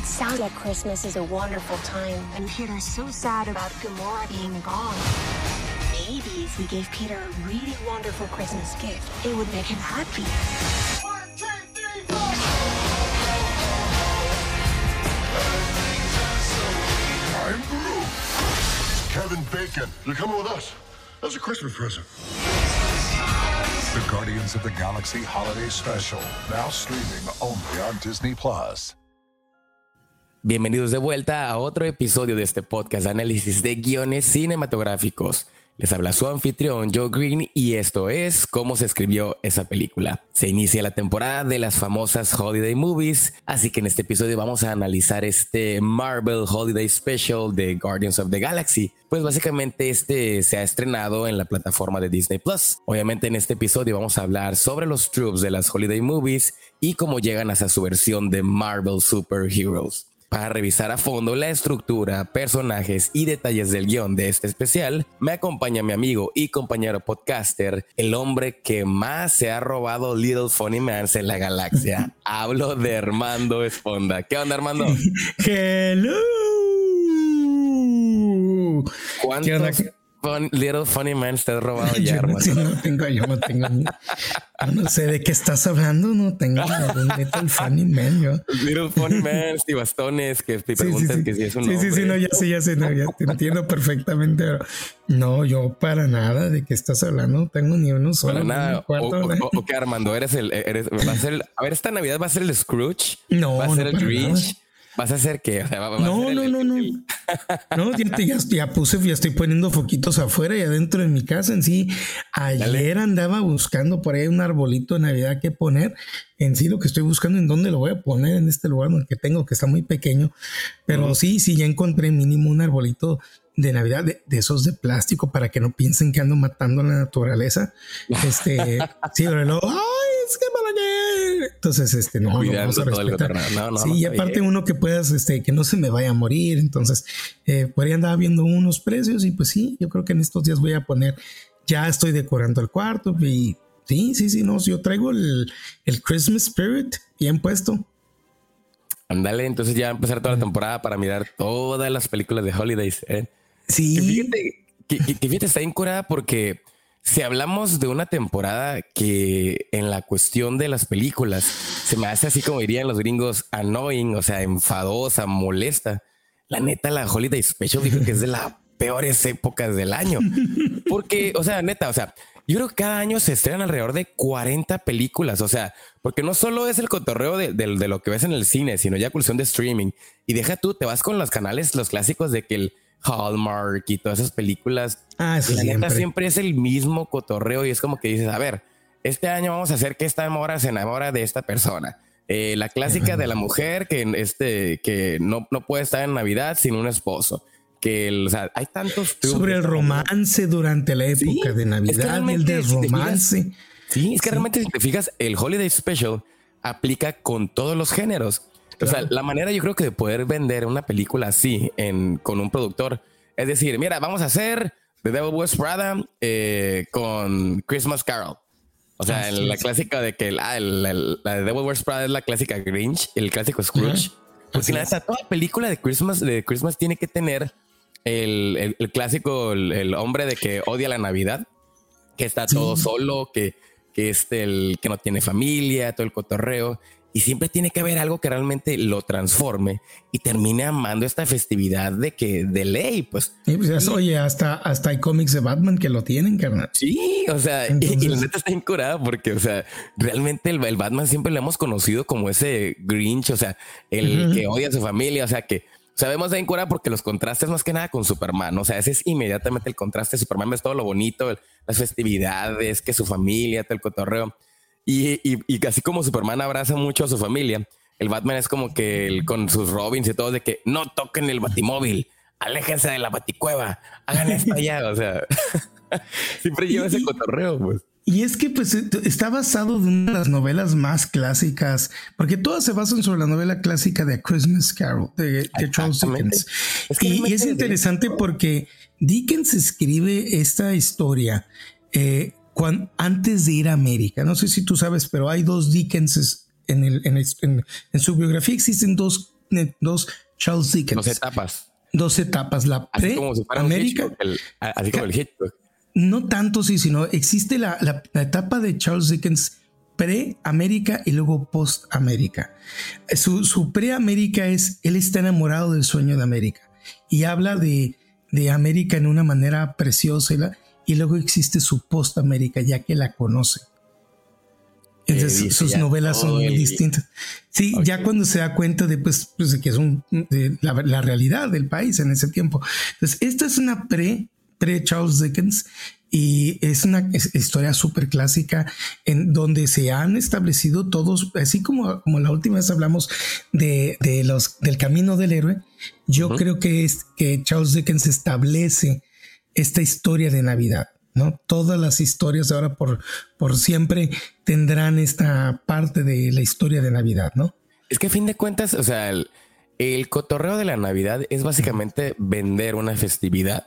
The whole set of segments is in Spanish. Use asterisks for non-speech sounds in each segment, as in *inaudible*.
It sounds like Christmas is a wonderful time, and Peter is so sad about Gamora being gone. Maybe if we gave Peter a really wonderful Christmas gift, it would make him happy. I'm Groot. Kevin Bacon. You're coming with us That's a Christmas present. The Guardians of the Galaxy Holiday Special, now streaming only on Disney Plus. Bienvenidos de vuelta a otro episodio de este podcast de análisis de guiones cinematográficos. Les habla su anfitrión Joe Green y esto es cómo se escribió esa película. Se inicia la temporada de las famosas Holiday Movies, así que en este episodio vamos a analizar este Marvel Holiday Special de Guardians of the Galaxy. Pues básicamente este se ha estrenado en la plataforma de Disney Plus. Obviamente en este episodio vamos a hablar sobre los tropes de las Holiday Movies y cómo llegan hasta su versión de Marvel Super Heroes. Para revisar a fondo la estructura, personajes y detalles del guion de este especial, me acompaña mi amigo y compañero podcaster, el hombre que más se ha robado Little Funny Mans en la galaxia. *laughs* Hablo de Armando Esponda. ¿Qué onda, Armando? *laughs* Hello. ¿Cuántos Little Funny Man te has robado ya, *laughs* yo, no, no tengo, yo no tengo, no sé de qué estás hablando, no tengo ningún Little Funny Man. Yo. Little Funny Man y bastones que te *laughs* preguntas sí, sí, que si es un Sí, sí, sí, no, ya sé, ya sé, no, ya te entiendo perfectamente, pero no, yo para nada de qué estás hablando, no tengo ni uno solo. Para nada. cuarto, o, o, o que Armando, eres el, eres, va a ser, a ver, esta Navidad va a ser el Scrooge. No, va a ser el Grinch. ¿Vas a hacer qué? O sea, va- va a No, no, el- no, no. el- *laughs* No, ya, te- ya, ya puse, ya estoy poniendo foquitos afuera y adentro de mi casa. En sí, ayer andaba buscando por ahí un arbolito de Navidad que poner. En sí, lo que estoy buscando en dónde lo voy a poner en este lugar que tengo, que está muy pequeño. Pero sí, sí, ya encontré mínimo un arbolito de Navidad de, de esos de plástico para que no piensen que ando matando a la naturaleza. Este, *laughs* sí, pero luego, ay, es que. Entonces, este, no, lo Cuidando vamos a todo el. No, no, sí, y aparte bien. uno que puedas, este, que no se me vaya a morir. Entonces, eh, por ahí andaba viendo unos precios y pues sí, yo creo que en estos días voy a poner, ya estoy decorando el cuarto y sí, sí, sí, no, yo traigo el, el Christmas Spirit bien puesto. Ándale, entonces ya va a empezar toda la temporada para mirar todas las películas de Holidays. ¿eh? Que Sí, fíjate, que, que- que fíjate, está incurada porque si hablamos de una temporada que en la cuestión de las películas se me hace así como dirían los gringos, annoying, o sea, enfadosa, molesta. La neta, la Holiday Special dijo que es de las peores épocas del año. Porque, o sea, neta, o sea, yo creo que cada año se estrenan alrededor de 40 películas. O sea, porque no solo es el cotorreo de, de- lo que ves en el cine, sino ya cuestión de streaming. Y deja tú, te vas con los canales, los clásicos de que el Hallmark y todas esas películas. Ah, eso la neta siempre. siempre es el mismo cotorreo y es como que dices, a ver, este año vamos a hacer que esta mora se enamora de esta persona. Eh, la clásica de la mujer que, este, que no, no puede estar en Navidad sin un esposo. Que, el- o sea, hay tantos... sobre el romance durante la época Sí, de es que Navidad, el desromance. Sí, es que realmente si te fijas, el Holiday Special aplica con todos los géneros. O sea, la manera yo creo que de poder vender una película así en, con un productor es decir, mira, vamos a hacer The Devil Wears Prada eh, con Christmas Carol. O sea, la clásica de que el- ah, el- el- la de Devil Wears Prada es la clásica Grinch, el clásico Scrooge. Ajá. Porque Así la es. neta, toda película de Christmas, de Christmas tiene que tener el, el- el clásico, el, el hombre de que odia la Navidad, que está todo solo, que, que, este, el, que no tiene familia, todo el cotorreo. Y siempre tiene que haber algo que realmente lo transforme y termine amando esta festividad de que de ley, pues. Y pues eso, oye, hasta, hasta hay cómics de Batman que lo tienen, carnal. Sí, o sea, y- y, la neta está incurada porque, o sea, realmente el, el Batman siempre lo hemos conocido como ese Grinch, o sea, el que odia a su familia, o sea, que sabemos de incurada porque los contrastes más que nada con Superman, o sea, ese es inmediatamente el contraste. Superman ves todo lo bonito, el- las festividades, que su familia, todo el cotorreo. Y, y, y así como Superman abraza mucho a su familia, el Batman es como que el- con sus Robins y todo de que no toquen el batimóvil, aléjense de la baticueva, hagan esto allá, o sea, *laughs* siempre lleva ese cotorreo, pues. Y es que pues está basado en una de las novelas más clásicas, porque todas se basan sobre la novela clásica de A Christmas Carol de, de Charles. Dickens. Es que y, y es interesante porque Dickens escribe esta historia eh, cuan- antes de ir a América. No sé si tú sabes, pero hay dos Dickenses en, el, en, el- en- en su biografía. Existen dos dos Charles Dickens. Dos etapas. Dos etapas. La pre-América. Así como el Hitchcock. No tanto, sí, sino existe la, la, etapa de Charles Dickens pre-América y luego post-América. Su, su pre-América es, él está enamorado del sueño de América y habla de, de América en una manera preciosa y luego existe su post-América ya que la conoce. Entonces, sus novelas son muy distintas. Sí, ya cuando se da cuenta de, pues, pues que es la, realidad del país en ese tiempo. Entonces, esta es una pre, pre Charles Dickens y es una historia súper clásica en donde se han establecido todos, así como, como la última vez hablamos de, de los, del camino del héroe, yo creo que, es, que Charles Dickens establece esta historia de Navidad. ¿no? Todas las historias ahora por, por siempre tendrán esta parte de la historia de Navidad, ¿no? Es que a fin de cuentas, o sea, el, el cotorreo de la Navidad es básicamente vender una festividad.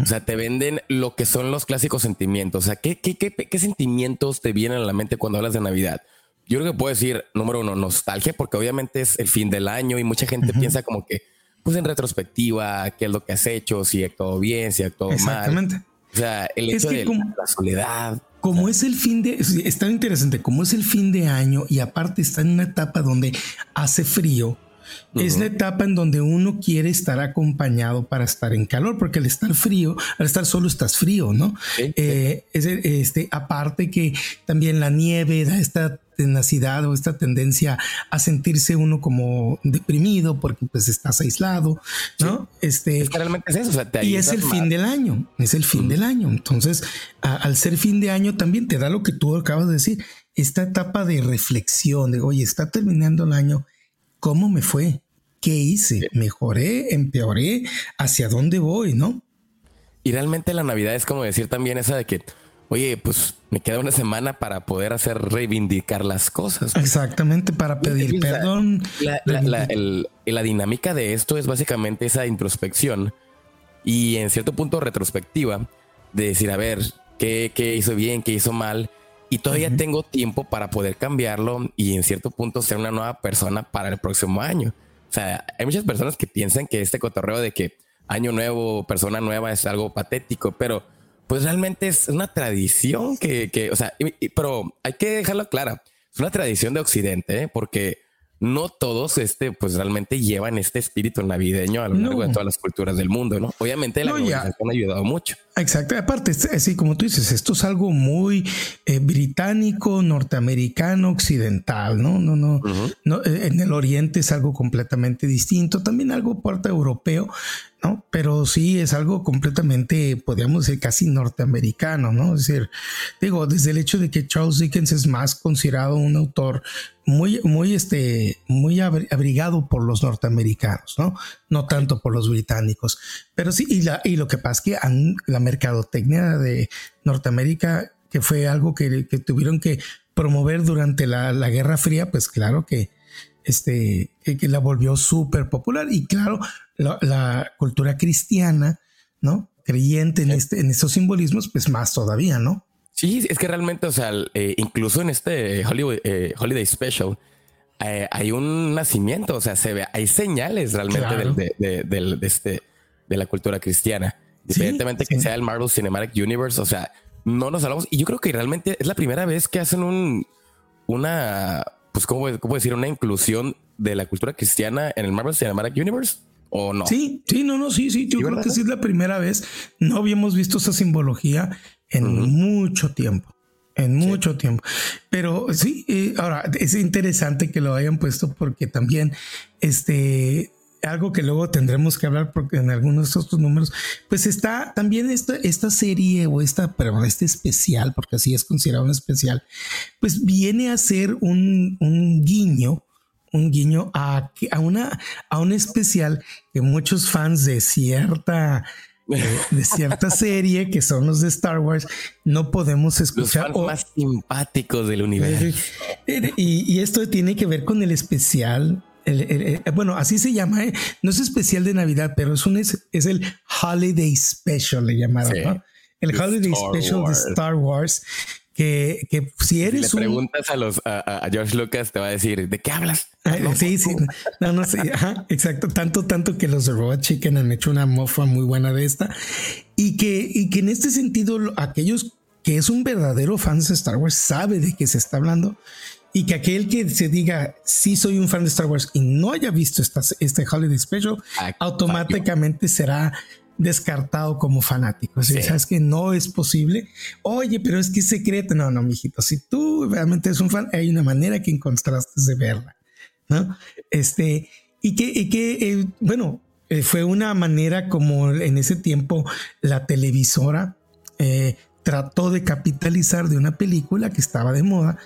O sea, te venden lo que son los clásicos sentimientos. O sea, ¿qué, qué, qué, qué sentimientos te vienen a la mente cuando hablas de Navidad? Yo creo que puedo decir, número uno, nostalgia, porque obviamente es el fin del año y mucha gente piensa como que, pues en retrospectiva, qué es lo que has hecho, si todo bien, si todo mal. O sea, el hecho de la soledad. Como es el fin de, está interesante, como es el fin de año y aparte está en una etapa donde hace frío, es la etapa en donde uno quiere estar acompañado para estar en calor, porque al estar frío, al estar solo estás frío, ¿no? Eh, este, aparte que también la nieve da esta tenacidad o esta tendencia a sentirse uno como deprimido porque pues estás aislado, ¿no? Este, es realmente es eso, y es el fin del año, es el fin del año. Entonces, al ser fin de año también te da lo que tú acabas de decir, esta etapa de reflexión, de, oye, está terminando el año, ¿cómo me fue? ¿Qué hice? ¿Mejoré? ¿Empeoré? ¿Hacia dónde voy? ¿No? Y realmente la Navidad es como decir también esa de que, oye, pues me queda una semana para poder hacer reivindicar las cosas. Exactamente, para pedir perdón. La, dinámica de esto es básicamente esa introspección y en cierto punto retrospectiva de decir, a ver, qué, qué hizo bien, qué hizo mal y todavía tengo tiempo para poder cambiarlo y en cierto punto ser una nueva persona para el próximo año. O sea, hay muchas personas que piensan que este cotorreo de que año nuevo, persona nueva es algo patético, pero pues realmente es una tradición que, que o sea, pero hay que dejarlo clara. Es una tradición de Occidente, ¿eh? porque no todos este, pues realmente llevan este espíritu navideño a lo largo de todas las culturas del mundo, ¿no? Obviamente la no, ha ayudado mucho. Exacto, aparte, así como tú dices, esto es algo muy eh, británico, norteamericano, occidental, ¿no? No, no, no, eh, en el oriente es algo completamente distinto, también algo parte europeo, ¿no? Pero sí es algo completamente, podríamos decir, casi norteamericano, ¿no? Es decir, digo, desde el hecho de que Charles Dickens es más considerado un autor muy, muy, este, muy abrigado por los norteamericanos, ¿no? No tanto por los británicos. Pero sí, y, la, y lo que pasa es que la mercadotecnia de Norteamérica, que fue algo que, tuvieron que promover durante la, la Guerra Fría, pues claro que, este, que, la volvió súper popular. Y claro, la, cultura cristiana, ¿no? Creyente en, este, en estos simbolismos, pues más todavía, ¿no? Sí, es que realmente, o sea, eh, incluso en este Hollywood, eh, Holiday Special, eh, hay un nacimiento, o sea, se ve, hay señales realmente de, de, este, de la cultura cristiana. Independientemente que sea el Marvel Cinematic Universe, o sea, no nos hablamos. Y yo creo que realmente es la primera vez que hacen un, una, pues, ¿cómo, cómo decir? Una inclusión de la cultura cristiana en el Marvel Cinematic Universe. ¿O no? Sí, sí, no, no, sí, sí. Yo creo que sí es la primera vez. No habíamos visto esa simbología en mucho tiempo. En mucho tiempo. Pero sí, eh, ahora es interesante que lo hayan puesto porque también este algo que luego tendremos que hablar porque en algunos estos números, pues está también esta, esta serie o esta, pero este especial, porque así es considerado un especial, pues viene a ser un, un guiño un guiño a, a, una, a un especial que muchos fans de cierta eh, de cierta *laughs* serie que son los de Star Wars no podemos escuchar los más simpáticos del universo. *laughs* eh, y, esto tiene que ver con el especial eh, bueno, así se llama, no es especial de Navidad, pero es un es, el Holiday Special, le llamaron, El Holiday Special de Star Wars, que, que si eres si le preguntas a los a, George Lucas, te va a decir ¿de qué hablas? sí, sí, no, no sé, exacto, tanto, tanto que los de Robot Chicken han hecho una mofa muy buena de esta y que, y que en este sentido aquellos que es un verdadero fan de Star Wars sabe de qué se está hablando y que aquel que se diga sí soy un fan de Star Wars y no haya visto esta, este Holiday Special automáticamente será descartado como fanático. Si sabes que no es posible, oye, pero es que es secreto. No, no, mijito. Si tú realmente eres un fan, hay una manera que encontraste de verla, no? Este, y que, y que eh, bueno, eh, fue una manera como en ese tiempo la televisora eh, trató de capitalizar de una película que estaba de moda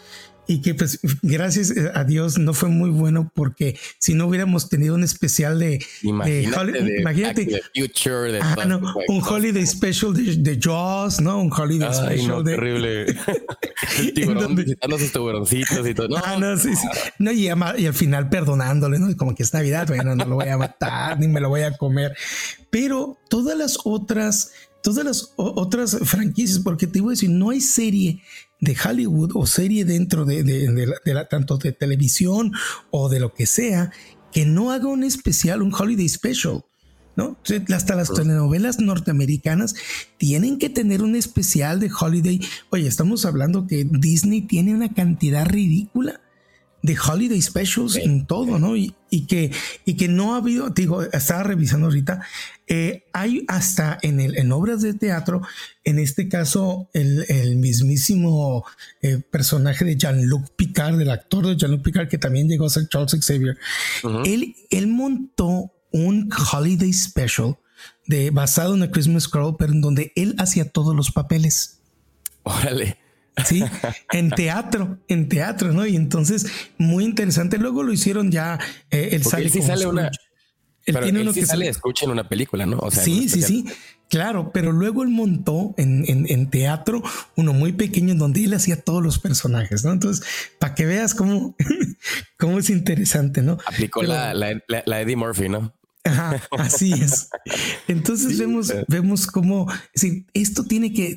y que pues gracias a Dios no fue muy bueno porque si no hubiéramos tenido un especial de imagínate, imagínate future, ah, un holiday special de, Jaws no un holiday special no, de terrible. El *laughs* *laughs* tiburón visitando sus tiburoncitos y todo. No, ah, no, sí, sí. no y, y, al final perdonándole no como que es Navidad bueno no lo voy a matar ni me lo voy a comer. Pero todas las otras todas las otras franquicias porque te voy a decir no hay serie de Hollywood o serie dentro de, la, tanto de televisión o de lo que sea, que no haga un especial, un holiday special. ¿no? Hasta las telenovelas norteamericanas tienen que tener un especial de holiday. Oye, estamos hablando que Disney tiene una cantidad ridícula de holiday specials en todo, ¿no? Y, que, y que no ha habido, digo, estaba revisando ahorita, eh, hay hasta en, el, en obras de teatro, en este caso, el, mismísimo eh, personaje de Jean-Luc Picard, del actor de Jean-Luc Picard, que también llegó a ser Charles Xavier, él, él montó un holiday special de, basado en A Christmas Carol, pero en donde él hacía todos los papeles. Órale. Sí, *laughs* en teatro, en teatro, ¿no? Y entonces, muy interesante. Luego lo hicieron ya, eh, él sale, sí sale una. Él tiene uno que sale, escucha en una película, ¿no? O sea, sí, sí, sí, claro, pero luego él montó en, en, teatro uno muy pequeño en donde él hacía todos los personajes, ¿no? Entonces, para que veas cómo, *laughs* cómo es interesante, ¿no? Aplicó la, la, la, Eddie Murphy, ¿no? Ajá, *laughs* así es. Entonces vemos, vemos cómo si esto tiene que,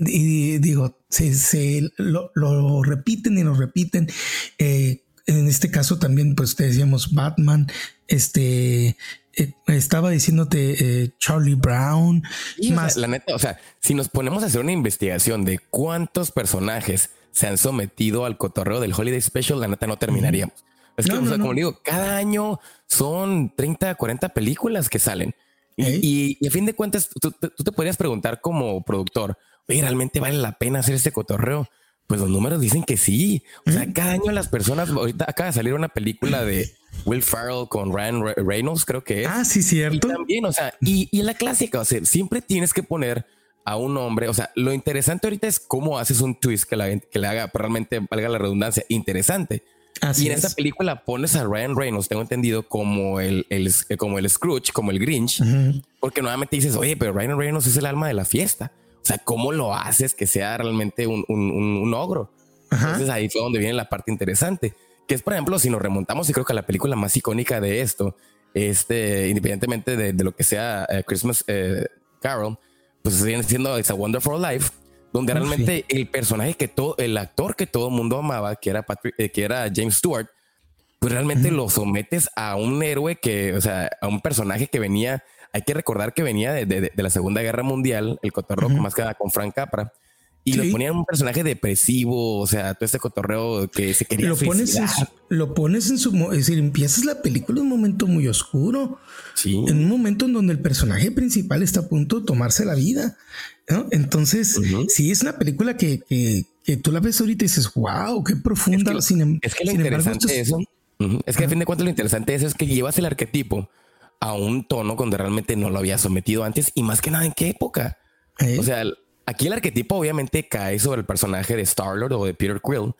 digo, se, lo, repiten y lo repiten. Eh, en este caso también, pues te decíamos Batman, este, eh, estaba diciéndote eh, Charlie Brown. más. la neta, o sea, si nos ponemos a hacer una investigación de cuántos personajes se han sometido al cotorreo del Holiday Special, la neta no terminaríamos. Es que, como digo, cada año son 30, 40 películas que salen. Y, a fin de cuentas, tú, te podrías preguntar como productor, oye, ¿realmente vale la pena hacer este cotorreo? Pues los números dicen que sí. O sea, cada año las personas, ahorita acaba de salir una película de Will Ferrell con Ryan Reynolds, creo que es. Ah, sí, cierto. Y también, o sea, y, y la clásica, o sea, siempre tienes que poner a un hombre. O sea, lo interesante ahorita es cómo haces un twist que, la, que le haga realmente, valga la redundancia, interesante y en esta película pones a Ryan Reynolds, tengo entendido, como el, el como el Scrooge, como el Grinch, porque nuevamente dices, oye, pero Ryan Reynolds es el alma de la fiesta. O sea, ¿cómo lo haces que sea realmente un, un, un, ogro? Entonces ahí fue donde viene la parte interesante, que es, por ejemplo, si nos remontamos, y creo que la película más icónica de esto, este, independientemente de, de lo que sea eh, Christmas eh, Carol, pues viene siendo It's a Wonderful Life donde realmente el personaje que todo, el actor que todo el mundo amaba, que era, eh, que era James Stewart, pues realmente lo sometes a un héroe que, o sea, a un personaje que venía, hay que recordar que venía de, la Segunda Guerra Mundial, el cotorreo más que nada con Frank Capra. Y lo ponían un personaje depresivo, o sea, todo este cotorreo que se quería lo pones, en su, lo pones en su... Es decir, empiezas la película en un momento muy oscuro. Sí. En un momento en donde el personaje principal está a punto de tomarse la vida. Entonces, sí es una película que, que, tú la ves ahorita y dices, wow, qué profunda. Es que, sin, es que lo interesante eso, es que a fin de cuentas lo interesante es, es que llevas el arquetipo a un tono donde realmente no lo había sometido antes y más que nada en qué época. O sea, aquí el arquetipo obviamente cae sobre el personaje de Star-Lord o de Peter Quill.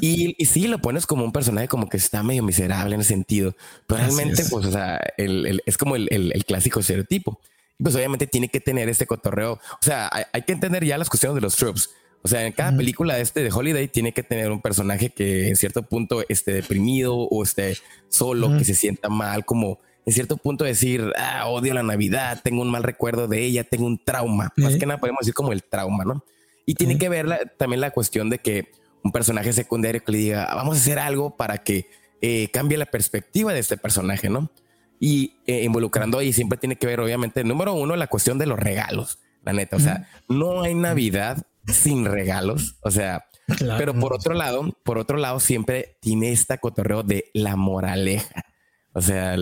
y, y sí, lo pones como un personaje como que está medio miserable en ese sentido, pero realmente, pues, o sea, es como el, el, el clásico estereotipo pues obviamente tiene que tener este cotorreo. O sea, hay, que entender ya las cuestiones de los tropes. O sea, en cada película este de Holiday tiene que tener un personaje que en cierto punto esté deprimido o esté solo, que se sienta mal, como en cierto punto decir, ah, odio la Navidad, tengo un mal recuerdo de ella, tengo un trauma. Más que nada podemos decir como el trauma, ¿no? Y tiene que ver también la cuestión de que un personaje secundario que le diga, vamos a hacer algo para que eh, cambie la perspectiva de este personaje, ¿no? Y eh, involucrando ahí siempre tiene que ver, obviamente, número uno, la cuestión de los regalos, la neta. O sea, no hay Navidad sin regalos. O sea, pero por otro lado, por otro lado, siempre tiene esta cotorreo de la moraleja. O sea,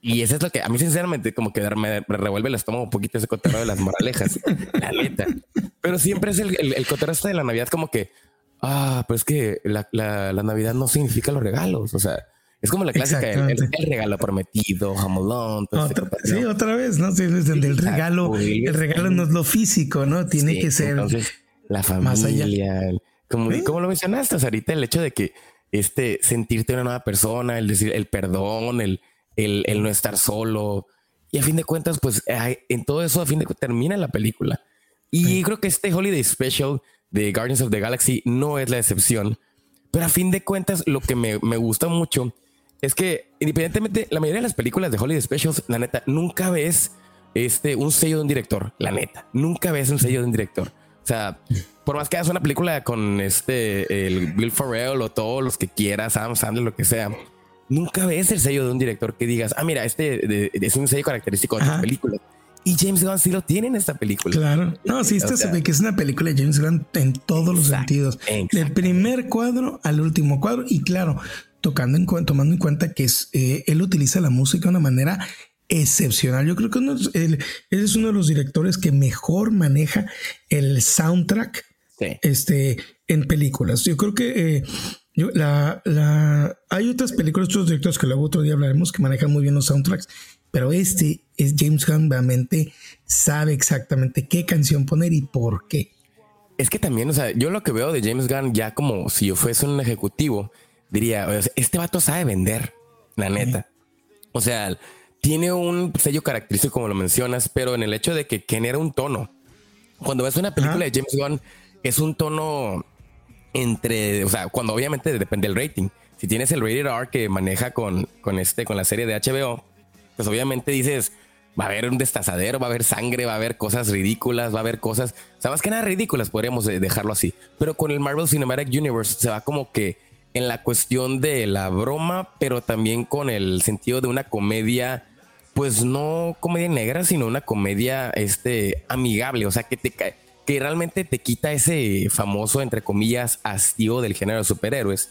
y eso es lo que a mí, sinceramente, como que me, revuelve el estómago un poquito ese cotorreo de las moralejas, *laughs* la neta. Pero siempre es el, el, cotorreo este de la Navidad, como que, ah, pues es que la, la, la Navidad no significa los regalos. O sea, es como la clásica, el, regalo prometido, jamolón. sí, otra vez, ¿no? Sí, el regalo, el regalo no es lo físico, ¿no? Tiene que ser la familia. Como, como lo mencionaste, ahorita el hecho de que este sentirte una nueva persona, el decir el perdón, el, el, no estar solo. Y a fin de cuentas, pues en todo eso, a fin de cuentas, termina la película. Y creo que este Holiday Special de Guardians of the Galaxy no es la excepción. Pero a fin de cuentas, lo que me, me gusta mucho es que independientemente, la mayoría de las películas de Holiday Specials, la neta, nunca ves este, un sello de un director, la neta, nunca ves un sello de un director. O sea, por más que hagas una película con este, el Bill Farrell o todos los que quieras, Adam Sandler, lo que sea, nunca ves el sello de un director que digas, ah, mira, este es un sello característico de la película. Y James Gunn sí lo tiene en esta película. Claro. No, sí, esta se ve que es una película de James Gunn en todos los sentidos. Del primer cuadro al último cuadro. Y claro, tocando en, tomando en cuenta que es, eh, él utiliza la música de una manera excepcional. Yo creo que él, es uno de los directores que mejor maneja el soundtrack este, en películas. Yo creo que eh, la, la, hay otras películas, otros directores que luego otro día hablaremos que manejan muy bien los soundtracks, pero este es James Gunn realmente sabe exactamente qué canción poner y por qué. Es que también, o sea, yo lo que veo de James Gunn ya como si yo fuese un ejecutivo, diría, este vato sabe vender, la neta. O sea, tiene un sello característico como lo mencionas, pero en el hecho de que genera un tono. Cuando ves una película de James Gunn, es un tono entre, o sea, cuando obviamente depende del rating. Si tienes el rated R que maneja con, con este, con la serie de HBO, pues obviamente dices, va a haber un destazadero, va a haber sangre, va a haber cosas ridículas, va a haber cosas, o sea, más que nada ridículas, podríamos dejarlo así. Pero con el Marvel Cinematic Universe se va como que en la cuestión de la broma, pero también con el sentido de una comedia, pues no comedia negra, sino una comedia este, amigable, o sea, que, te, que realmente te quita ese famoso, entre comillas, hastío del género de superhéroes.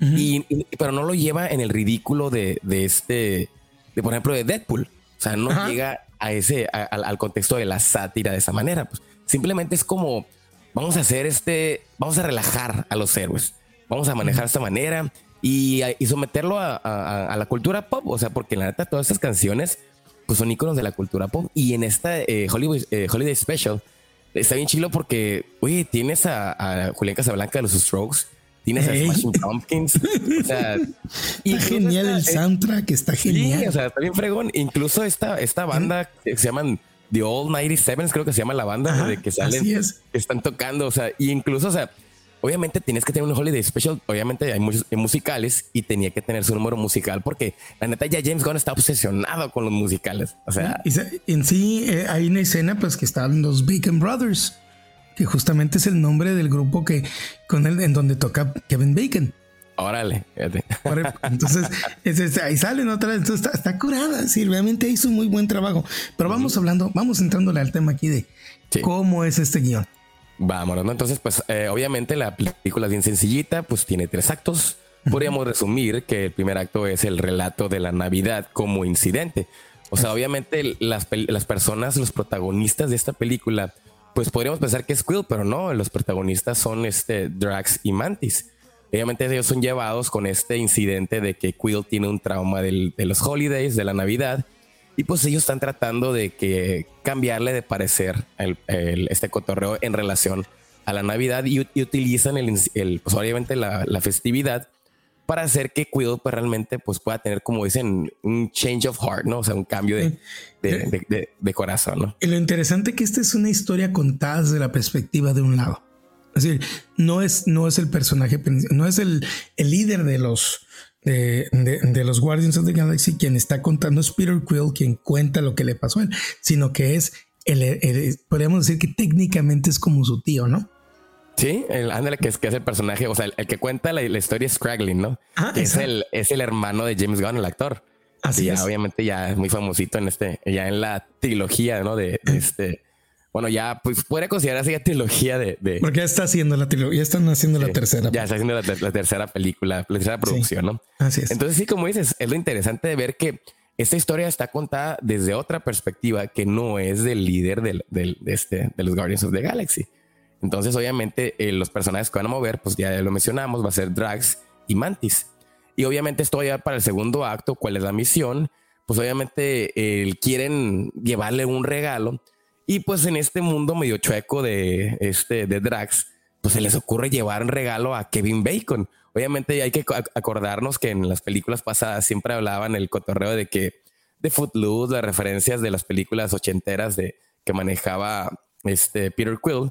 y, pero no lo lleva en el ridículo de, de, este, de por ejemplo, de Deadpool. O sea, no llega a ese, al contexto de la sátira de esa manera. Pues simplemente es como, vamos a hacer este, vamos a relajar a los héroes vamos a manejar de esta manera y, someterlo a, la cultura pop. O sea, porque la neta, todas estas canciones pues son iconos de la cultura pop. Y en esta eh, Hollywood, eh, Holiday Special está bien chilo porque, oye, tienes a, Julián Casablanca de los Strokes. Tienes a Smashing Pumpkins. o sea, *laughs* está genial el soundtrack, está genial. Sí, o sea, está bien fregón. Incluso esta, esta banda que se llaman The Old 97 creo que se llama la banda, de que salen, que están tocando. O sea, y incluso, o sea, obviamente tienes que tener un holiday special. Obviamente hay muchos musicales y tenía que tener su número musical porque la neta ya James Gunn está obsesionado con los musicales. O sea, en sí eh, hay una escena pues que están los Bacon Brothers, que justamente es el nombre del grupo que con el en donde toca Kevin Bacon. Órale, entonces *laughs* ahí salen otra vez, entonces está, curada, sí, realmente hizo un muy buen trabajo. Pero vamos hablando, vamos entrándole al tema aquí de cómo es este guion. Vámonos, ¿no? Entonces, pues eh, obviamente la película es bien sencillita, pues tiene tres actos. Podríamos resumir que el primer acto es el relato de la Navidad como incidente. O sea, obviamente las, las personas, los protagonistas de esta película, pues podríamos pensar que es Quill, pero no, los protagonistas son este Drax y Mantis. Obviamente ellos son llevados con este incidente de que Quill tiene un trauma de los holidays, de la Navidad, y pues ellos están tratando de que cambiarle de parecer el, este cotorreo en relación a la Navidad y, utilizan el, pues obviamente la, festividad para hacer que Quill pues realmente pues pueda tener como dicen un change of heart, ¿no? O sea, un cambio de, de, corazón, ¿no? Y lo interesante que esta es una historia contada desde la perspectiva de un lado. Es decir, no es, no es el personaje, no es el, el líder de los, de, los Guardians of the Galaxy, quien está contando es Peter Quill, quien cuenta lo que le pasó a él, sino que es, el, podríamos decir que técnicamente es como su tío, ¿no? Sí, el, ándale, que es, que es el personaje, o sea, el, que cuenta la, historia es Scraggling, ¿no? Ah, es el, es el hermano de James Gunn, el actor. Así ya, Obviamente ya es muy famosito en este, ya en la trilogía, ¿no? De, este, bueno, ya pues puede considerarse ya trilogía de, Porque ya está haciendo la trilogía, ya están haciendo la tercera. Ya está haciendo la, tercera película, la tercera producción, ¿no? Así es. Entonces sí, como dices, es lo interesante de ver que esta historia está contada desde otra perspectiva que no es del líder del, del, de, este, de los Guardians of the Galaxy. Entonces, obviamente, eh, los personajes que van a mover, pues ya lo mencionamos, va a ser Drax y Mantis. Y obviamente esto ya para el segundo acto, ¿cuál es la misión? Pues obviamente quieren llevarle un regalo y pues en este mundo medio chueco de, este, de Drax, pues se les ocurre llevar un regalo a Kevin Bacon. Obviamente hay que acordarnos que en las películas pasadas siempre hablaban el cotorreo de que de Footloose, las referencias de las películas ochenteras de que manejaba este Peter Quill.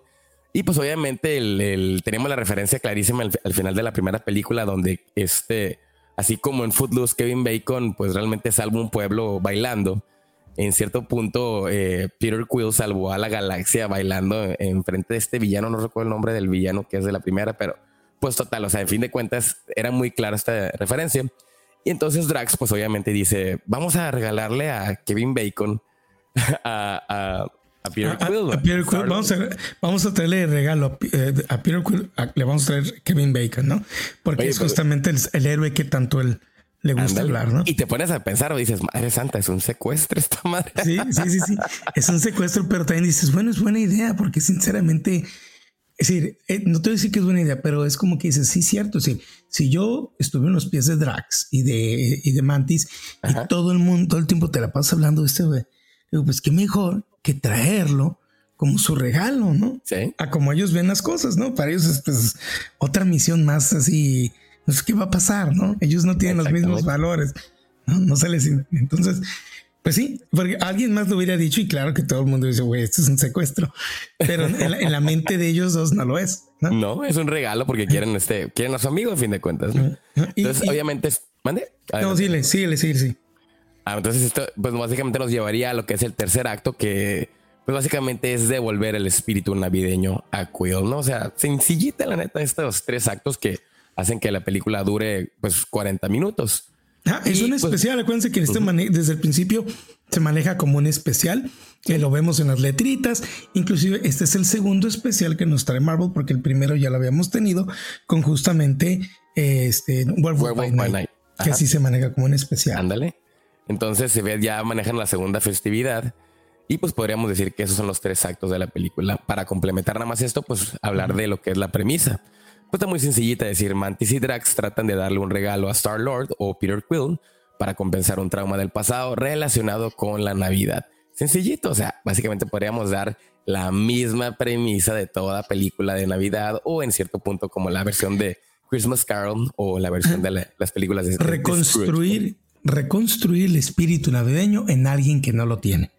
Y pues obviamente el, tenemos la referencia clarísima al, final de la primera película donde este, así como en Footloose, Kevin Bacon pues realmente salva un pueblo bailando. En cierto punto, eh, Peter Quill salvó a la galaxia bailando en frente de este villano. No recuerdo el nombre del villano que es de la primera, pero pues total, o sea, en fin de cuentas era muy clara esta referencia. Y entonces Drax, pues obviamente dice, vamos a regalarle a Kevin Bacon *laughs* a, Peter Quill. Vamos, a, vamos a traerle regalo a, eh, Peter Quill, le vamos a traer Kevin Bacon, ¿no? Porque es justamente el, héroe que tanto él le gusta hablar, ¿no? Y te pones a pensar o dices, madre santa, es un secuestro esta madre. Sí, sí, sí, sí. es un secuestro, pero también dices, bueno, es buena idea, porque sinceramente es decir, eh, no te voy a decir que es buena idea, pero es como que dices, sí, cierto. Es si yo estuve en los pies de Drax y de, y de Mantis y todo el mundo, todo el tiempo te la pasas hablando de este güey, digo, pues qué mejor que traerlo como su regalo, ¿no? Sí. A como ellos ven las cosas, ¿no? Para ellos es pues, otra misión más así, sé qué va a pasar, ¿no? Ellos no tienen los mismos valores, ¿no? No se les... Entonces, pues sí, porque alguien más lo hubiera dicho y claro que todo el mundo dice, güey, esto es un secuestro, pero en la, mente de ellos dos no lo es. ¿no? no, es un regalo porque quieren este, quieren a su amigo a fin de cuentas. Entonces, obviamente, ¿mande? No, sí, sí, sí, sí. Ah, entonces esto, pues básicamente nos llevaría a lo que es el tercer acto que, pues básicamente es devolver el espíritu navideño a Quill, ¿no? O sea, sencillita la neta estos tres actos que hacen que la película dure pues 40 minutos. Ah, es un pues, especial. Acuérdense que este desde el principio se maneja como un especial. Que lo vemos en las letritas. Inclusive este es el segundo especial que nos trae Marvel porque el primero ya lo habíamos tenido con justamente este Werewolf, by, Night, que así se maneja como un especial. Ándale. Entonces se ve ya manejan la segunda festividad y pues podríamos decir que esos son los tres actos de la película. Para complementar nada más esto, pues hablar de lo que es la premisa. Pues está muy sencillita decir, Mantis y Drax tratan de darle un regalo a Star-Lord o Peter Quill para compensar un trauma del pasado relacionado con la Navidad. Sencillito, o sea, básicamente podríamos dar la misma premisa de toda película de Navidad o en cierto punto como la versión de Christmas Carol o la versión de las películas de reconstruir reconstruir el espíritu navideño en alguien que no lo tiene.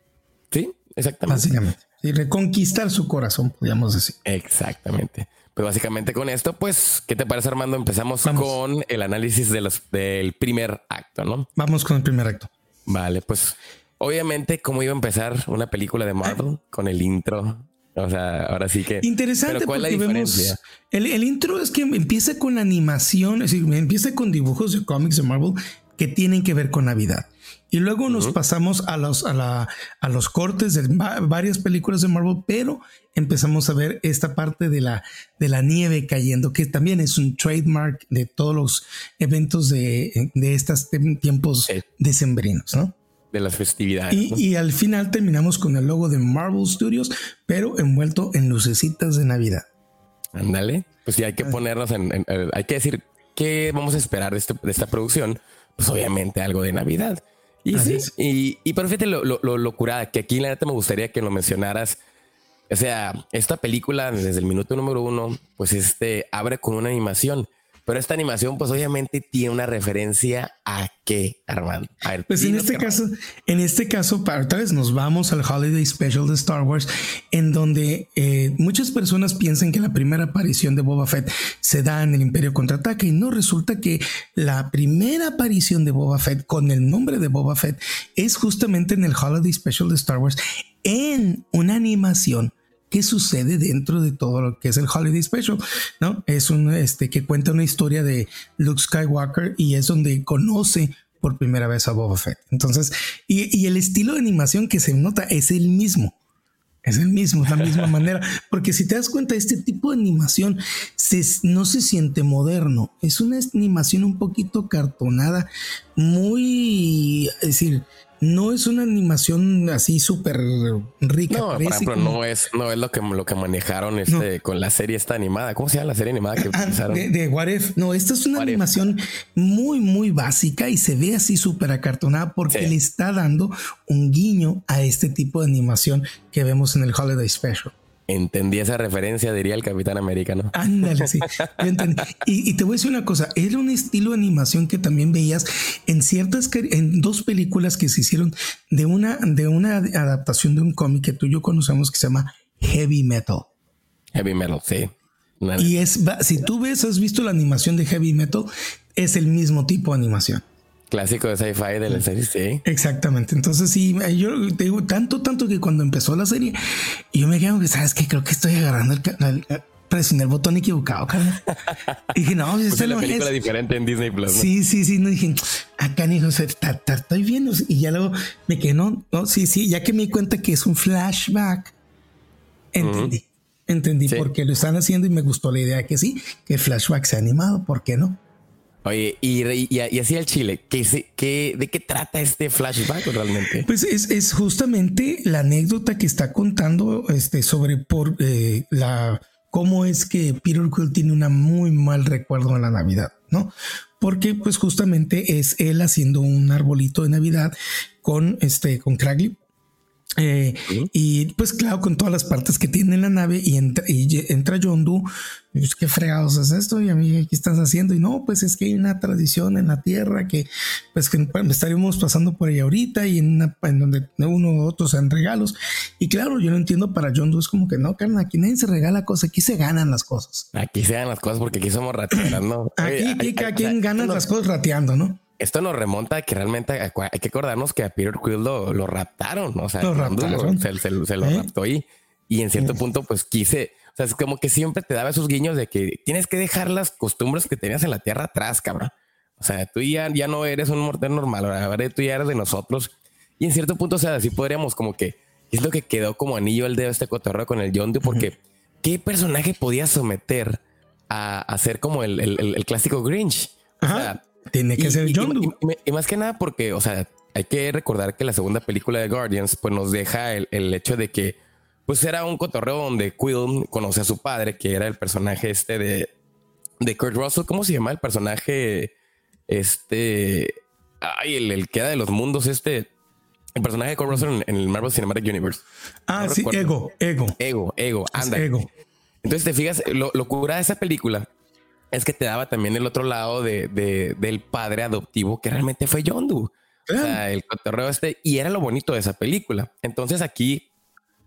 Sí, exactamente. Básicamente. Y reconquistar su corazón, podríamos decir. Exactamente. Pues básicamente con esto, pues, ¿qué te parece, Armando? Empezamos con el análisis de los, del primer acto, ¿no? Vamos con el primer acto. Vale, pues, obviamente, ¿cómo iba a empezar una película de Marvel con el intro? O sea, ahora sí que. Interesante. ¿cuál es la diferencia? el, el, intro es que empieza con animación, es decir, empieza con dibujos de cómics de Marvel que tienen que ver con Navidad. Y luego nos pasamos a los, a, la, a los cortes de varias películas de Marvel, pero empezamos a ver esta parte de la, de la nieve cayendo, que también es un trademark de todos los eventos de, de estos tiempos decembrinos, ¿no? De las festividades. Y, al final terminamos con el logo de Marvel Studios, pero envuelto en lucecitas de Navidad. Ándale, pues sí, hay que ponernos en, hay que decir qué vamos a esperar de, este, de esta producción, pues obviamente algo de Navidad. Y sí, y, y, pero fíjate lo, lo, lo, curada, que aquí la neta me gustaría que lo mencionaras. O sea, esta película desde el minuto número uno, pues este abre con una animación. Pero esta animación, pues obviamente tiene una referencia a qué, Armando. pues en este caso, en este caso, para otra vez nos vamos al Holiday Special de Star Wars, en donde eh, muchas personas piensan que la primera aparición de Boba Fett se da en el Imperio contraataque y no resulta que la primera aparición de Boba Fett con el nombre de Boba Fett es justamente en el Holiday Special de Star Wars en una animación qué sucede dentro de todo lo que es el Holiday Special, ¿no? Es un este que cuenta una historia de Luke Skywalker y es donde conoce por primera vez a Boba Fett. Entonces, y, y el estilo de animación que se nota es el mismo. Es el mismo, es la misma *laughs* manera. Porque si te das cuenta, este tipo de animación se, no se siente moderno. Es una animación un poquito cartonada, muy, es decir, no es una animación así súper rica. No, por ejemplo, no es, no es lo que, lo que manejaron este, con la serie esta animada. ¿Cómo se llama la serie animada que Ah, utilizaron? de, de What If. No, esta es una What If. animación muy, muy básica y se ve así súper acartonada porque Sí. le está dando un guiño a este tipo de animación que vemos en el Holiday Special. Entendí esa referencia, diría el Capitán América, ¿no? Ándale, sí. Y, y te voy a decir una cosa, era un estilo de animación que también veías en ciertas, en dos películas que se hicieron de una, de una adaptación de un cómic que tú y yo conocemos que se llama Heavy Metal. Heavy metal, sí. Y es, si tú ves, has visto la animación de Heavy Metal, es el mismo tipo de animación. Clásico de sci-fi de la serie, sí. Exactamente. Entonces, sí, yo te digo tanto, tanto que cuando empezó la serie, yo me quedé, sabes que creo que estoy agarrando el, el- el- presioné el botón equivocado, carnal. Y dije, no, *laughs* Pues esta la película es. diferente en Disney Plus. ¿no? Sí, sí, sí. No dije, acá, hijo, estoy viendo. Y ya luego me quedé, no, no, sí, sí. Ya que me di cuenta que es un flashback, entendí. Entendí Sí. por qué lo están haciendo y me gustó la idea que sí, que el flashback sea animado. ¿Por qué no? Oye, y, y, y así el Chile, ¿qué, ¿de qué trata este flashback realmente? Pues es, justamente la anécdota que está contando este, sobre por eh, la cómo es que Peter Quill tiene un muy mal recuerdo en la Navidad, ¿no? Porque pues justamente es él haciendo un arbolito de Navidad con este con. Eh, Y pues claro, con todas las partes que tiene la nave y entra, y entra Yondu, y pues, qué fregados es esto y a mí qué estás haciendo y no, pues es que hay una tradición en la tierra que pues que estaríamos pasando por ahí ahorita y en, una, en donde uno u otro sean regalos y claro, yo no entiendo para Yondu es como que no, carnal, aquí nadie se regala cosas, aquí se ganan las cosas. Aquí se dan las cosas porque aquí somos rateras, ¿no? Aquí, Oye, aquí hay- quien sea, gana las cosas rateando, ¿no? Esto nos remonta a que realmente hay que acordarnos que a Peter Quill lo, lo raptaron, o sea, Lo raptaron. se, se- se lo ¿Eh? raptó y, y en cierto punto pues quise, o sea, es como que siempre te daba esos guiños de que tienes que dejar las costumbres que tenías en la tierra atrás, cabrón. O sea, tú ya, ya no eres un mortal normal, ahora tú ya eres de nosotros. Y en cierto punto, o sea, así podríamos como que es lo que quedó como anillo al dedo este cotorreo con el Yondu, porque ¿qué personaje podía someter a, a ser como el, el- el- el clásico Grinch? O sea, Tiene que y- ser Yondu. y- y- y más que nada porque, o sea, hay que recordar que la segunda película de Guardians, pues nos deja el, el hecho de que, pues era un cotorreo donde Quill conoce a su padre, que era el personaje este de, de Kurt Russell. ¿Cómo se llama el personaje? Este, ay, el, el que era de los mundos, este, el personaje de Kurt Russell en, en el Marvel Cinematic Universe. Ah, No sí, recuerdo. ego, ego. Ego, ego, anda. ego. Entonces te fijas, lo, lo cura de esa película es que te daba también el otro lado de, de- del padre adoptivo que realmente fue Yondu. O sea, el cotorreo este, y era lo bonito de esa película. Entonces aquí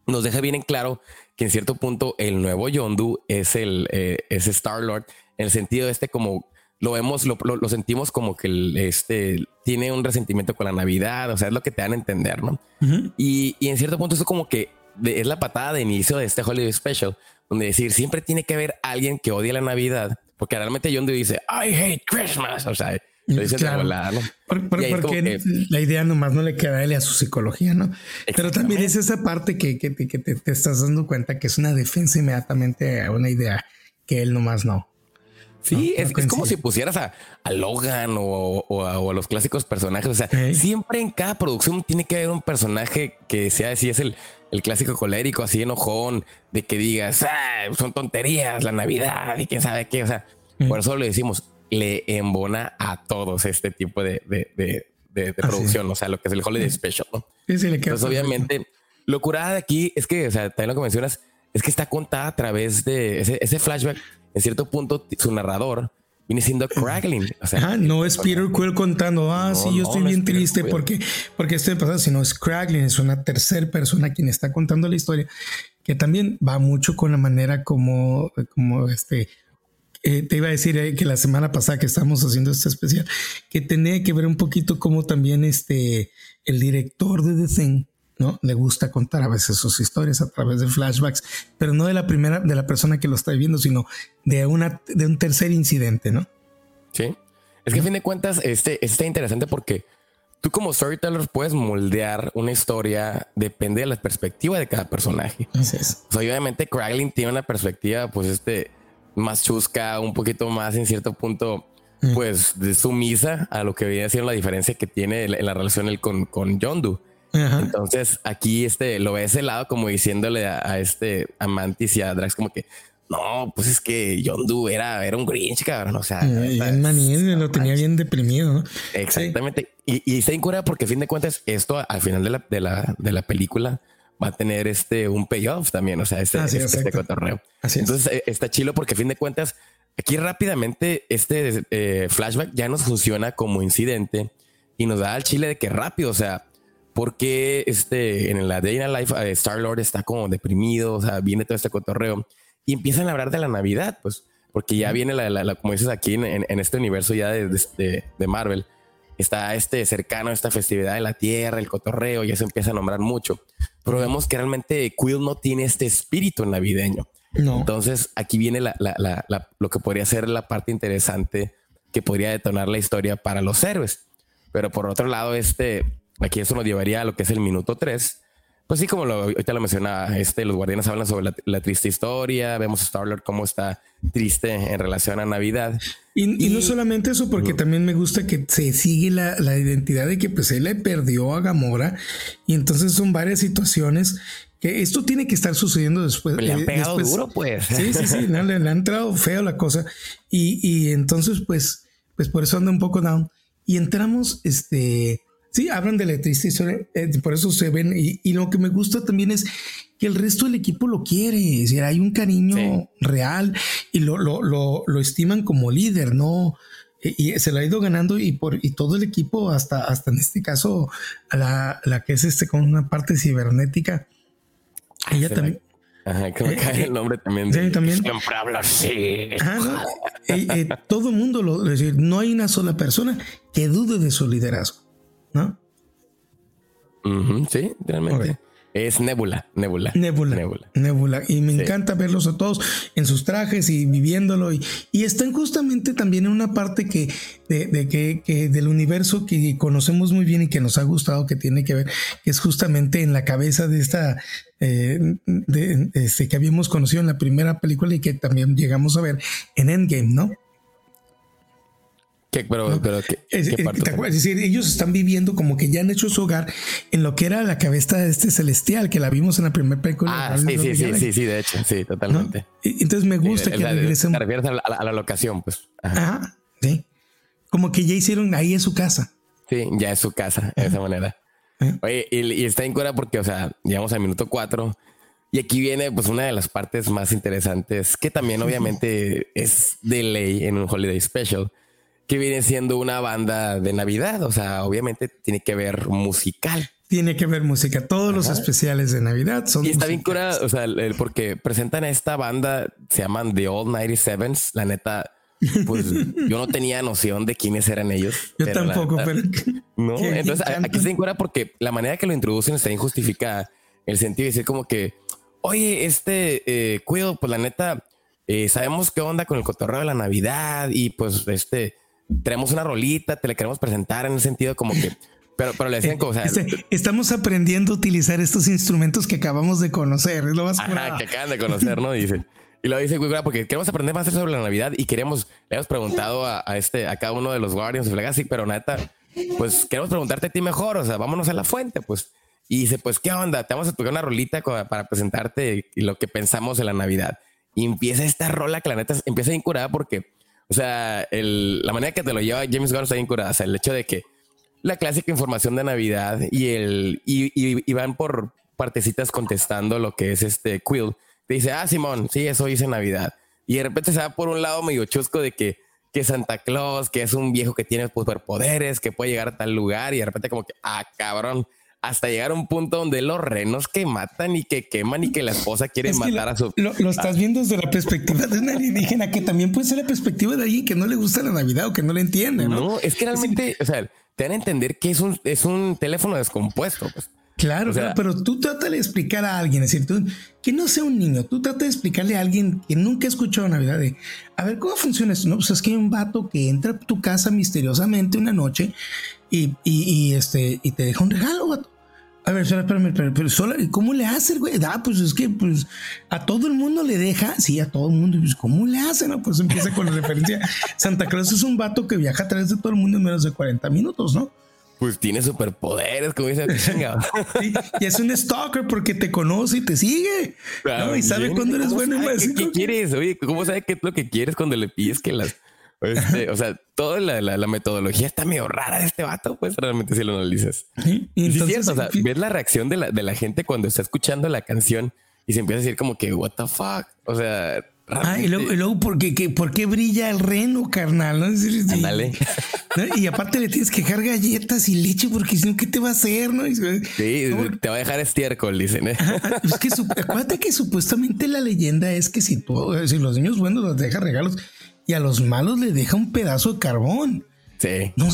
nos deja bien en claro que en cierto punto el nuevo Yondu es el eh, es Star Lord en el sentido de este como lo vemos, lo, lo- lo sentimos como que el, este tiene un resentimiento con la Navidad, o sea, es lo que te dan a entender, ¿no? y, y en cierto punto eso como que de- es la patada de inicio de este Holiday Special, donde decir siempre tiene que haber alguien que odie la Navidad, porque realmente Yondu dice I hate Christmas, o sea, lo dice de Claro. volada, ¿no? Por- porque que- la idea nomás no le queda a él a su psicología, ¿no? Pero también es esa parte que, que, te- que te, te estás dando cuenta que es una defensa inmediatamente a una idea que él nomás no. Sí, No, es, no es como si pusieras a, a Logan o, o a, o a los clásicos personajes. O sea, Ey. siempre en cada producción tiene que haber un personaje que sea así, es el, el clásico colérico, así enojón, de que digas, "Ah, son tonterías, la Navidad y quién sabe qué. O sea, por eso le decimos, le embona a todos este tipo de, de, de, de- producción, o sea, lo que es el Holiday Special. ¿no? Sí, sí, le queda Entonces, obviamente, lo curada de aquí es que, o sea, también lo que mencionas es que está contada a través de ese, ese flashback. En cierto punto, su narrador viene siendo *clears throat* Kraglin. O sea, no es Peter Quill contando, ah, No, sí, yo no, estoy no bien triste Quill. porque, porque estoy pasando, sino es Kraglin, es una tercera persona quien está contando la historia, que también va mucho con la manera como, como este, eh, te iba a decir eh, que la semana pasada que estábamos haciendo este especial, que tenía que ver un poquito como también este, el director de The Thing ¿no? Le gusta contar a veces sus historias a través de flashbacks, pero no de la primera, de la persona que lo está viviendo, sino de una, de un tercer incidente, ¿no? Sí. Es que a fin de cuentas, este, está interesante porque tú como storyteller puedes moldear una historia, depende de la perspectiva de cada personaje. Así es. O sea, obviamente Kraglin tiene una perspectiva, pues, este, más chusca, un poquito más en cierto punto, pues, de sumisa a lo que viene siendo la diferencia que tiene en la relación él con, con Yondu. Entonces aquí este lo ve ese lado como diciéndole a, este a Mantis y a Drax como que no, pues es que Yondu era, era un Grinch, cabrón. O sea, lo tenía bien deprimido. Exactamente. Y, y está incurada porque a fin de cuentas, esto al final de la, de la, de la película va a tener este un payoff también. O sea, este, este, este cotorreo. Entonces eh, está chilo porque a fin de cuentas, aquí rápidamente este eh, flashback ya nos funciona como incidente y nos da al chile de que rápido, o sea, porque este en la Day Life eh, Star Lord está como deprimido, o sea, viene todo este cotorreo y empiezan a hablar de la Navidad, pues, porque ya viene la, como dices aquí en, este universo ya de, de, Marvel, está este cercano a esta festividad de la Tierra, el cotorreo, ya se empieza a nombrar mucho, pero vemos que realmente Quill no tiene este espíritu navideño. No. Entonces aquí viene lo que podría ser la parte interesante que podría detonar la historia para los héroes. Pero por otro lado, este, aquí eso nos llevaría a lo que es el minuto 3, pues sí, como lo, ahorita lo mencionaba, este, los guardianes hablan sobre la, triste historia, vemos a Star-Lord cómo está triste en relación a Navidad. Y, no solamente eso, porque también me gusta que se sigue la, identidad de que pues él le perdió a Gamora y entonces son varias situaciones que esto tiene que estar sucediendo después. Le han pegado duro, pues. Sí, sí, sí, le, han entrado feo la cosa y, y entonces pues, pues por eso anda un poco down. Y entramos, este Sí, hablan de la triste historia, eh, por eso se ven. Y, lo que me gusta también es que el resto del equipo lo quiere. Es decir, hay un cariño real y lo, lo, lo, lo, estiman como líder, ¿no? Y, se lo ha ido ganando y por y todo el equipo, hasta, hasta en este caso, la, la que es este con una parte cibernética. Ella también. Ajá, que me eh, cae el nombre también. Sí, también. Siempre habla así. Eh, todo mundo lo, es decir, no hay una sola persona que dude de su liderazgo. ¿No? sí, realmente. Es Nebula, Nebula. Nebula. Nebula. Y me encanta verlos a todos en sus trajes y viviéndolo. Y, están justamente también en una parte que, de, que, del universo que conocemos muy bien y que nos ha gustado, que tiene que ver, que es justamente en la cabeza de esta, eh, de, este, que habíamos conocido en la primera película y que también llegamos a ver en Endgame, ¿no? Pero, pero es, decir, ellos están viviendo como que ya han hecho su hogar en lo que era la cabeza de este celestial que la vimos en la primera película. Ah, sí, sí, sí, sí, sí, de hecho, sí, totalmente. Entonces me gusta que regresen. Te refieres a la, locación, pues. Ajá. sí. Como que ya hicieron ahí es su casa. Sí, ya es su casa, de esa manera. Oye, y, está en cura porque, o sea, llegamos al minuto cuatro. Y aquí viene pues una de las partes más interesantes que también obviamente es de ley en un Holiday Special que viene siendo una banda de Navidad. O sea, obviamente tiene que ver musical. Tiene que ver música. Todos los especiales de Navidad son. Y está bien curada, o sea, el, porque presentan a esta banda, se llaman The Old 97s. La neta, pues *laughs* yo no tenía noción de quiénes eran ellos. Yo tampoco, pero. No, entonces aquí se cura porque la manera que lo introducen está injustificada. El sentido de decir como que, oye, este eh, Quill, pues la neta, eh, sabemos qué onda con el cotorreo de la Navidad y pues este tenemos una rolita, te la queremos presentar en el sentido como que, pero, pero le decían cosas. Este, estamos aprendiendo a utilizar estos instrumentos que acabamos de conocer. Es lo más Ajá, que acaban de conocer, ¿no? Dice. Y lo dice, porque queremos aprender más sobre la Navidad y queremos, le hemos preguntado a, este, a cada uno de los Guardians of Legacy, pero neta, pues queremos preguntarte a ti mejor, o sea, vámonos a la fuente, pues. Y dice, pues, ¿qué onda? Te vamos a tocar una rolita para presentarte lo que pensamos en la Navidad. Y empieza esta rola que la neta empieza a incurada porque o sea, el, la manera que te lo lleva James Gunn está bien curada. O sea, el hecho de que la clásica información de Navidad y el y, van por partecitas contestando lo que es este Quill. Te dice, ah, Simón, sí, eso hice Navidad. Y de repente se va por un lado medio chusco de que, que Santa Claus, que es un viejo que tiene superpoderes, que puede llegar a tal lugar. Y de repente, como que, ah, cabrón hasta llegar a un punto donde los renos que matan y que queman y que la esposa quiere matar a su. Lo, estás viendo desde la perspectiva de un alienígena que también puede ser la perspectiva de alguien que no le gusta la Navidad o que no le entiende. No, no es que realmente, o sea, te dan a entender que es un, es un teléfono descompuesto. Pues. Claro, claro, pero tú trata de explicar a alguien, es decir, tú, que no sea un niño, tú trata de explicarle a alguien que nunca ha escuchado Navidad de, a ver, ¿cómo funciona esto? No, pues es que hay un vato que entra a tu casa misteriosamente una noche y, y, este, y te deja un regalo, vato. A ver, espérame, espérame, pero solo, ¿cómo le hace, güey? Ah, pues es que pues a todo el mundo le deja, sí, a todo el mundo, pues ¿cómo le hace? No, pues empieza con la referencia. *laughs* Santa Claus es un vato que viaja a través de todo el mundo en menos de 40 minutos, ¿no? Pues tiene superpoderes, como dice *laughs* y es un stalker porque te conoce y te sigue. Y sabe cuándo eres bueno y más. ¿Qué, quieres? Oye, ¿cómo sabe qué es lo que quieres cuando le pides que las este, o sea, toda la, metodología está medio rara de este vato, pues realmente si lo analizas. Sí, entonces, o sea, ves la reacción de la, de la gente cuando está escuchando la canción y se empieza a decir como que, what the fuck? O sea, Ah, y luego, ¿por, qué, ¿por qué brilla el reno, carnal? *laughs* ¿no? Y aparte le tienes que dejar galletas y leche porque si no, ¿qué te va a hacer? ¿no? Sí, te va a dejar estiércol, dicen. ¿eh? Es que acuérdate que supuestamente la leyenda es que si, tú, si los niños buenos les deja regalos, y a los malos les deja un pedazo de carbón. Sí. No,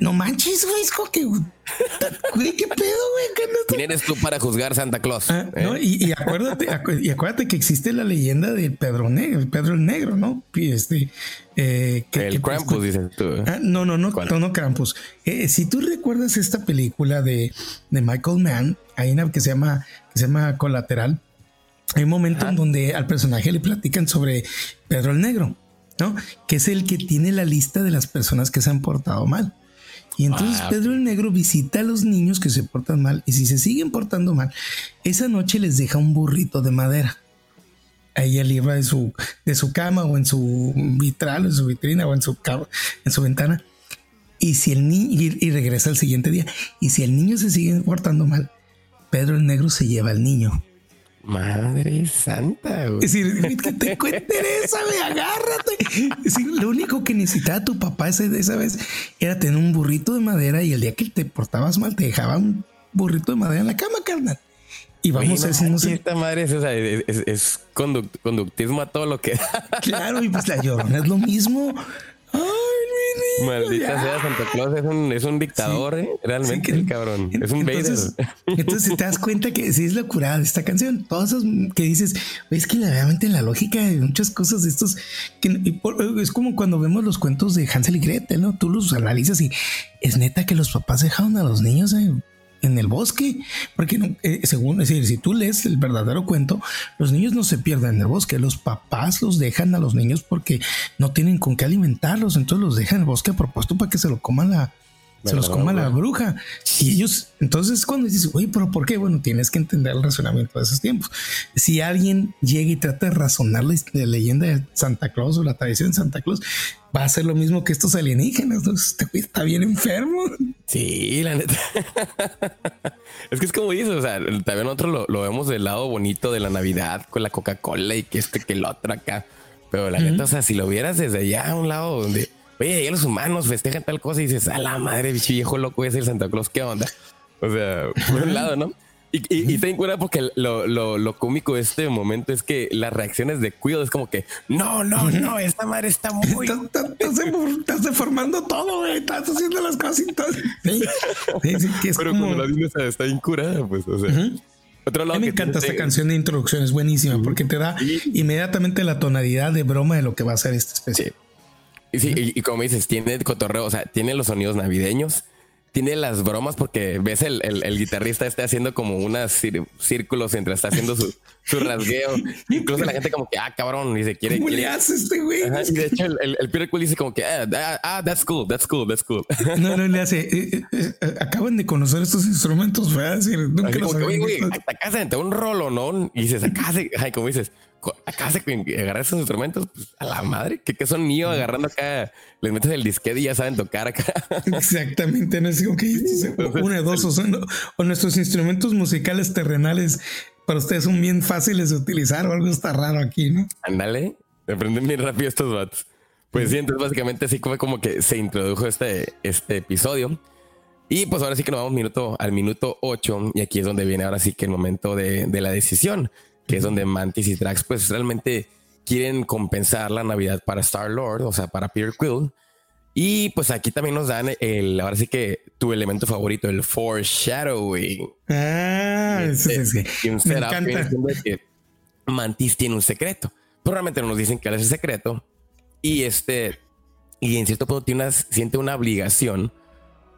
no, manches, güey. Es como que, güey, qué pedo, güey. ¿Quién eres tú para juzgar Santa Claus? Ah, ¿Eh? y, acuérdate, y acuérdate que existe la leyenda del Pedro Negro, el Pedro el Negro, ¿no? Este, eh, el Krampus, dices tú. ¿eh? Ah, no, no, no, no, no, Krampus. si tú recuerdas esta película de, de Michael Mann, hay una que se llama, que se llama Colateral. Hay un momento en donde al personaje le platican sobre Pedro el Negro que es el que tiene la lista de las personas que se han portado mal. Y entonces ah, Pedro el Negro visita a los niños que se portan mal y si se siguen portando mal, esa noche les deja un burrito de madera. Ahí arriba de su, de su cama o en su vitral, o en su vitrina o en su, en su ventana. Y si el niño, y, regresa al siguiente día. Y si el niño se sigue portando mal, Pedro el Negro se lleva al niño Madre santa, güey. Es decir, ¿qué te interesa, güey? Agárrate. Es decir, lo único que necesitaba tu papá esa, esa vez era tener un burrito de madera y el día que te portabas mal te dejaba un burrito de madera en la cama, carnal. Y vamos a decir, no sé. Esta madre es, o sea, es, es, conductismo a todo lo que Claro, y pues la llorona es lo mismo. *laughs* Maldita sea, Santa Claus es un, es un dictador, ¿eh? realmente, el cabrón. Es un entonces, Entonces, te das cuenta que sí es la curada de esta canción. Todas esas que dices, es que realmente la lógica de muchas cosas de estos, que es como cuando vemos los cuentos de Hansel y Gretel, ¿no? Tú los analizas y es neta que los papás dejaron a los niños eh, en el bosque, porque eh, según, es decir, si tú lees el verdadero cuento, los niños no se pierden en el bosque, los papás los dejan a los niños porque no tienen con qué alimentarlos, entonces los dejan en el bosque a propósito para que se lo coman la, se los coma la bruja. Y ellos, entonces cuando dices, oye, pero ¿por qué? Bueno, tienes que entender el razonamiento de esos tiempos. Si alguien llega y trata de razonar la, leyenda de Santa Claus o la tradición de Santa Claus, va a ser lo mismo que estos alienígenas. Entonces, este está bien enfermo. Sí, la neta. *laughs* es que es como dices, o sea, también nosotros lo, vemos del lado bonito de la Navidad con la Coca-Cola y que este que el otro acá. Pero la neta, o sea, si lo vieras desde allá a un lado donde oye, ya los humanos festejan tal cosa y dices, a la madre, bicho viejo loco, es el Santa Claus, ¿qué onda? O sea, por un lado, ¿no? Y, y, y cuenta porque lo, lo, lo, cómico de este momento es que las reacciones de Cuido es como que no, no, no, esta madre está muy. Estás, deformando todo. Estás haciendo las cositas. *laughs* Sí, sí, que es Pero como, la niña está incurada, pues, o sea. Otro lado a mí me encanta esta canción de introducción, es buenísima porque te da inmediatamente la tonalidad de broma de lo que va a ser esta especie. Sí, y, como dices, tiene cotorreo, o sea, tiene los sonidos navideños, tiene las bromas porque ves el, el, guitarrista este haciendo como unos círculos mientras está haciendo su, su rasgueo. *laughs* Incluso la gente como que, ah, cabrón, y se quiere... ¿Cómo quiere... le hace este güey? y de hecho el, el, Peter Quill dice como que, ah, ah, ah, that's cool, that's cool, that's cool. *laughs* No, no, le hace, eh, eh, eh, acaban de conocer estos instrumentos, ¿verdad? nunca los habían Güey, se un rolo, ¿no? Y dices, acá se, *laughs* ay, como dices, acá se agarrar esos instrumentos pues, a la madre que, que son míos agarrando acá les metes el disquete y ya saben tocar acá. *laughs* Exactamente no es como que una dos o, nuestros instrumentos musicales terrenales para ustedes son bien fáciles de utilizar o algo está raro aquí no ándale aprenden bien rápido estos vatos. Pues sí entonces básicamente así fue como que se introdujo este este episodio. Y pues ahora sí que nos vamos minuto al minuto 8 y aquí es donde viene ahora sí que el momento de, de la decisión que es donde Mantis y Drax pues realmente quieren compensar la Navidad para Star Lord, o sea, para Peter Quill. Y pues aquí también nos dan el, ahora sí que tu elemento favorito, el foreshadowing. Ah, Me setup encanta. diciendo que Mantis tiene un secreto. Pero realmente no nos dicen que es el secreto. Y este, y en cierto punto tiene una, siente una obligación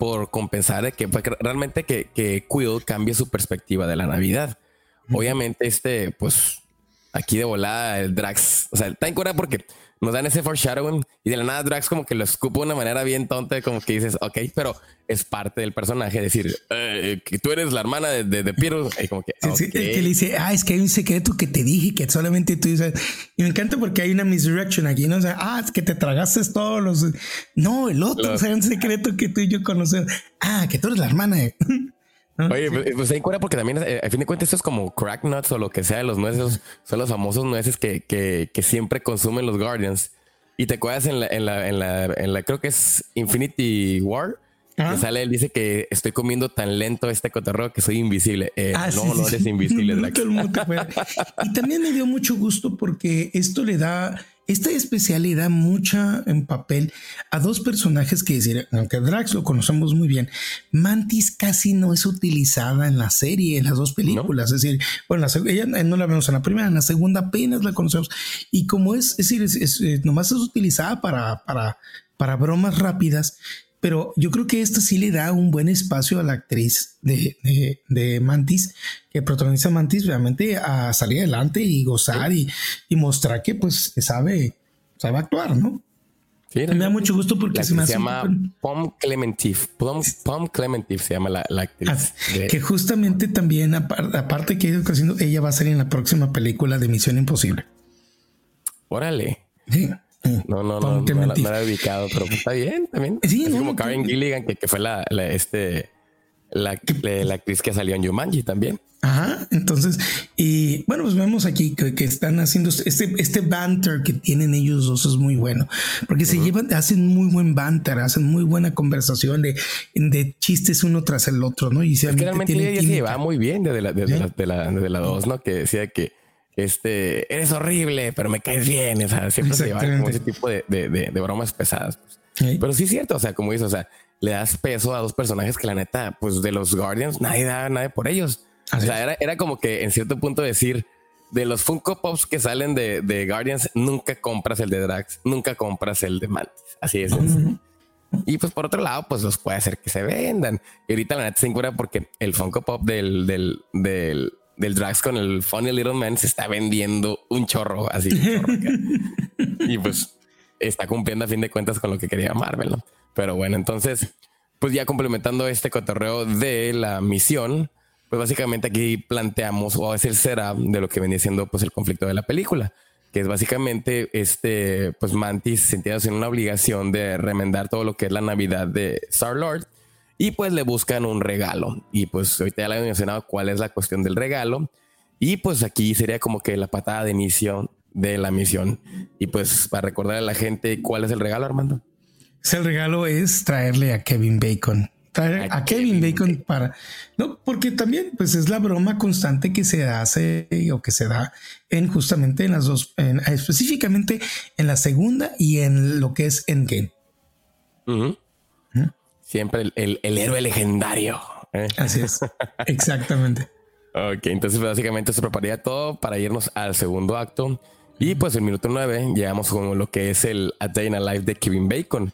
por compensar de que, porque realmente que, que Quill cambie su perspectiva de la Navidad. Obviamente, este, pues aquí de volada el Drax, o sea, está en cura porque nos dan ese foreshadowing y de la nada Drax como que lo escupa de una manera bien tonta, como que dices, ok, pero es parte del personaje decir eh, que tú eres la hermana de, de, de Peter. Y como que, Sí, sí, ok. el que le dice, ah, es que hay un secreto que te dije que solamente tú sabes. Y me encanta porque hay una misdirection aquí, ¿no? O sea, ah, es que te tragaste todos los. No, el otro, Los- o sea, un secreto que tú y yo conocemos. Ah, que tú eres la hermana de. *laughs* Oye, pues, pues ahí cura porque también, eh, a fin de cuentas, esto es como crack nuts o lo que sea de los nueces, son los famosos nueces que, que, que siempre consumen los Guardians. Y te acuerdas en la, en la, en la, en la creo que es Infinity War, que sale, él dice que estoy comiendo tan lento este cotorreo que soy invisible. Eh, Ah, no, sí, no sí, eres invisible, *laughs* No. Y también me dio mucho gusto porque esto le da, esta especial le da mucha en papel a dos personajes que decir, aunque Drax lo conocemos muy bien, Mantis casi no es utilizada en la serie, en las dos películas. Es decir, bueno, la ella no la vemos en la primera, en la segunda apenas la conocemos. Y como es, es decir, es, es, eh, nomás es utilizada para, para, para bromas rápidas. Pero yo creo que esto sí le da un buen espacio a la actriz de, de, de Mantis, que protagoniza Mantis, realmente a salir adelante y gozar y, y mostrar que pues que sabe, sabe actuar, ¿no? Sí, Me da mucho gusto porque se me se hace un llama Pom Clementif. Pom, Pom Clementif se llama la, la actriz. Ah, de- que justamente también, apar- aparte que ella, haciendo, ella va a salir en la próxima película de Misión Imposible. Órale. Sí, No, no, no, no, la- Clementif. no la he ubicado, pero pues está bien también. Sí, es no, como no, Karen Gilligan, que, que fue la, la- este, la, la- actriz que salió en Jumanji también. Ajá, entonces, y bueno, pues vemos aquí que, que están haciendo este, este banter que tienen ellos dos es muy bueno, porque se llevan, hacen muy buen banter, hacen muy buena conversación de, de chistes uno tras el otro, ¿no? Y Es que realmente ella se llevaba muy bien desde la, desde Sí. la, de la, desde la dos, ¿no? Que decía que este, eres horrible, pero me caes bien. O sea, siempre se llevaba como ese tipo de, de, de- de bromas pesadas. pues. Sí. Pero sí es cierto, o sea, como dices, o sea, le das peso a dos personajes que la neta, pues de los Guardians, nadie da nada por ellos. Así o sea, era, era como que en cierto punto decir, de los Funko Pops que salen de, de Guardians, nunca compras el de Drax, nunca compras el de Mantis. Así es. Y pues por otro lado, pues los puede hacer que se vendan. Y ahorita la neta se encuentra porque el Funko Pop del, del, del, del Drax con el Funny Little Man se está vendiendo un chorro, así. un chorro acá. *laughs* y pues está cumpliendo a fin de cuentas con lo que quería Marvel, ¿no? Pero bueno, entonces, pues ya complementando este cotorreo de la misión, pues básicamente aquí planteamos o es el setup de lo que venía siendo pues el conflicto de la película, que es básicamente este, pues Mantis sintiéndose en una obligación de remendar todo lo que es la Navidad de Star Lord y pues le buscan un regalo y pues ahorita ya le he mencionado cuál es la cuestión del regalo y pues aquí sería como que la patada de inicio de la misión y pues para recordar a la gente cuál es el regalo Armando. Ese regalo es traerle a Kevin Bacon. Traer A a, Kevin, Kevin Bacon para no, porque también pues es la broma constante que se hace o que se da en justamente en las dos, en- específicamente en la segunda y en lo que es Endgame. Ujú. Siempre el, el- el héroe legendario. ¿eh? Así es, *laughs* exactamente. Ok, entonces básicamente se prepararía todo para irnos al segundo acto. Y pues en minuto 9 llegamos con lo que es el A Day in a Life de Kevin Bacon.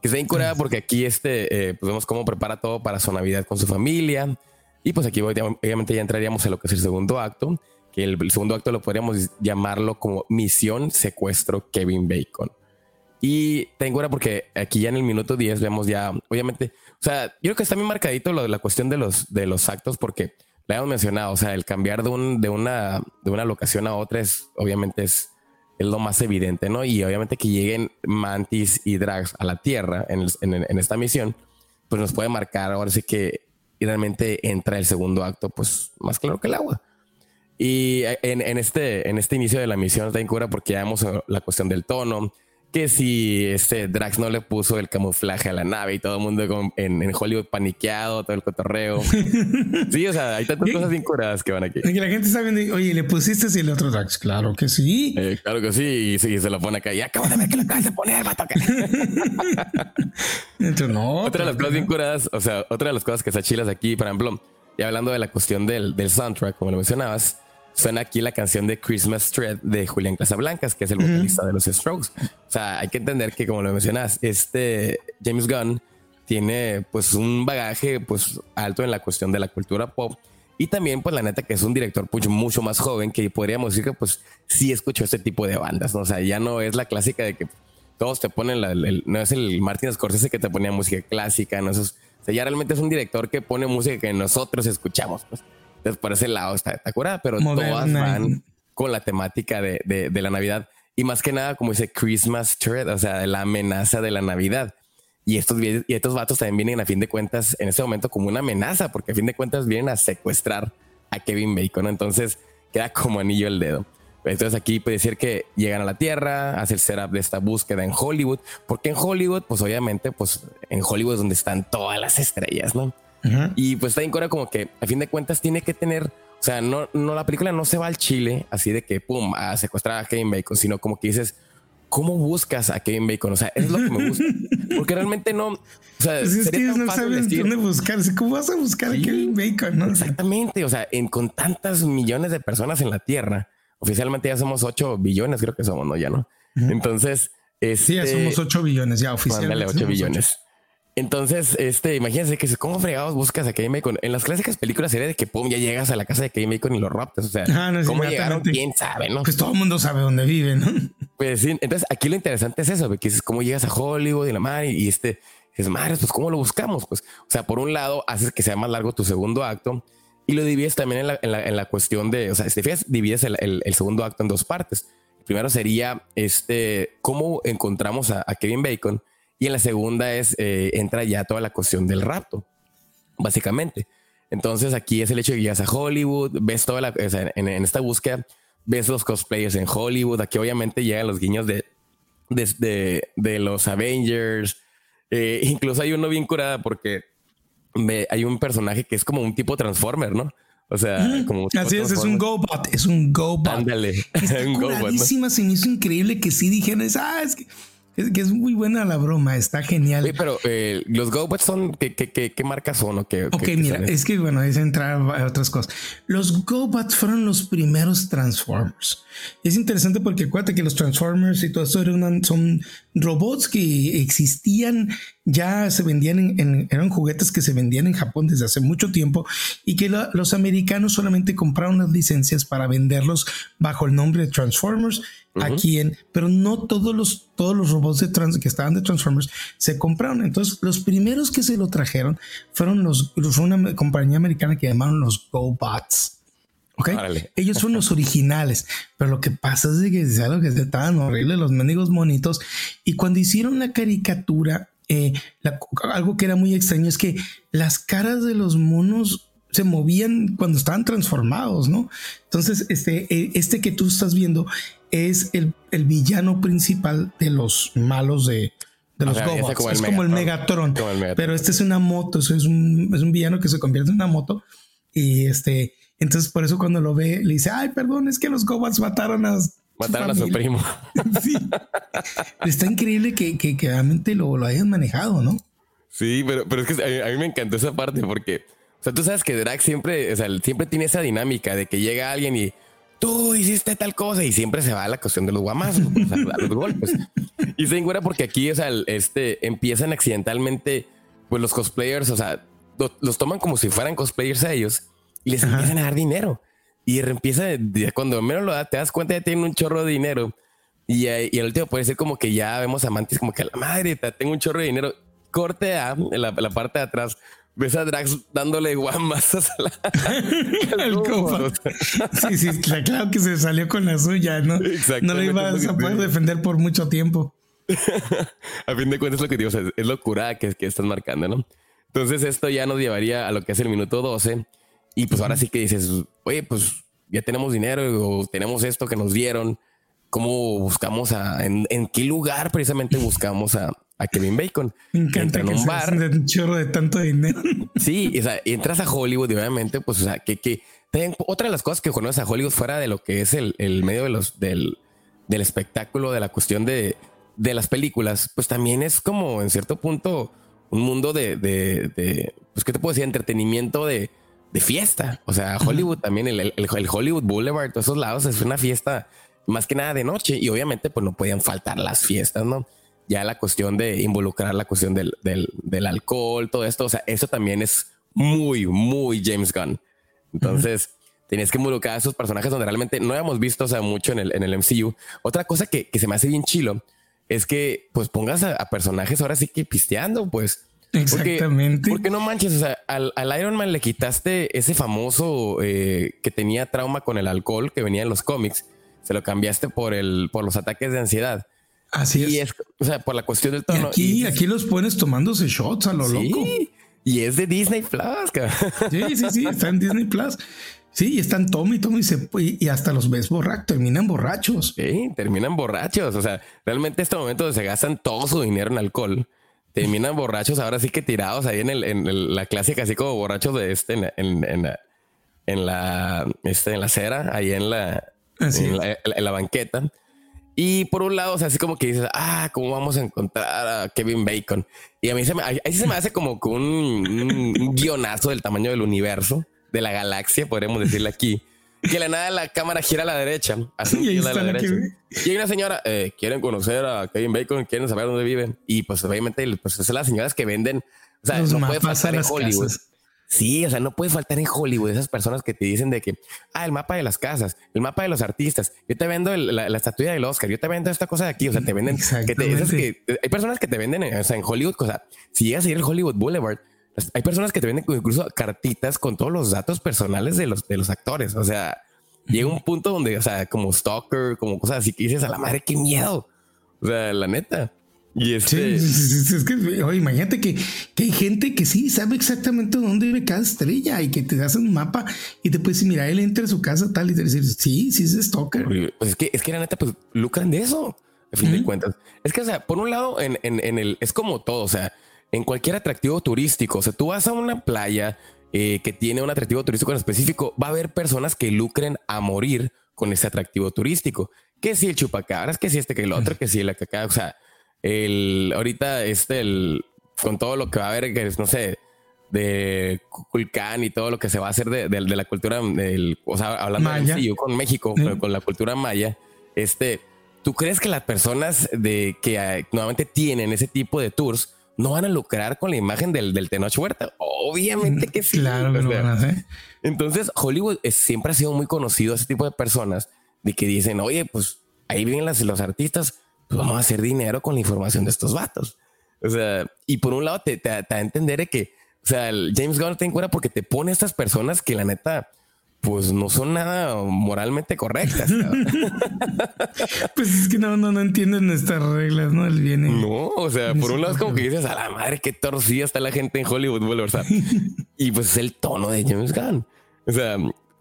Que está incurada porque aquí este, eh, pues vemos cómo prepara todo para su Navidad con su familia. Y pues aquí obviamente ya entraríamos en lo que es el segundo acto. Que el, el segundo acto lo podríamos llamarlo como Misión Secuestro Kevin Bacon. Y tengo ahora porque aquí ya en el minuto 10 vemos ya, obviamente, o sea, yo creo que está bien marcadito lo de la cuestión de los, de los actos porque le hemos mencionado, o sea, el cambiar de, un, de, una, de una locación a otra es, obviamente, es, es lo más evidente, ¿no? Y obviamente que lleguen Mantis y Drax a la Tierra en, el- en, en esta misión, pues nos puede marcar ahora sí que realmente entra el segundo acto, pues más claro que el agua. Y en, en este, en este inicio de la misión está en cura porque ya vemos la cuestión del tono, que si este Drax no le puso el camuflaje a la nave y todo el mundo en, en Hollywood paniqueado, todo el cotorreo. *laughs* sí, o sea, hay tantas cosas bien curadas que van aquí. Y que la gente sabe, oye, ¿le pusiste si el otro Drax? Claro que sí. Eh, claro que sí, y, sí, se lo pone acá. Y acabo de ver que lo acabas de poner, vato. *laughs* Entonces, no. Otra de las cosas bien curadas, o sea, otra de las cosas que está chilas aquí, por ejemplo, y hablando de la cuestión del, del soundtrack, como lo mencionabas, suena aquí la canción de Christmas Thread de Julián Casablancas, que es el vocalista de los Strokes. O sea, hay que entender que, como lo mencionas, este James Gunn tiene pues un bagaje pues alto en la cuestión de la cultura pop. Y también, pues la neta que es un director pues, mucho más joven que podríamos decir que pues sí escuchó este tipo de bandas. ¿no? O sea, ya no es la clásica de que todos te ponen, la, no es el Martin Scorsese que te ponía música clásica, no o sea, ya realmente es un director que pone música que nosotros escuchamos. Pues. Entonces, por ese lado está, está curada, pero todas van con la temática de, de, la Navidad. Y más que nada, como dice Christmas Threat, o sea, la amenaza de la Navidad. Y estos, y estos vatos también vienen a fin de cuentas en ese momento como una amenaza, porque a fin de cuentas vienen a secuestrar a Kevin Bacon. Entonces queda como anillo el dedo. Entonces aquí puede decir que llegan a la Tierra, hace el setup de esta búsqueda en Hollywood, porque en Hollywood, pues obviamente, pues en Hollywood es donde están todas las estrellas, ¿no? Y pues está cura como que a fin de cuentas tiene que tener, o sea, no, no la película no se va al Chile así de que pum, a secuestrar a Kevin Bacon, sino como que dices, ¿cómo buscas a Kevin Bacon? O sea, es lo que me gusta. *laughs* Porque realmente no. O sea, pues es que no saben dónde buscar. ¿Cómo vas a buscar a Kevin Bacon? ¿no? Exactamente. O sea, en, con tantas millones de personas en la Tierra, oficialmente ya somos 8 billones, creo que somos, ¿no? Ya no. Entonces, sí, ya somos 8 este, billones, ya oficialmente. 8 billones. Entonces, este, imagínense que cómo fregados buscas a Kevin Bacon. En las clásicas películas sería de que pum, ya llegas a la casa de Kevin Bacon y lo raptas. O sea, ah, cómo llegaron, quién sabe, ¿no? Pues todo el mundo sabe dónde vive, ¿no? *laughs* Pues sí, entonces aquí lo interesante es eso, que dices cómo llegas a Hollywood y la madre, y este, es madre, pues cómo lo buscamos, pues. O sea, por un lado, haces que sea más largo tu segundo acto y lo divides también en la, en la, en la cuestión de, o sea, si te fijas, divides el, el, segundo acto en dos partes. primero sería este, cómo encontramos a, a Kevin Bacon y en la segunda es, eh, entra ya toda la cuestión del rapto, básicamente. Entonces aquí es el hecho de que llegas a Hollywood, ves toda la, en, esta búsqueda, ves los cosplayers en Hollywood, aquí obviamente llegan los guiños de, de, de, los Avengers, eh, incluso hay uno bien curada porque hay un personaje que es como un tipo Transformer, ¿no? O sea, como así es, es un GoBot, es un GoBot. Ándale, *laughs* un GoBot. ¿no? Se me hizo increíble que sí dijeron, ah, es que es que es muy buena la broma, está genial. pero eh, los GoBots son, ¿qué, qué, qué, marcas son? ¿o qué, ok, mira, es que bueno, es entrar a otras cosas. Los GoBots fueron los primeros Transformers. Es interesante porque acuérdate que los Transformers y todo esto son robots que existían, ya se vendían en, eran juguetes que se vendían en Japón desde hace mucho tiempo y que los americanos solamente compraron las licencias para venderlos bajo el nombre de Transformers aquí en, pero no todos los, todos los robots de trans, que estaban de Transformers se compraron. Entonces, los primeros que se lo trajeron fueron los, fue una compañía americana que llamaron los GoBots. Ok, *laughs* ellos son los originales, pero lo que pasa es que es algo que estaban horribles los mendigos monitos. Y cuando hicieron la caricatura, eh, algo que era muy extraño es que las caras de los monos se movían cuando estaban transformados, ¿no? Entonces, este, eh, este que tú estás viendo es el, villano principal de los malos de, los Gobots. es como el Megatron, Pero este es una moto, es un, es un villano que se convierte en una moto. Y este, entonces por eso cuando lo ve, le dice, ay, perdón, es que los Gobots mataron a Mataron a su primo. *laughs* sí. Está increíble que, que, realmente lo, lo hayan manejado, ¿no? Sí, pero, pero es que a mí me encantó esa parte porque o sea, tú sabes que Drax siempre, o sea, siempre tiene esa dinámica de que llega alguien y tú hiciste tal cosa y siempre se va a la cuestión de los guamazos, pues, a, los golpes. Y se encuentra porque aquí, o sea, este, empiezan accidentalmente, pues los cosplayers, o sea, los toman como si fueran cosplayers a ellos y les empiezan a dar dinero. Y empieza, cuando menos lo da, te das cuenta que tienen un chorro de dinero. Y, y el último puede ser como que ya vemos amantes como que a la madre, tengo un chorro de dinero. Corte a la, la parte de atrás ves a Drax dándole guambazos a la, *laughs* al Sí, sí, claro que se salió con la suya, ¿no? No lo ibas a poder defender por mucho tiempo. *laughs* a fin de cuentas, lo que digo, es locura que, que estás marcando, ¿no? Entonces, esto ya nos llevaría a lo que es el minuto 12. Y pues ahora sí que dices, oye, pues ya tenemos dinero o tenemos esto que nos dieron. cómo buscamos a, en, qué lugar precisamente buscamos a, a Kevin Bacon. Me encanta en un bar. De un chorro de tanto dinero. Sí, o sea, entras a Hollywood y obviamente, pues, o sea, que, que otra de las cosas que conoces a Hollywood fuera de lo que es el, el medio de los, del, del espectáculo, de la cuestión de, de las películas, pues también es como en cierto punto un mundo de, de, de pues, ¿qué te puedo decir? Entretenimiento de, de fiesta. O sea, Hollywood también, el, el, el, Hollywood Boulevard, todos esos lados es una fiesta más que nada de noche y obviamente pues no podían faltar las fiestas, ¿no? Ya la cuestión de involucrar la cuestión del, del, del alcohol, todo esto, o sea, eso también es muy, muy James Gunn. Entonces, tenías que involucrar a esos personajes donde realmente no habíamos visto o sea, mucho en el, en el MCU. Otra cosa que, que se me hace bien chilo es que pues pongas a, personajes ahora sí que pisteando, pues. Exactamente. Porque, no manches, o sea, al, Iron Man le quitaste ese famoso eh, que tenía trauma con el alcohol que venía en los cómics, se lo cambiaste por el, por los ataques de ansiedad. Así y es. O sea, por la cuestión del tono. aquí, aquí los pones tomándose shots a lo sí, loco. Y es de Disney Plus. Sí, sí, sí, está en Disney Plus. Sí, y están Tommy, Tommy y, y hasta los ves borrachos, terminan borrachos. Sí, terminan borrachos. O sea, realmente en este momento se gastan todo su dinero en alcohol. Terminan borrachos, ahora sí que tirados ahí en, el, en la clásica, así como borrachos de este, en, en, en la, en la, este, en la acera, ahí en la, en la, en la, banqueta. Y por un lado, o sea, así como que dices, ah, ¿cómo vamos a encontrar a Kevin Bacon? Y a mí se me, ahí se me hace como un, un guionazo del tamaño del universo de la galaxia, podríamos decirle aquí. Que la nada la cámara gira a la derecha. Y, a la derecha. y hay una señora, eh, quieren conocer a Kevin Bacon, quieren saber dónde viven. Y pues obviamente pues son las señoras que venden. O sea, no puede faltar en Hollywood. Sí, o sea, no puede faltar en Hollywood esas personas que te dicen de que, ah, el mapa de las casas, el mapa de los artistas, yo te vendo la, la, estatua del Oscar, yo te vendo esta cosa de aquí, o sea, te venden, que te, esas que, hay personas que te venden, o sea, en Hollywood, o sea, si llegas a ir al Hollywood Boulevard, hay personas que te venden incluso cartitas con todos los datos personales de los, de los actores. O sea, llega un punto donde, o sea, como stalker, como cosas así que dices a la madre, qué miedo. O sea, la neta. Y este... Sí, es que, oye, imagínate que, que, hay gente que sí sabe exactamente dónde vive cada estrella y que te hacen un mapa y te puedes decir, mira, él entra a su casa tal y te decir, sí, sí es stalker. Pues es que, es que la neta, pues lucran de eso, a fin de cuentas. Es que, o sea, por un lado, en, en, en el, es como todo, o sea, en cualquier atractivo turístico. O sea, tú vas a una playa eh, que tiene un atractivo turístico en específico, va a haber personas que lucren a morir con ese atractivo turístico. Que si el chupacabras, que si este, que el otro, que si la caca. O sea, el ahorita este, el con todo lo que va a haber, que es, no sé, de Culcán y todo lo que se va a hacer de, la cultura, del, o sea, hablando de yo con México, pero con la cultura maya, este, ¿tú crees que las personas de que eh, nuevamente tienen ese tipo de tours no van a lucrar con la imagen del, del Tenoch Huerta. Obviamente que sí. Claro que van a hacer. Entonces, Hollywood siempre ha sido muy conocido ese tipo de personas de que dicen, oye, pues ahí vienen las, los artistas, pues vamos a hacer dinero con la información de estos vatos. O sea, y por un lado te, te, te a entender que, o sea, el James Gunn te encuentra porque te pone a estas personas que la neta, pues no son nada moralmente correctas. *laughs* pues es que no, no, no entienden nuestras reglas, ¿no? El bien. No, o sea, por un lado es como que dices, a la madre, qué torcida está la gente en Hollywood, o sea, y pues es el tono de James Gunn. O sea,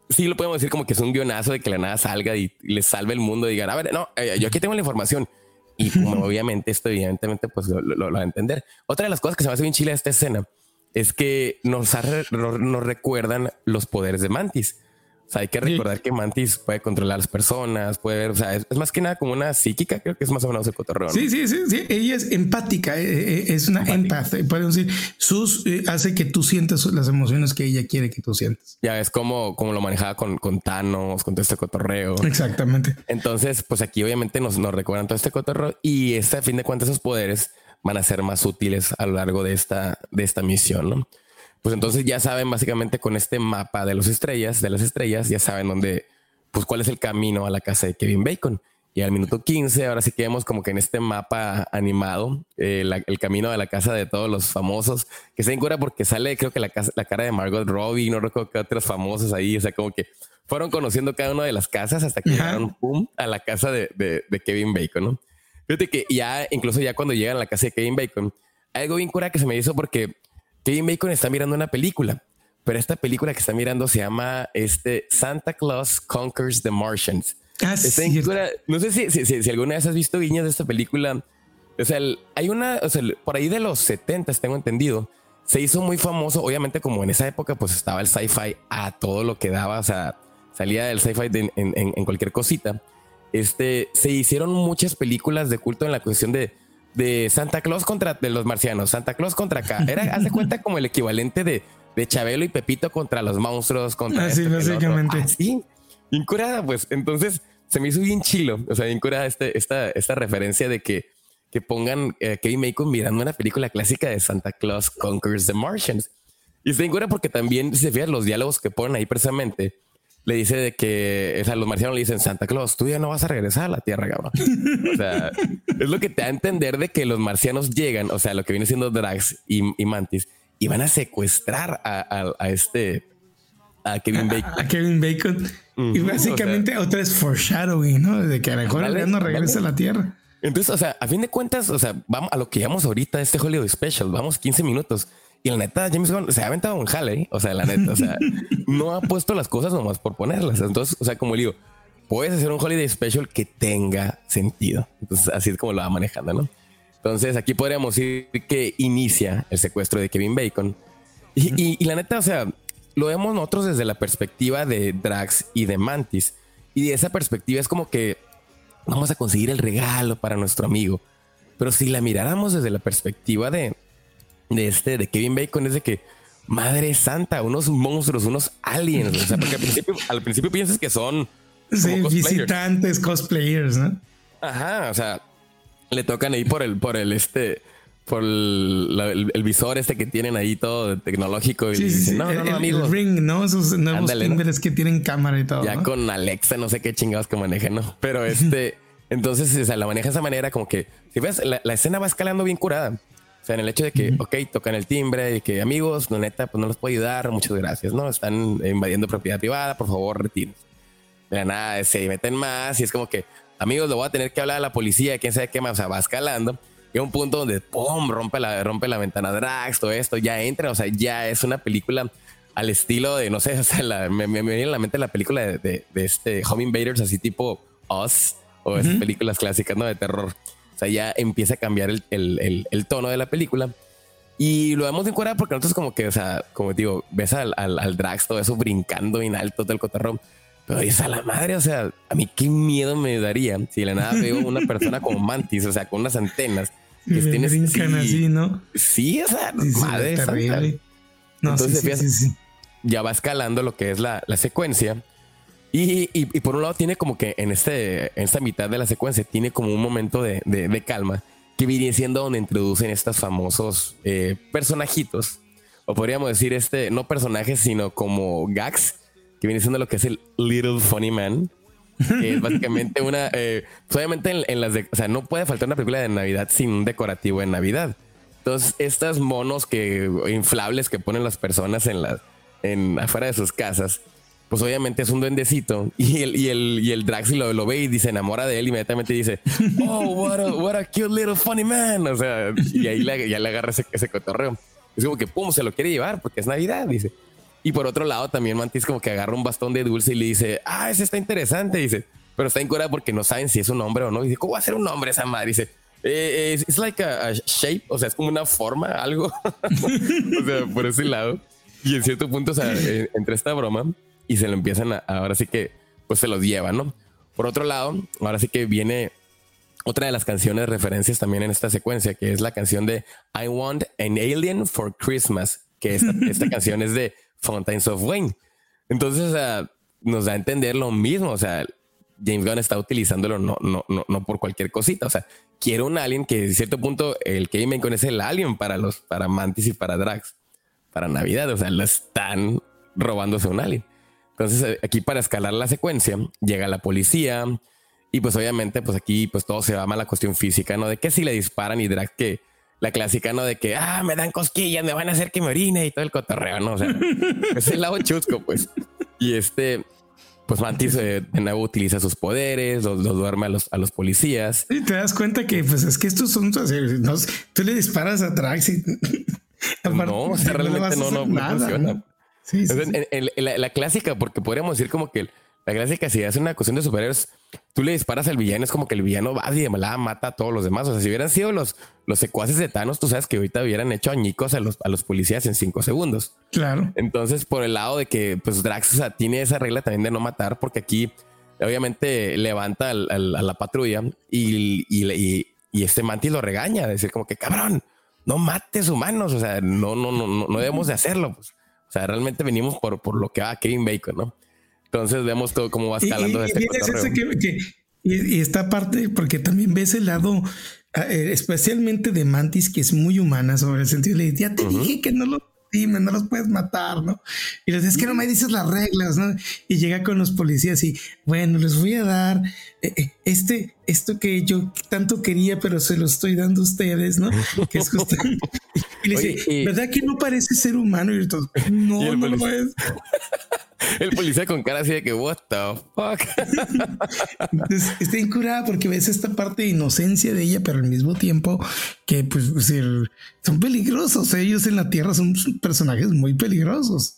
sí lo podemos decir como que es un guionazo de que la nada salga y, le salve el mundo y digan, a ver, no, eh, yo aquí tengo la información. Y obviamente esto evidentemente pues lo, va a entender. Otra de las cosas que se me hace bien chile de esta escena es que nos, nos recuerdan los poderes de Mantis sea, hay que recordar que Mantis puede controlar a las personas, puede ver, o sea, es, más que nada como una psíquica, creo que es más o menos el cotorreo. Sí, sí, sí, sí, ella es empática, eh, eh, es una empath, eh, podemos decir, sus hace que tú sientas las emociones que ella quiere que tú sientas. Ya es como, como lo manejaba con, con Thanos, con todo este cotorreo. Exactamente. Entonces, pues aquí obviamente nos, nos recuerdan todo este cotorreo y este, a fin de cuentas, esos poderes van a ser más útiles a lo largo de esta, de esta misión, ¿no? Pues entonces ya saben básicamente con este mapa de las estrellas, de las estrellas, ya saben dónde, pues cuál es el camino a la casa de Kevin Bacon. Y al minuto 15, ahora sí que vemos como que en este mapa animado, eh, el camino de la casa de todos los famosos, que se encura porque sale, creo que la, casa, la cara de Margot Robbie, no recuerdo qué otros famosos ahí, o sea, como que fueron conociendo cada una de las casas hasta que llegaron pum, a la casa de, de, Kevin Bacon, ¿no? Fíjate que ya, incluso ya cuando llegan a la casa de Kevin Bacon, algo bien cura que se me hizo porque Kevin Bacon está mirando una película, pero esta película que está mirando se llama este Santa Claus Conquers the Martians. Ah, no sé si, si, si, alguna vez has visto guiñas de esta película. O sea, hay una, o sea, por ahí de los 70 tengo entendido, se hizo muy famoso, obviamente como en esa época pues estaba el sci-fi a todo lo que daba, o sea, salía del sci-fi en, en, cualquier cosita. Este, se hicieron muchas películas de culto en la cuestión de, de Santa Claus contra de los marcianos, Santa Claus contra acá. Era, haz de *laughs* cuenta como el equivalente de, de Chabelo y Pepito contra los monstruos, contra... Así, este, básicamente. Sí, incurada, pues. Entonces se me hizo bien chilo, o sea, bien curada este, esta, esta referencia de que que pongan a Kevin Bacon mirando una película clásica de Santa Claus Conquers the Martians. Y se encuentra porque también, si se fijan los diálogos que ponen ahí precisamente, le dice de que, o sea, los marcianos le dicen, Santa Claus, tú ya no vas a regresar a la Tierra, cabrón. o sea, es lo que te da a entender de que los marcianos llegan, o sea, lo que viene siendo Drax y, Mantis, y van a secuestrar a, este, a Kevin Bacon. A, Kevin Bacon. y básicamente otra es foreshadowing, ¿no? De que a lo mejor ya no regresa a la Tierra. Entonces, o sea, a fin de cuentas, o sea, vamos a lo que llamamos ahorita este Hollywood Special, vamos 15 minutos. Y la neta, James Gunn se ha aventado un jale, ¿eh? o sea, la neta, o sea, *laughs* no ha puesto las cosas nomás por ponerlas. Entonces, o sea, como le digo, puedes hacer un Holiday Special que tenga sentido. Entonces, así es como lo va manejando, ¿no? Entonces, aquí podríamos decir que inicia el secuestro de Kevin Bacon. Y, y la neta, o sea, lo vemos nosotros desde la perspectiva de Drax y de Mantis. Y de esa perspectiva es como que vamos a conseguir el regalo para nuestro amigo. Pero si la miráramos desde la perspectiva de, de este, de Kevin Bacon, es de que, madre santa, unos monstruos, unos aliens. O sea, porque al principio, al principio piensas que son visitantes, cosplayers, ¿no? Ajá, o sea, le tocan ahí por el, por el este, por el, visor este que tienen ahí todo tecnológico y dicen, no, no, no. El ring, ¿no? Esos nuevos timbres que tienen cámara y todo. Ya con Alexa, no sé qué chingados que manejen, ¿no? Pero este, *laughs* entonces, o sea, la maneja de esa manera como que, si ves, la, escena va escalando bien curada. O sea, en el hecho de que, ok, tocan el timbre y que amigos, no neta, pues no los puedo ayudar, muchas gracias, ¿no? Están invadiendo propiedad privada, por favor, retiren. De nada, se meten más y es como que, amigos, lo voy a tener que hablar a la policía, quién sabe qué más, o sea, va escalando y un punto donde ¡pum! rompe la, rompe la ventana Drax, todo esto, ya entra, o sea, ya es una película al estilo de, no sé, *laughs* o sea, me, viene a la mente la película de, de, este Home Invaders, así tipo Us, o esas películas clásicas, ¿no? De terror. Sea, ya empieza a cambiar el, el, el, tono de la película. Y lo vemos en cuerda porque nosotros como que, o sea, como digo, ves al, al, Drax todo eso brincando en alto del cotarrón. Pero es a la madre, o sea, a mí qué miedo me daría si de la nada veo una *laughs* persona como Mantis, o sea, con unas antenas que tienes brincan así, ¿no? Sí, o sea, madre terrible. No, Entonces, ya va escalando lo que es la, la secuencia. Y, y, por un lado tiene como que en, este, en esta mitad de la secuencia tiene como un momento de, de, calma que viene siendo donde introducen estos famosos eh, personajitos. O podríamos decir este, no personajes, sino como gags, que viene siendo lo que es el Little Funny Man que es básicamente una. Eh, pues, obviamente en, las de. O sea, no puede faltar una película de Navidad sin un decorativo de Navidad. Entonces, estos monos que inflables que ponen las personas en las en afuera de sus casas, pues obviamente es un duendecito y el, y el, y el Draxi lo, lo, ve y se enamora de él inmediatamente dice, *laughs* oh, what a, what a cute little funny man. O sea, y ahí ya le agarra ese, ese cotorreo. Es como que, pum, se lo quiere llevar porque es Navidad, dice. Y por otro lado, también Mantis como que agarra un bastón de dulce y le dice, ah, ese está interesante, dice, pero está en cura porque no saben si es un hombre o no. Y dice, ¿cómo va a ser un hombre esa madre? Dice, eh, es like a, shape, o sea, es como una forma, algo. *laughs* o sea, por ese lado. Y en cierto punto, o sea, eh, entre esta broma y se lo empiezan a, ahora sí que, pues se los llevan, ¿no? Por otro lado, ahora sí que viene otra de las canciones referencias también en esta secuencia, que es la canción de I Want an Alien for Christmas, que esta, *laughs* esta canción es de Fountains of Wayne. Entonces, nos da a entender lo mismo. O sea, James Gunn está utilizándolo no, no, no, no por cualquier cosita. O sea, quiero un alien que en cierto punto el Kevin Bacon es el alien para los, para Mantis y para Drax, para Navidad. O sea, lo están robándose un alien. Entonces, aquí para escalar la secuencia, llega la policía y pues obviamente, pues aquí pues todo se va a la cuestión física, ¿no? De que si le disparan y Drax que la clásica, ¿no? De que, ah, me dan cosquillas, me van a hacer que me orine y todo el cotorreo, ¿no? O sea, *laughs* es el lado chusco, pues. Y este, pues Mantis eh, de nuevo utiliza sus poderes, los, duerme a los, a los policías. Y te das cuenta que, pues es que estos son, no, tú le disparas a Trax y... no, o sea, *laughs* realmente no, no, funciona. Sí, sí, la, clásica, porque podríamos decir como que la clásica, si hace una cuestión de superhéroes, tú le disparas al villano, es como que el villano va y de malada mata a todos los demás. O sea, si hubieran sido los, los secuaces de Thanos, tú sabes que ahorita hubieran hecho añicos a los, a los policías en cinco segundos. Claro. Entonces, por el lado de que pues Drax o sea, tiene esa regla también de no matar, porque aquí obviamente levanta al- al- a la patrulla y, y, y- y este Mantis lo regaña, decir como que cabrón, no mates humanos, o sea, no, no, no, no, no debemos de hacerlo. pues. O sea, realmente venimos por, por lo que va Kevin Bacon, ¿no? Entonces vemos todo cómo va Y, escalando y- y este ese que, que- y, y esta parte, porque también ves el lado, eh, especialmente de Mantis, que es muy humana sobre el sentido de ya te dije que no los lastimes, no los puedes matar, ¿no? Y les dices que no me dices las reglas, ¿no? Y llega con los policías y bueno, les voy a dar eh, eh, este, esto que yo tanto quería, pero se lo estoy dando a ustedes, ¿no? Que es justo. *laughs* y le dice, ¿verdad que no parece ser humano? Y Y no, no lo es. *laughs* El policía con cara así de que, what the fuck. Entonces, está incurada porque ves esta parte de inocencia de ella, pero al mismo tiempo que pues, son peligrosos. Ellos en la Tierra son personajes muy peligrosos.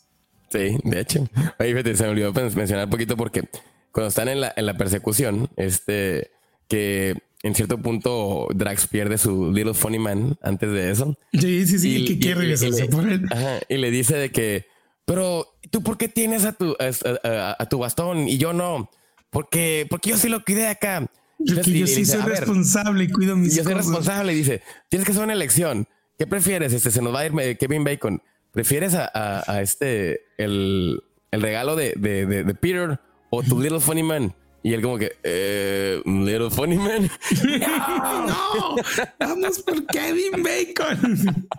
Sí, de hecho. Fíjate, se me olvidó mencionar un poquito porque cuando están en la, en la persecución, este, que en cierto punto Drax pierde su Little Funny Man antes de eso. Sí, sí, sí, Y- que y- quiere y- regresarse por él. Ajá, y le dice de que, pero tú por qué tienes a tu, a, a- a tu bastón y yo no? Porque, porque yo sí lo cuidé acá. Porque Entonces, y- yo sí dice, soy "A ver, responsable y cuido mis y yo soy cosas. responsable. Y dice, tienes que hacer una elección. ¿Qué prefieres? Este, se nos va a ir Kevin Bacon. ¿Prefieres a, a- a este, el, el regalo de, de, de- de Peter o tu Little Funny Man? Y él como que, eh, Little Funny Man. *laughs* No, vamos por Kevin Bacon. *laughs*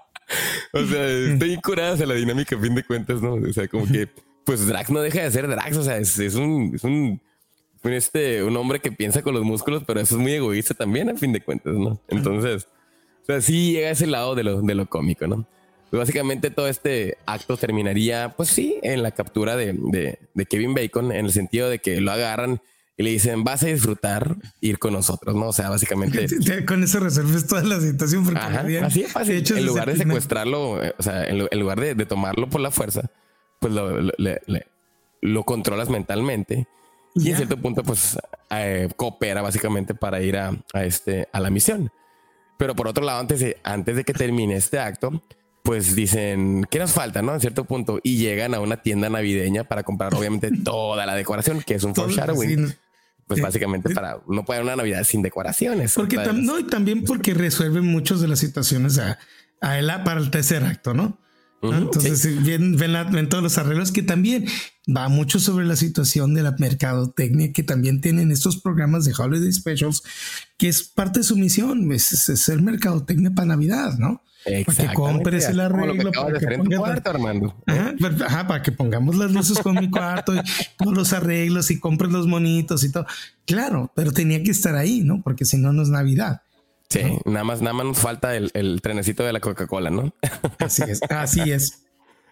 O sea, está incurada la dinámica a fin de cuentas, ¿no? O sea, como que, pues Drax no deja de ser Drax. O sea, es, es un, es un, un, este, un hombre que piensa con los músculos, pero eso es muy egoísta también a fin de cuentas, ¿no? Entonces, o sea, sí llega a ese lado de lo, de lo cómico, ¿no? Pues básicamente todo este acto terminaría, pues sí, en la captura de, de, de Kevin Bacon, en el sentido de que lo agarran y le dicen, vas a disfrutar ir con nosotros, ¿no? O sea, básicamente... *laughs* Con eso resuelves toda la situación. Porque Ajá, así es fácil. hecho en lugar de secuestrarlo, eh, o sea, en, lu- en lugar de, de tomarlo por la fuerza, pues lo, lo- le- le- lo controlas mentalmente y Ya. en cierto punto, pues eh, coopera básicamente para ir a, a este, a la misión. Pero por otro lado, antes de, antes de que termine este acto, pues dicen, ¿qué nos falta? ¿No? En cierto punto. Y llegan a una tienda navideña para comprar, obviamente, *laughs* toda la decoración, que es un foreshadowing. Pues Sí. básicamente para no puede una Navidad sin decoraciones. Porque tam- no, y también porque resuelve muchas de las situaciones a, a él para el tercer acto, ¿no? Entonces sí. ven, ven, la- ven todos los arreglos que también va mucho sobre la situación de la mercadotecnia que también tienen estos programas de Holiday Specials, que es parte de su misión, es, es- es ser mercadotecnia para Navidad, ¿no? Para que Exactamente, compres el arreglo, para que pongas- cuarto, Armando. Ajá, para que pongamos las luces con mi cuarto y todos los arreglos y compres los monitos y todo. Claro, pero tenía que estar ahí, ¿no? Porque si no, no es Navidad. Sí, nada más, nada más nos falta el, el trenecito de la Coca-Cola, ¿no? Así es, *laughs* así es.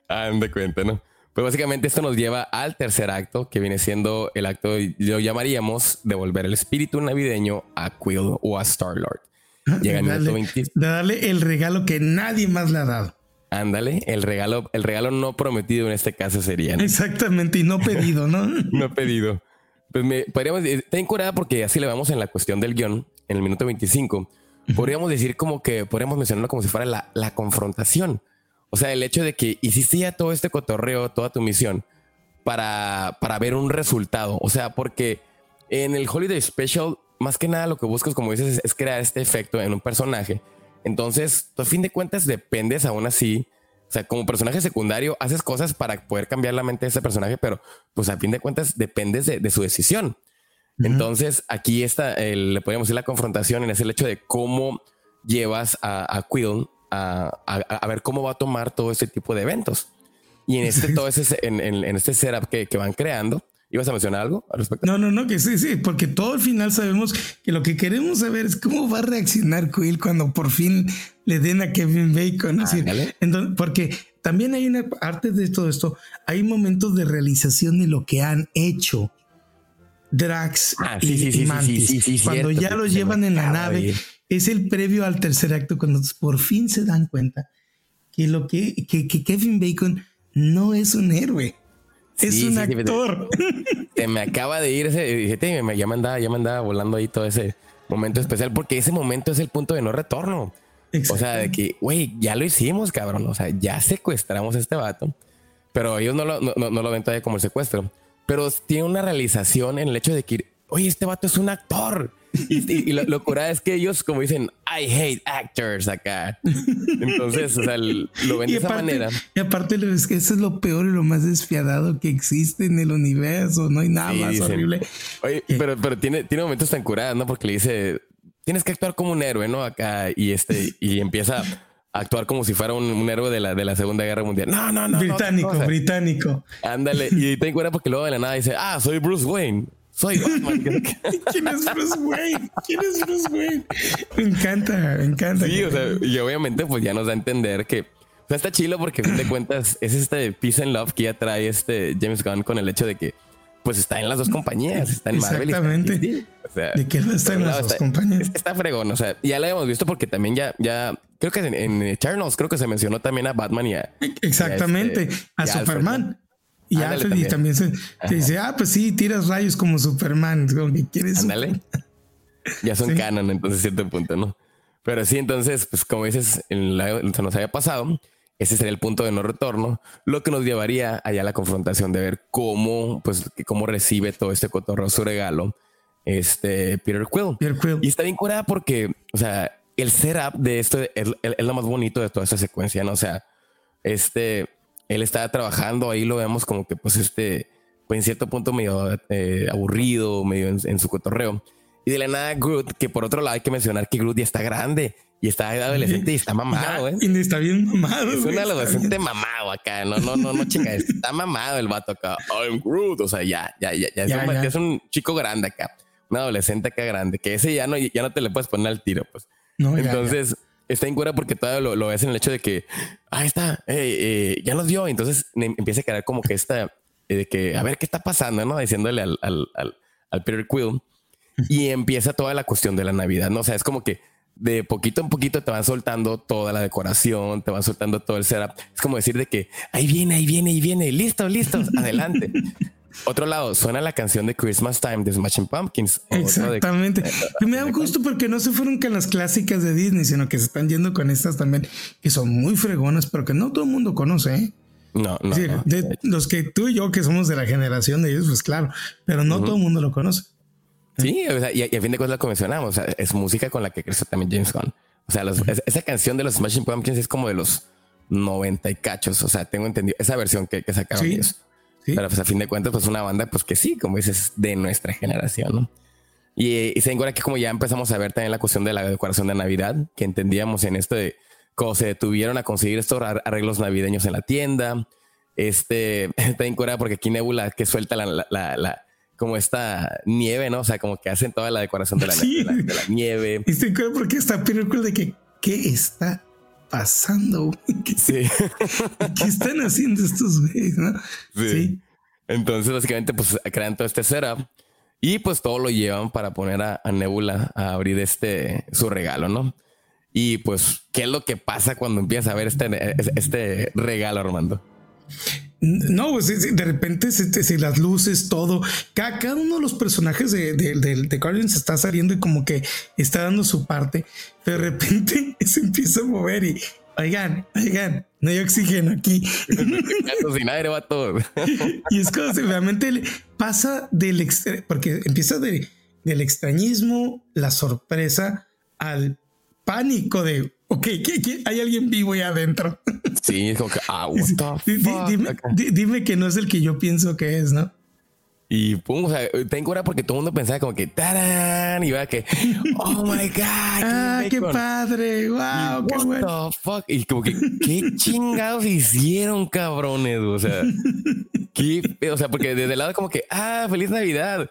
Han de cuenta, ¿no? Pues básicamente esto nos lleva al tercer acto, que viene siendo el acto, lo llamaríamos devolver el espíritu navideño a Quill o a Star-Lord. *laughs* Llega el de, minuto darle, 20. de darle el regalo que nadie más le ha dado. Ándale, el regalo, el regalo no prometido en este caso sería, ¿no? Exactamente, y no pedido, ¿no? *laughs* no pedido. Pues me podríamos decir, está incurada porque así le vamos en la cuestión del guion, en el minuto 25. Podríamos decir como que, podríamos mencionarlo como si fuera la, la confrontación. O sea, el hecho de que hiciste ya todo este cotorreo, toda tu misión, para, para ver un resultado. O sea, porque en el Holiday Special, más que nada lo que buscas, como dices, es, es crear este efecto en un personaje. Entonces, tú a fin de cuentas dependes aún así. O sea, como personaje secundario, haces cosas para poder cambiar la mente de ese personaje, pero pues a fin de cuentas dependes de, de su decisión. Entonces, aquí está, el- le podríamos decir la confrontación en ese hecho de cómo llevas a, a Quill a, a- a ver cómo va a tomar todo este tipo de eventos. Y en este, *laughs* todo ese, en, en- en este setup que, que van creando, ¿ibas a mencionar algo al respecto? No, no, no, que sí, sí, porque todo al final sabemos que lo que queremos saber es cómo va a reaccionar Quill cuando por fin le den a Kevin Bacon. Decir, entonces, porque también hay una parte de todo esto, hay momentos de realización de lo que han hecho Drax Ah, y, sí, sí, y sí, sí, Mantis. cuando cierto, ya me llevan en la nave, ir. es el previo al tercer acto cuando por fin se dan cuenta que lo que, que, que Kevin Bacon no es un héroe. Es un actor. *laughs* Se me acaba de ir ese. ya me andaba, ya me andaba volando ahí todo ese momento especial, porque ese momento es el punto de no retorno. O sea, de que, güey, ya lo hicimos, cabrón. O sea, ya secuestramos a este vato. Pero ellos no lo, no, no lo ven todavía como el secuestro. Pero tiene una realización en el hecho de que, oye, este vato es un actor. Y, lo, locura es que ellos, como dicen, I hate actors acá. Entonces, o sea, lo ven de esa manera. Y aparte, es que eso es lo peor y lo más despiadado que existe en el universo. No hay nada más horrible. Oye, pero, pero tiene, tiene momentos tan curados, ¿no? Porque le dice, tienes que actuar como un héroe, ¿no? Acá y este, y empieza a actuar como si fuera un, héroe de la, de la Segunda Guerra Mundial. No, no, no. Británico, británico. Ándale. Y te encuentras porque luego de la nada dice, ah, soy Bruce Wayne. Soy Batman. *laughs* ¿Quién es Bruce Wayne? ¿Quién es Bruce Wayne? Me encanta, me encanta. Sí, o sea, y obviamente pues ya nos da a entender que o sea, está chilo porque a fin de cuentas es este peace and love que ya trae este James Gunn con el hecho de que pues está en las dos compañías, está en Marvel. Exactamente. o sea, de que él está en las dos compañías. Está fregón, o sea, ya lo hemos visto porque también ya, ya, creo que en, en Eternals creo que se mencionó también a Batman y a... Exactamente, a, este, Superman. Y Alfred y también se, dice, ah, pues sí, tiras rayos como Superman, como que quieres. Ándale. *laughs* ya son canon, entonces cierto punto, ¿no? Pero sí, entonces, pues como dices, en la, se nos había pasado, ese sería el punto de no retorno, lo que nos llevaría allá a la confrontación de ver cómo, pues, cómo recibe todo este cotorro su regalo, este Peter Quill. Peter Quill. Y está bien curada porque, o sea, el setup de esto es, es, lo más bonito de toda esta secuencia, ¿no? O sea, este, él estaba trabajando, ahí lo vemos como que pues este, pues en cierto punto medio eh, aburrido, medio en, su cotorreo. Y de la nada Groot, que por otro lado hay que mencionar que Groot ya está grande y está adolescente y está mamado, ¿eh? Y está bien mamado. Es un adolescente mamado acá, no, no, no, no, chinga, está mamado el vato acá. I'm Groot, o sea, ya, ya, ya, ya, es, un, es un chico grande acá, un adolescente acá grande, que ese ya no, ya no te le puedes poner al tiro, pues. No, Entonces, está en cura porque todavía lo, lo, ves en el hecho de que, ahí está, eh, ya nos dio. Entonces empieza a quedar como que esta, eh, de que, a ver qué está pasando, ¿no? Diciéndole al, al, al, al Peter Quill. Y empieza toda la cuestión de la Navidad, ¿no? O sea, es como que de poquito en poquito te van soltando toda la decoración, te van soltando todo el setup. Es como decir de que ahí viene, ahí viene, ahí viene, listo, listo, adelante. *laughs* Otro lado, suena la canción de Christmas Time de Smashing Pumpkins. Exactamente. Y me da gusto porque no se fueron con las clásicas de Disney, sino que se están yendo con estas también, que son muy fregonas, pero que no todo el mundo conoce. ¿eh? No, no, De los que tú y yo, que somos de la generación de ellos, pues claro, pero no todo el mundo lo conoce. Sí, o sea, y, a fin de cuentas lo mencionamos, o sea, es música con la que creció también James Gunn. O sea, esa canción de los Smashing Pumpkins es como de los 90 y cachos. O sea, tengo entendido esa versión que, que sacaron ellos. Pero pues a fin de cuentas, pues una banda, pues que sí, como dices, de nuestra generación, ¿no? Y, y se encuentra que como ya empezamos a ver también la cuestión de la decoración de Navidad, que entendíamos en esto de cómo se detuvieron a conseguir estos arreglos navideños en la tienda. Este, *laughs* está en porque aquí Nebula que suelta la, la, la, como esta nieve, ¿no? O sea, como que hacen toda la decoración de la, *laughs* de la, nieve. Y estoy porque está Peter de que, ¿qué está pasando? *laughs* ¿Qué, sí. *laughs* ¿Qué están haciendo estos güeyes? ¿no? Sí. Entonces, básicamente, pues crean todo este setup y pues todo lo llevan para poner a, Nebula a abrir este su regalo, ¿no? Y pues, ¿qué es lo que pasa cuando empieza a ver este, este regalo, Armando? No, pues de repente si, las luces, todo, cada, uno de los personajes de, de, de, Guardians está saliendo y como que está dando su parte, de repente *laughs* se empieza a mover y, oigan, oigan, no hay oxígeno aquí. Sin aire va todo. *laughs* y es como si realmente pasa del, porque empieza de, del extrañismo, la sorpresa, al pánico de ok, hay alguien vivo ahí adentro. *laughs* Sí, es como que, ah, what the fuck? Dime, que no es el que yo pienso que es, ¿no? Y pum, o sea, tengo hora porque todo el mundo pensaba como que tarán, y va que, oh my god, *laughs* ah, qué padre, wow, qué bueno. fuck, y como que, qué chingados hicieron, cabrones, o sea, qué, o sea, porque desde el lado como que, ah, feliz Navidad,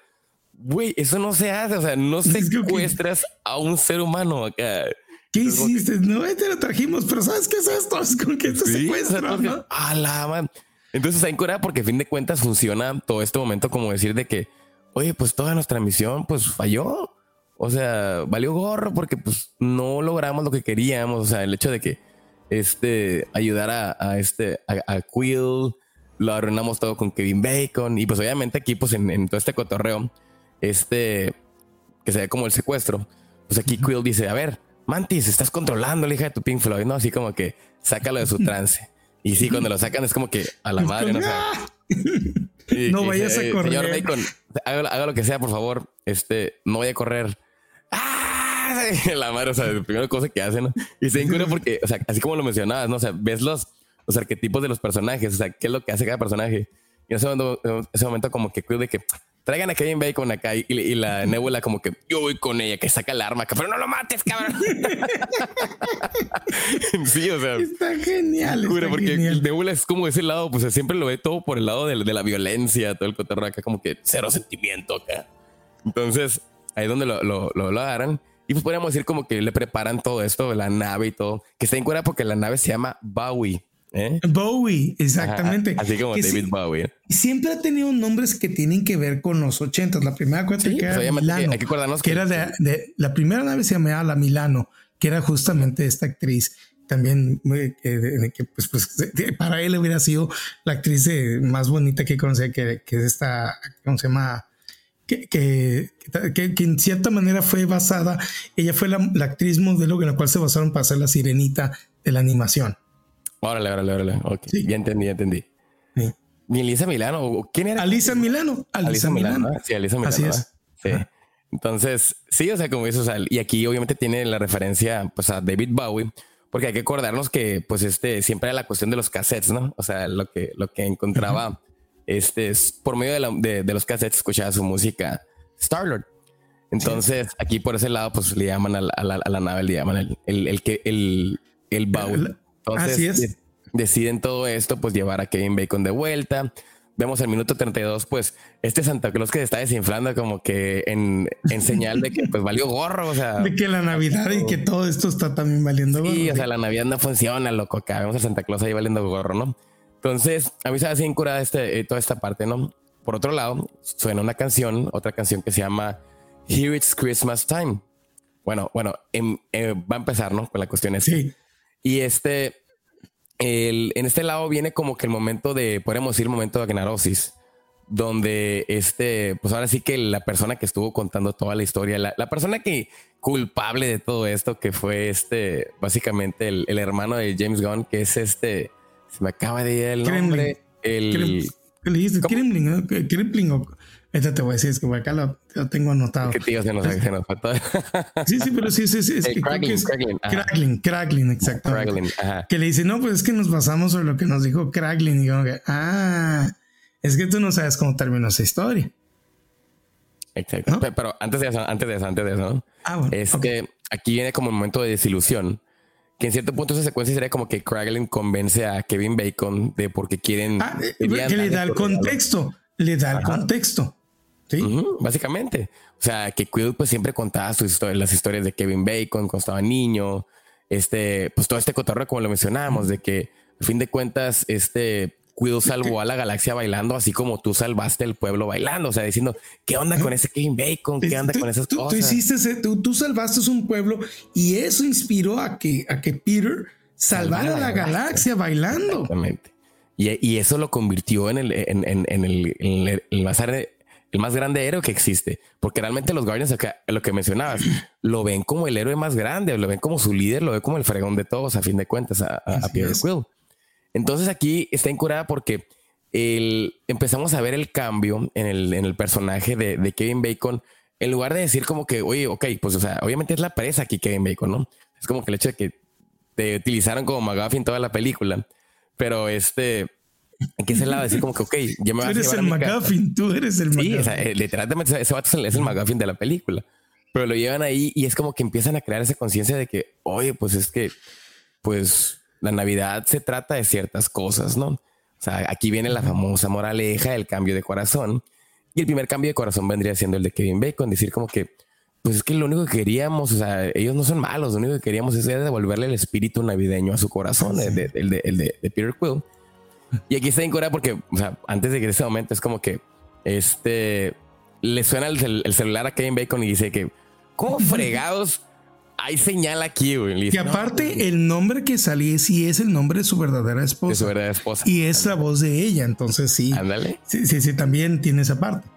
güey, eso no se hace, o sea, no secuestras a un ser humano acá. ¿Qué hiciste? No, te lo trajimos, pero ¿sabes qué es esto? Es con que te sí, *laughs* ¿no? A la man. Entonces, en Corea, porque a fin de cuentas funciona todo este momento como decir de que, oye, pues toda nuestra misión, pues falló. O sea, valió gorro porque pues no logramos lo que queríamos. O sea, el hecho de que este ayudar a, este a, Quill lo arruinamos todo con Kevin Bacon. Y pues obviamente aquí, pues en, todo este cotorreo, este, que se ve como el secuestro, pues aquí Quill dice, a ver, Mantis, estás controlando la hija de tu Pink Floyd, ¿no? Así como que sácalo de su *laughs* trance. Y sí, cuando lo sacan es como que a la madre, ¿no? *laughs* no vayas a correr. Señor Bacon, haga, lo que sea, por favor. Este, no vaya a correr. ¡Ah! *laughs* La madre, o sea, la primera cosa que hacen, ¿no? Y se incluye porque, o sea, así como lo mencionabas, ¿no? O sea, ves los, los arquetipos de los personajes, o sea, qué es lo que hace cada personaje. Y en ese momento, en ese momento como que de que traigan a Kevin Bacon acá y, y, la Nebula como que yo voy con ella, que saca el arma, pero no lo mates, cabrón. *laughs* sí, o sea. Está genial. porque el Nebula es como ese lado, pues siempre lo ve todo por el lado de, de la violencia, todo el cotorreo acá, como que cero sentimiento acá. Entonces, ahí es donde lo, lo, lo, agarran. Y pues podríamos decir como que le preparan todo esto, la nave y todo, que está en cuera porque la nave se llama Bowie. ¿Eh? Bowie, exactamente. así como David Bowie. Siempre ha tenido nombres que tienen que ver con los ochentas. La primera cuenta que era pues, Milano, que, era de, la primera nave se llamaba La Milano, que era justamente esta actriz también eh, que pues, pues para él hubiera sido la actriz más bonita que conocía, que, que es esta, ¿cómo se llama? Que, que, que, en cierta manera fue basada, ella fue la, actriz modelo en la cual se basaron para hacer la sirenita de la animación. Órale, órale, órale. Ok, ya entendí, ya entendí. Sí. ¿Ni Alisa Milano? ¿Quién era? Alisa Milano. Alisa, Milano. Sí, Alisa Milano. Así es. Sí. Entonces, sí, o sea, como dices, o sea, y aquí obviamente tiene la referencia pues a David Bowie, porque hay que acordarnos que pues este siempre era la cuestión de los cassettes, ¿no? O sea, lo que, lo que encontraba este es por medio de, de, los cassettes escuchaba su música Starlord. Entonces, aquí por ese lado, pues le llaman a la, a la, nave, le llaman el, el, el, el, el Bowie. Entonces, Así es. deciden todo esto, pues llevar a Kevin Bacon de vuelta. Vemos el minuto 32, pues este Santa Claus que se está desinflando como que en, en *laughs* señal de que pues valió gorro, o sea. De que la Navidad y que todo esto está también valiendo gorro. Sí, o sea, la Navidad no funciona, loco. Acá vemos a Santa Claus ahí valiendo gorro, ¿no? Entonces, a mí se hace incurada este, eh, toda esta parte, ¿no? Por otro lado, suena una canción, otra canción que se llama Here It's Christmas Time. Bueno, bueno, em, eh, va a empezar, ¿no? Con la cuestión esa. Sí. Y este, el, en este lado viene como que el momento de, podemos decir, el momento de agnarosis, donde este, pues ahora sí que la persona que estuvo contando toda la historia, la, persona que culpable de todo esto, que fue este, básicamente el, hermano de James Gunn, que es este, se me acaba de ir el nombre, el... ¿Qué le dices? Kremlin, Kremlin o esto te voy a decir, es que acá lo, tengo anotado. ¿Qué tío se nos, se nos faltó? *laughs* sí, sí, pero sí, sí, sí. Es que Kraglin, es Kraglin, Kraglin, exactamente. Que le dice, no, pues es que nos basamos sobre lo que nos dijo Kraglin. Y que, ah, es que tú no sabes cómo terminó esa historia. Exacto. Pero antes de eso, antes de eso, antes de eso, ¿no? Ah, bueno. Es que aquí viene como un momento de desilusión. Que en cierto punto esa secuencia sería como que Kraglin convence a Kevin Bacon de por qué quieren. Ah, eh, que le da el contexto. Le da el contexto. Sí. básicamente. O sea, que Quill pues siempre contaba sus historias, las historias de Kevin Bacon cuando estaba niño. Este, pues todo este cotorreo, como lo mencionábamos, de que a fin de cuentas, este Quill salvó a la galaxia bailando, así como tú salvaste el pueblo bailando. O sea, diciendo, ¿qué onda con ese Kevin Bacon? ¿Qué onda con esas cosas? Tú, hiciste, tú, salvaste un pueblo y eso inspiró a que, a que Peter salvara a la, galaxia, bailando. Exactamente. Y, eso lo convirtió en el, en, en, en el, el, más el más grande héroe que existe, porque realmente los Guardians, lo que mencionabas, *clears throat* lo ven como el héroe más grande, lo ven como su líder, lo ven como el fregón de todos, a fin de cuentas, a, a, Peter Quill. Entonces aquí está incurada porque el, empezamos a ver el cambio en el, en el personaje de, de, Kevin Bacon, en lugar de decir como que, oye, ok, pues o sea, obviamente es la presa aquí Kevin Bacon, ¿no? Es como que el hecho de que te utilizaron como McGuffin toda la película, pero este que es el lado de decir como que, ok, ya me a eres el McGuffin, tú eres el McGuffin. Sí, o sea, eh, literalmente ese vato es el, McGuffin de la película. Pero lo llevan ahí y es como que empiezan a crear esa conciencia de que, oye, pues es que, pues la Navidad se trata de ciertas cosas, ¿no? O sea, aquí viene la famosa moraleja, el cambio de corazón. Y el primer cambio de corazón vendría siendo el de Kevin Bacon, decir como que, pues es que lo único que queríamos, o sea, ellos no son malos, lo único que queríamos es devolverle el espíritu navideño a su corazón, el de, el de, el de Peter Quill. Y aquí está en Corea porque, o sea, antes de que ese momento es como que este le suena el, celular a Kevin Bacon y dice que, ¿cómo *laughs* fregados hay señal aquí, güey. Y aparte, el nombre que salía sí es el nombre de su verdadera esposa. De su verdadera esposa. Y es la voz de ella, entonces sí. Ándale. Sí, sí, sí, también tiene esa parte.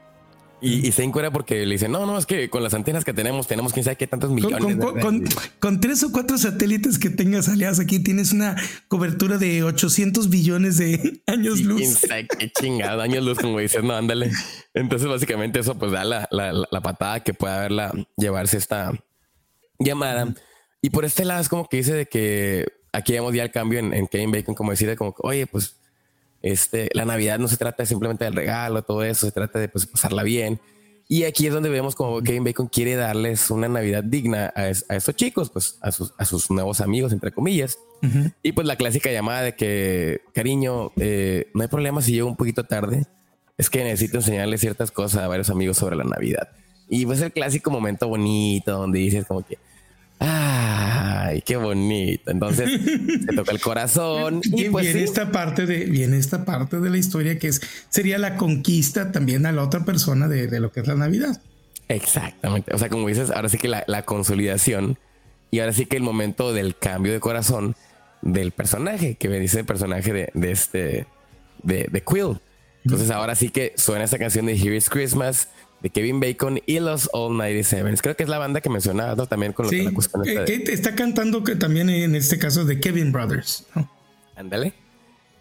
Y, se encuera porque le dicen, no, no, es que con las antenas que tenemos, tenemos quién sabe qué tantos millones. Con, tres o cuatro satélites que tengas aliados aquí, tienes una cobertura de 800 billones de *laughs* años luz. Quién sabe qué *laughs* años luz, como dices, no, ándale. Entonces, básicamente, eso pues da la, la, patada que puede haberla llevarse esta llamada. Y por este lado es como que dice de que aquí vemos ya el cambio en, en Kevin Bacon, como decir, como, oye, pues este, la Navidad no se trata simplemente del regalo, todo eso, se trata de pues, pasarla bien. Y aquí es donde vemos como Kevin Bacon quiere darles una Navidad digna a, estos chicos, pues a sus, a sus nuevos amigos, entre comillas. Y pues la clásica llamada de que, cariño, eh, no hay problema si llego un poquito tarde. Es que necesito enseñarle ciertas cosas a varios amigos sobre la Navidad. Y pues el clásico momento bonito donde dices como que, Ay, qué bonito. Entonces se toca el corazón. *laughs* Y, pues viene esta parte de, viene esta parte de la historia que es, sería la conquista también a la otra persona de, lo que es la Navidad. Exactamente. O sea, como dices, ahora sí que la, consolidación y ahora sí que el momento del cambio de corazón del personaje, que me dice el personaje de, este, de, de Quill. Entonces ahora sí que suena esa canción de Here is Christmas de Kevin Bacon y los All 97. Creo que es la banda que mencionaba ¿no? también con lo que la cuestión eh, que está cantando que también en este caso de Kevin Brothers. Ándale.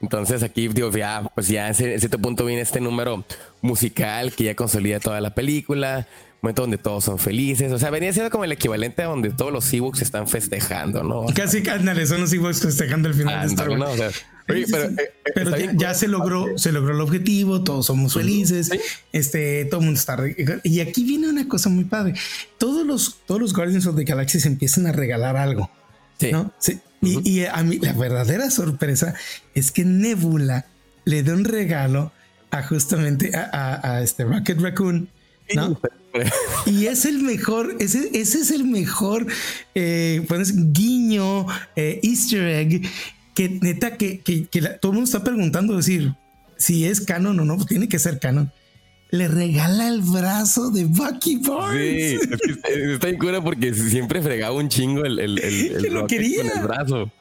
Entonces aquí digo, ya, pues ya en cierto punto viene este número musical que ya consolida toda la película, momento donde todos son felices. O sea, venía siendo como el equivalente a donde todos los Ewoks están festejando, ¿no? Casi, ándale, son los Ewoks festejando el final de Star Wars pero, eh, ya, se logró, se logró el objetivo, todos somos felices, este, todo el mundo está. Y aquí viene una cosa muy padre. Todos los, todos los Guardians of the Galaxy se empiezan a regalar algo. ¿no? Sí. y, a mí la verdadera sorpresa es que Nebula le da un regalo a justamente a, este Rocket Raccoon. ¿no? y es el mejor, ese, ese es el mejor eh, pues, guiño, eh, easter egg que neta que, todo el mundo está preguntando, decir, si es canon o no, pues tiene que ser canon. Le regala el brazo de Bucky Barnes. Sí, está en cura porque siempre fregaba un chingo el, el, el, *laughs* lo quería. Con el brazo.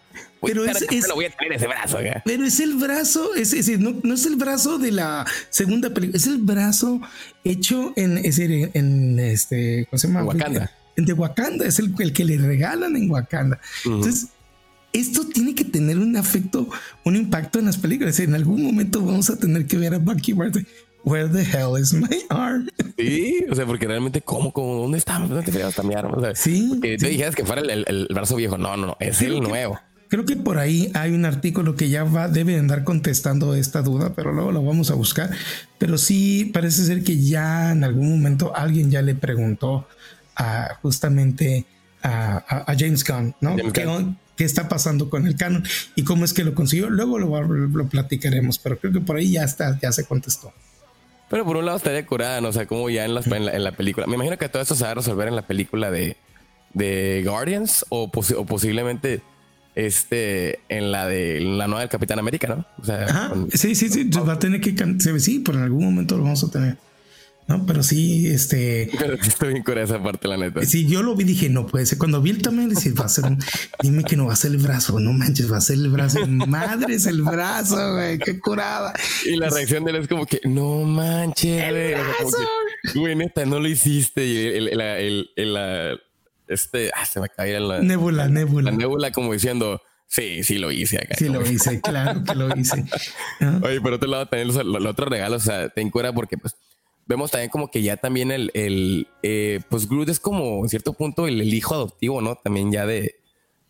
Pero es, voy a tener ese brazo Pero es el brazo, es, decir, no, no, es el brazo de la segunda película, es el brazo hecho en, es decir, en, este, ¿cómo se llama? Wakanda. En de Wakanda, es el, el que le regalan en Wakanda. Entonces, esto tiene que tener un afecto, un impacto en las películas. En algún momento vamos a tener que ver a Bucky Barnes. Where the hell is my arm? Sí, o sea, porque realmente, ¿cómo? cómo ¿Dónde está? ¿Dónde está mi arma? O sea, sí. Tú dijeras que fuera el, brazo viejo. No, no, no, es el nuevo. Creo que por ahí hay un artículo que ya va, debe andar contestando esta duda, pero luego lo vamos a buscar. Pero sí parece ser que ya en algún momento alguien ya le preguntó a justamente a, James Gunn, ¿no? qué está pasando con el canon y cómo es que lo consiguió. Luego lo, platicaremos, pero creo que por ahí ya está, ya se contestó. Pero por un lado estaría curada, ¿no? O sea, como ya en, en, la, película. Me imagino que todo esto se va a resolver en la película de, de Guardians o, posiblemente este en la de la nueva del Capitán América, ¿no? O sea, sí, sí, sí, va a tener que sí, pero en algún momento lo vamos a tener. ¿No? Pero sí, este. Pero estoy bien con esa parte, la neta. Sí, yo lo vi, dije, no puede ser. Cuando vi el tamaño, dije, va a ser un. Dime que no va a ser el brazo, no manches, va a ser el brazo. Madre es el brazo, güey, qué curada. Y la reacción de él es como que, no manches, güey. neta, no lo hiciste. Y el, el, el, este, ah, se me caía la. Nebula, nebula. La nebula, como diciendo. Sí, sí lo hice acá. Sí lo hice, claro que lo hice. Oye, pero otro lado también los, los, otros regalos, o sea, te encuera porque pues vemos también como que ya también el, el eh, pues Groot es como en cierto punto el, hijo adoptivo, ¿no? También ya de,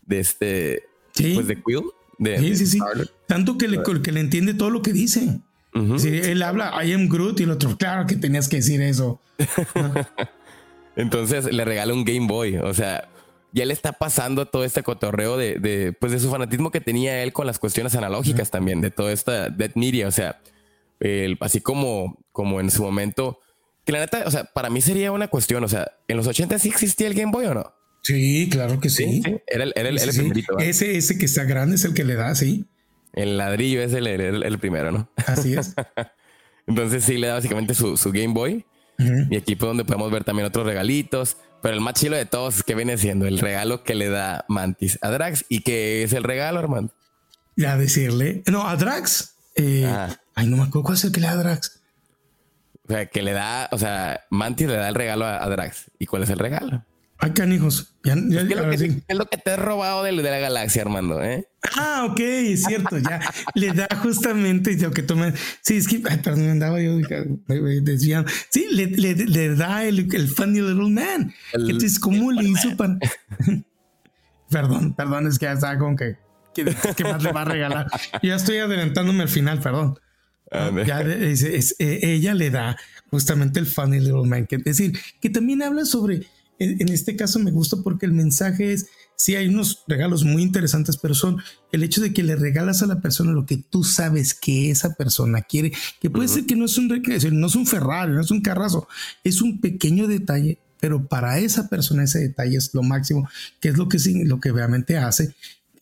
de este, sí. pues de Quill. De, sí, sí, sí. Tanto que le, que le entiende todo lo que dice. él habla, I am Groot y el otro, claro que tenías que decir eso. *laughs* Entonces le regala un Game Boy, o sea, ya le está pasando todo este cotorreo de, de, pues de su fanatismo que tenía él con las cuestiones analógicas también, de toda esta Dead Media, o sea, así como, como en su momento. Que la neta, o sea, para mí sería una cuestión, o sea, ¿en los 80 sí existía el Game Boy o no? Sí, claro que sí. Era el, era el, Ese, ese que está grande es el que le da, sí. El ladrillo es el, el, primero, ¿no? Así es. *laughs* Entonces sí le da básicamente su, su, Game Boy. Y aquí pues donde podemos ver también otros regalitos. Pero el más chilo de todos es que viene siendo el regalo que le da Mantis a Drax. ¿Y qué es el regalo, hermano? Ya decirle. No, a Drax. Eh, ay, no me acuerdo cuál es el que le da a Drax. O sea, que le da, o sea, Mantis le da el regalo a Drax. ¿Y cuál es el regalo? Ay, canijos. Ya, ya, es, lo que, es, lo que, te he robado de, de, la galaxia, Armando. ¿eh? Ah, ok, es cierto. Ya le da justamente lo que toma. Sí, es que, ay, perdón, andaba yo desviando. Sí, le, le, le da el, el, funny little man. El, Entonces, ¿cómo le hizo para.? *laughs* perdón, perdón, es que ya estaba como que. ¿Qué más le va a regalar? ya estoy adelantándome al final, perdón. Ya es, es, eh, ella le da justamente el funny little man. Que, es decir, que también habla sobre en, este caso me gusta porque el mensaje es, sí hay unos regalos muy interesantes, pero son el hecho de que le regalas a la persona lo que tú sabes que esa persona quiere, que puede ser que no es un no es un Ferrari, no es un carrazo, es un pequeño detalle, pero para esa persona ese detalle es lo máximo, que es lo que, lo que realmente hace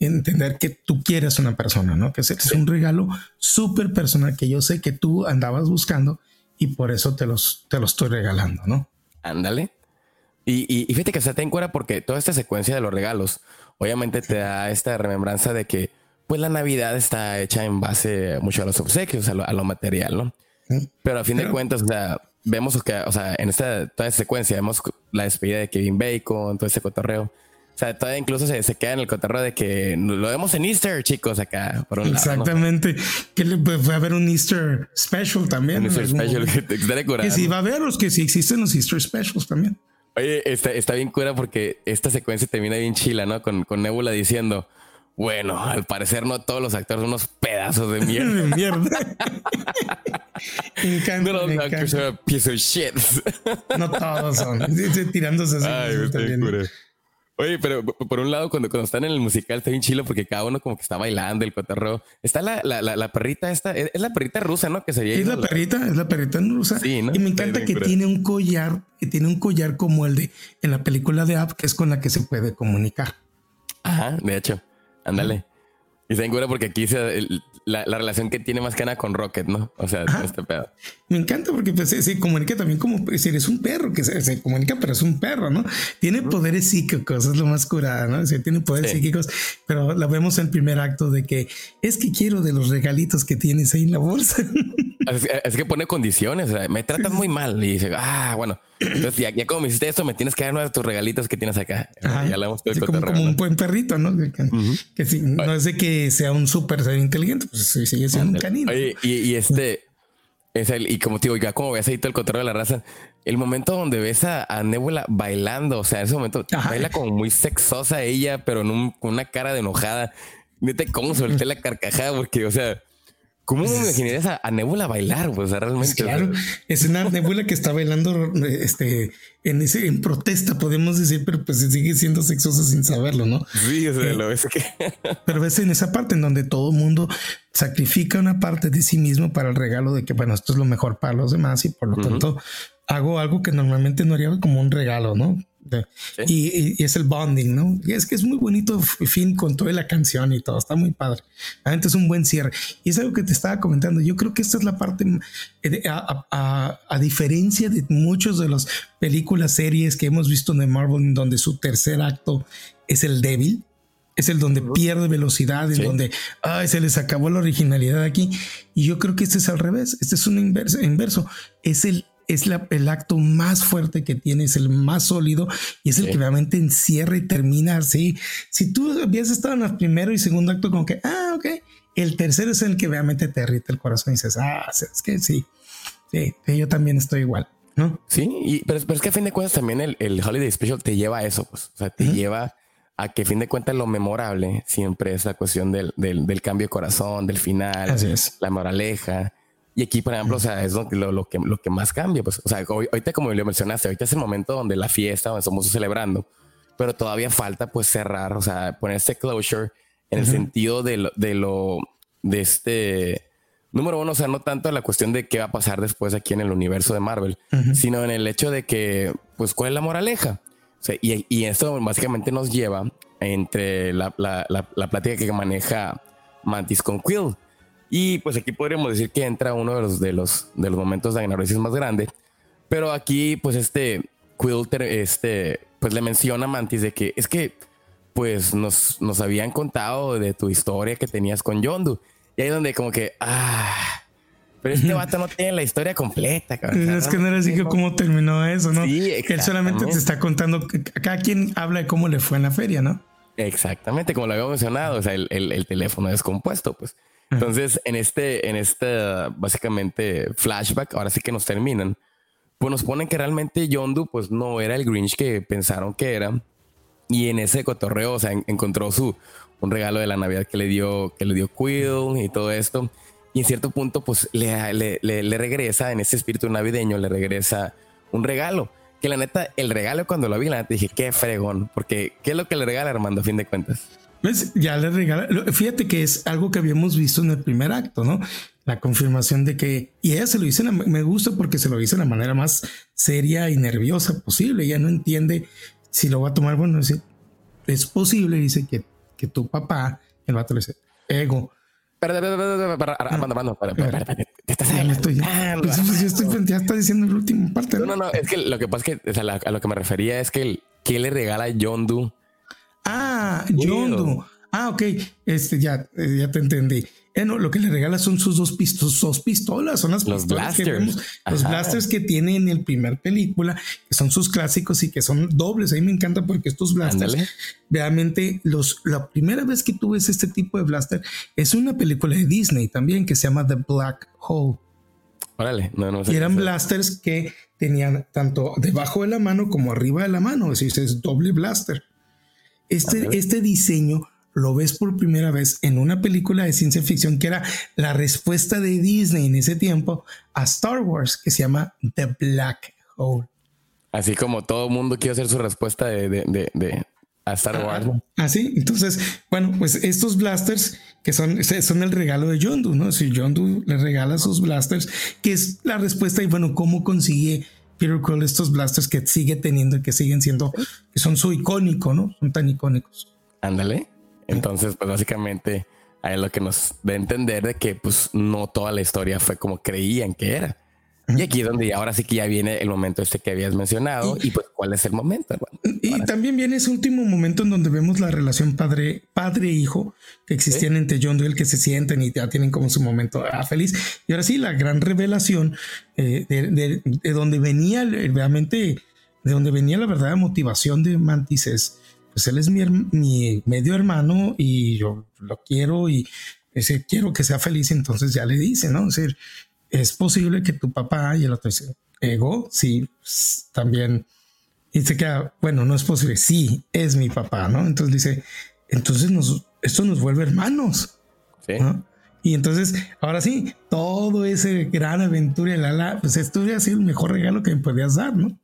entender que tú quieres una persona, ¿no? Que es, un regalo súper personal que yo sé que tú andabas buscando y por eso te los, te los estoy regalando, ¿no? Ándale. Y, fíjate que se te encuera porque toda esta secuencia de los regalos, obviamente te da esta remembranza de que, pues la Navidad está hecha en base mucho a los obsequios, a lo, material, ¿no? Pero a fin de cuentas, o sea, vemos que, o sea, en esta toda esta secuencia vemos la despedida de Kevin Bacon, todo ese cotorreo. O sea, todavía incluso se, se, queda en el cotorreo de que lo vemos en Easter, chicos, acá, por un Exactamente. Que le, pues, va a haber un Easter special también. Un Easter special *laughs* que te Que sí va a haber los que sí existen los Easter specials también. Oye, está, está bien cura porque esta secuencia termina bien chila, ¿no? Con, con Nebula diciendo, bueno, al parecer no todos los actores son unos pedazos de mierda. *laughs* de mierda. *laughs* me encanta, no, piece of shit. no todos son. Tirándose así. Ay, también. Oye, pero por un lado, cuando, cuando están en el musical está bien chilo porque cada uno como que está bailando el cotorreo. Está la, la, la, perrita esta, es la perrita rusa, ¿no? Que sería. Es la perrita, es la perrita rusa. Sí, ¿no? Y me encanta que tiene un collar, que tiene un collar como el de en la película de App, que es con la que se puede comunicar. Ajá, de hecho. Ándale. Y se engura porque aquí se, la, relación que tiene más que nada con Rocket, ¿no? O sea, este pedo. Me encanta porque pues, se, comunica también como si eres un perro que se, comunica, pero es un perro, ¿no? Tiene poderes psíquicos, es lo más curada, ¿no? O tiene poderes psíquicos, pero la vemos en el primer acto de que es que quiero de los regalitos que tienes ahí en la bolsa. Es, que pone condiciones, o sea, me tratan muy mal y dice, ah, bueno, entonces ya, ya, como me hiciste esto, me tienes que dar uno de tus regalitos que tienes acá. Ya le hemos como, como un buen perrito, ¿no? Que, sí, no es de que sea un súper ser inteligente, pues sí, sigue siendo un canino. Oye, y, este es el, y como te digo, ya como ves ahí todo el control de la raza, el momento donde ves a, a Nebula bailando, o sea, en ese momento baila como muy sexosa ella, pero con una cara de enojada. Neta, cómo solté la carcajada, porque, o sea, ¿Cómo me imaginarías a, Nebula bailar? Pues realmente. claro, es una Nebula que está bailando este, en, ese, en protesta, podemos decir, pero pues sigue siendo sexosa sin saberlo, ¿no? Sí, o sea, lo es que. *laughs* pero ves en esa parte en donde todo mundo sacrifica una parte de sí mismo para el regalo de que, bueno, esto es lo mejor para los demás y por lo tanto hago algo que normalmente no haría como un regalo, ¿no? Y, es el bonding, ¿no? Y es que es muy bonito fin con toda la canción y todo, está muy padre. Realmente es un buen cierre. Y es algo que te estaba comentando. Yo creo que esta es la parte, eh, a, diferencia de muchos de las películas, series que hemos visto de Marvel, donde su tercer acto es el débil, es el donde pierde velocidad, en donde ay, se les acabó la originalidad aquí. Y yo creo que este es al revés, este es un inverso, inverso. es el es el acto más fuerte que tiene, es el más sólido y es el que realmente encierra y termina así. Si tú habías estado en el primero y segundo acto, como que, ah, ok, el tercero es el que realmente te irrita el corazón y dices, ah, es que sí, sí, yo también estoy igual. ¿no? Sí, pero, es que a fin de cuentas también el, el Holiday Special te lleva a eso, pues, o sea, te lleva a que a fin de cuentas lo memorable siempre es la cuestión del, del, del cambio de corazón, del final, la moraleja. Y aquí, por ejemplo, o sea, es lo, lo, que, lo que más cambia. Pues, o sea, hoy, ahorita, como lo mencionaste, ahorita es el momento donde la fiesta, donde estamos celebrando, pero todavía falta pues cerrar, o sea, poner ese closure en el sentido de lo, de lo, de este, número uno, o sea, no tanto la cuestión de qué va a pasar después aquí en el universo de Marvel, sino en el hecho de que, pues, ¿cuál es la moraleja? O sea, y, y, esto básicamente nos lleva entre la, la, la, la plática que maneja Mantis con Quill y pues aquí podríamos decir que entra uno de los, de los, de los momentos de análisis más grande, Pero aquí, pues este Quilter, este, pues le menciona a Mantis de que es que, pues nos, nos habían contado de tu historia que tenías con Yondu. Y ahí donde como que, ah, pero este *laughs* vato no tiene la historia completa. Cabrón. Es que no era así que cómo terminó eso, ¿no? Sí, que él solamente te está contando, cada quien habla de cómo le fue en la feria, ¿no? Exactamente, como lo había mencionado, o sea, el, el, el teléfono descompuesto, pues. Entonces, en este, en este, básicamente, flashback, ahora sí que nos terminan, pues nos ponen que realmente Yondu, pues no era el Grinch que pensaron que era. Y en ese cotorreo, o sea, encontró su, un regalo de la Navidad que le dio, que le dio Quill y todo esto. Y en cierto punto, pues le, le, le, regresa, en ese espíritu navideño, le regresa un regalo. Que la neta, el regalo cuando lo vi, la neta dije, qué fregón. Porque, ¿qué es lo que le regala Armando a fin de cuentas? Pues ya le regala. Fíjate que es algo que habíamos visto en el primer acto, ¿no? La confirmación de que. Y ella se lo dice, me gusta porque se lo dice de la manera más seria y nerviosa posible. Ella no entiende si lo va a tomar. Bueno, es, es posible, dice que, que tu papá, el vato le dice, ego. Pero, Armando, Armando, te estás ya, *laughs* pues, pues, estoy, ya está diciendo la última parte. No, no, no, es que lo que pasa es que a lo que me refería es que el, que le regala Yondu Ah, Yondu. Ah, ok. Este, ya, eh, ya te entendí. Eh, no, lo que le regala son sus dos, dos pistolas, son las los pistolas blasters. que vemos, los blasters que tiene en el primer película, que son sus clásicos y que son dobles. A mí me encanta porque estos blasters, realmente, los, la primera vez que tú ves este tipo de blaster es una película de Disney también que se llama The Black Hole. Órale, no, no sé Y eran blasters que tenían tanto debajo de la mano como arriba de la mano, es decir, es doble blaster. Este, este diseño lo ves por primera vez en una película de ciencia ficción que era la respuesta de Disney en ese tiempo a Star Wars, que se llama The Black Hole. Así como todo mundo quiere hacer su respuesta de, a Star ah, Wars. Así, entonces, bueno, pues estos blasters que son, son el regalo de Yondu, ¿no? Si Yondu le regala sus blasters, que es la respuesta y bueno, ¿cómo consigue Peter Quill estos blasters que sigue teniendo y que siguen siendo, que son su icónico, ¿no? Son tan icónicos. Ándale. Entonces, pues básicamente hay lo que nos da a entender de que pues no toda la historia fue como creían que era. Y aquí es donde ahora sí que ya viene el momento este que habías mencionado y, pues cuál es el momento. y también viene ese último momento en donde vemos la relación padre padre hijo que existían entre John Doyle que se sienten y ya tienen como su momento ah, feliz. Y ahora sí la gran revelación eh, de, donde venía realmente de donde venía la verdadera motivación de Mantis es pues él es mi, mi medio hermano y yo lo quiero y ese, quiero que sea feliz, entonces ya le dice, ¿no? Es decir, es posible que tu papá y el otro dice, ego, sí, también. Y se queda, bueno, no es posible, sí, es mi papá, ¿no? Entonces dice, entonces nos, esto nos vuelve hermanos. Sí. Y entonces, ahora sí, todo ese gran aventura la, la, pues esto hubiera sido el mejor regalo que me podías dar, ¿no?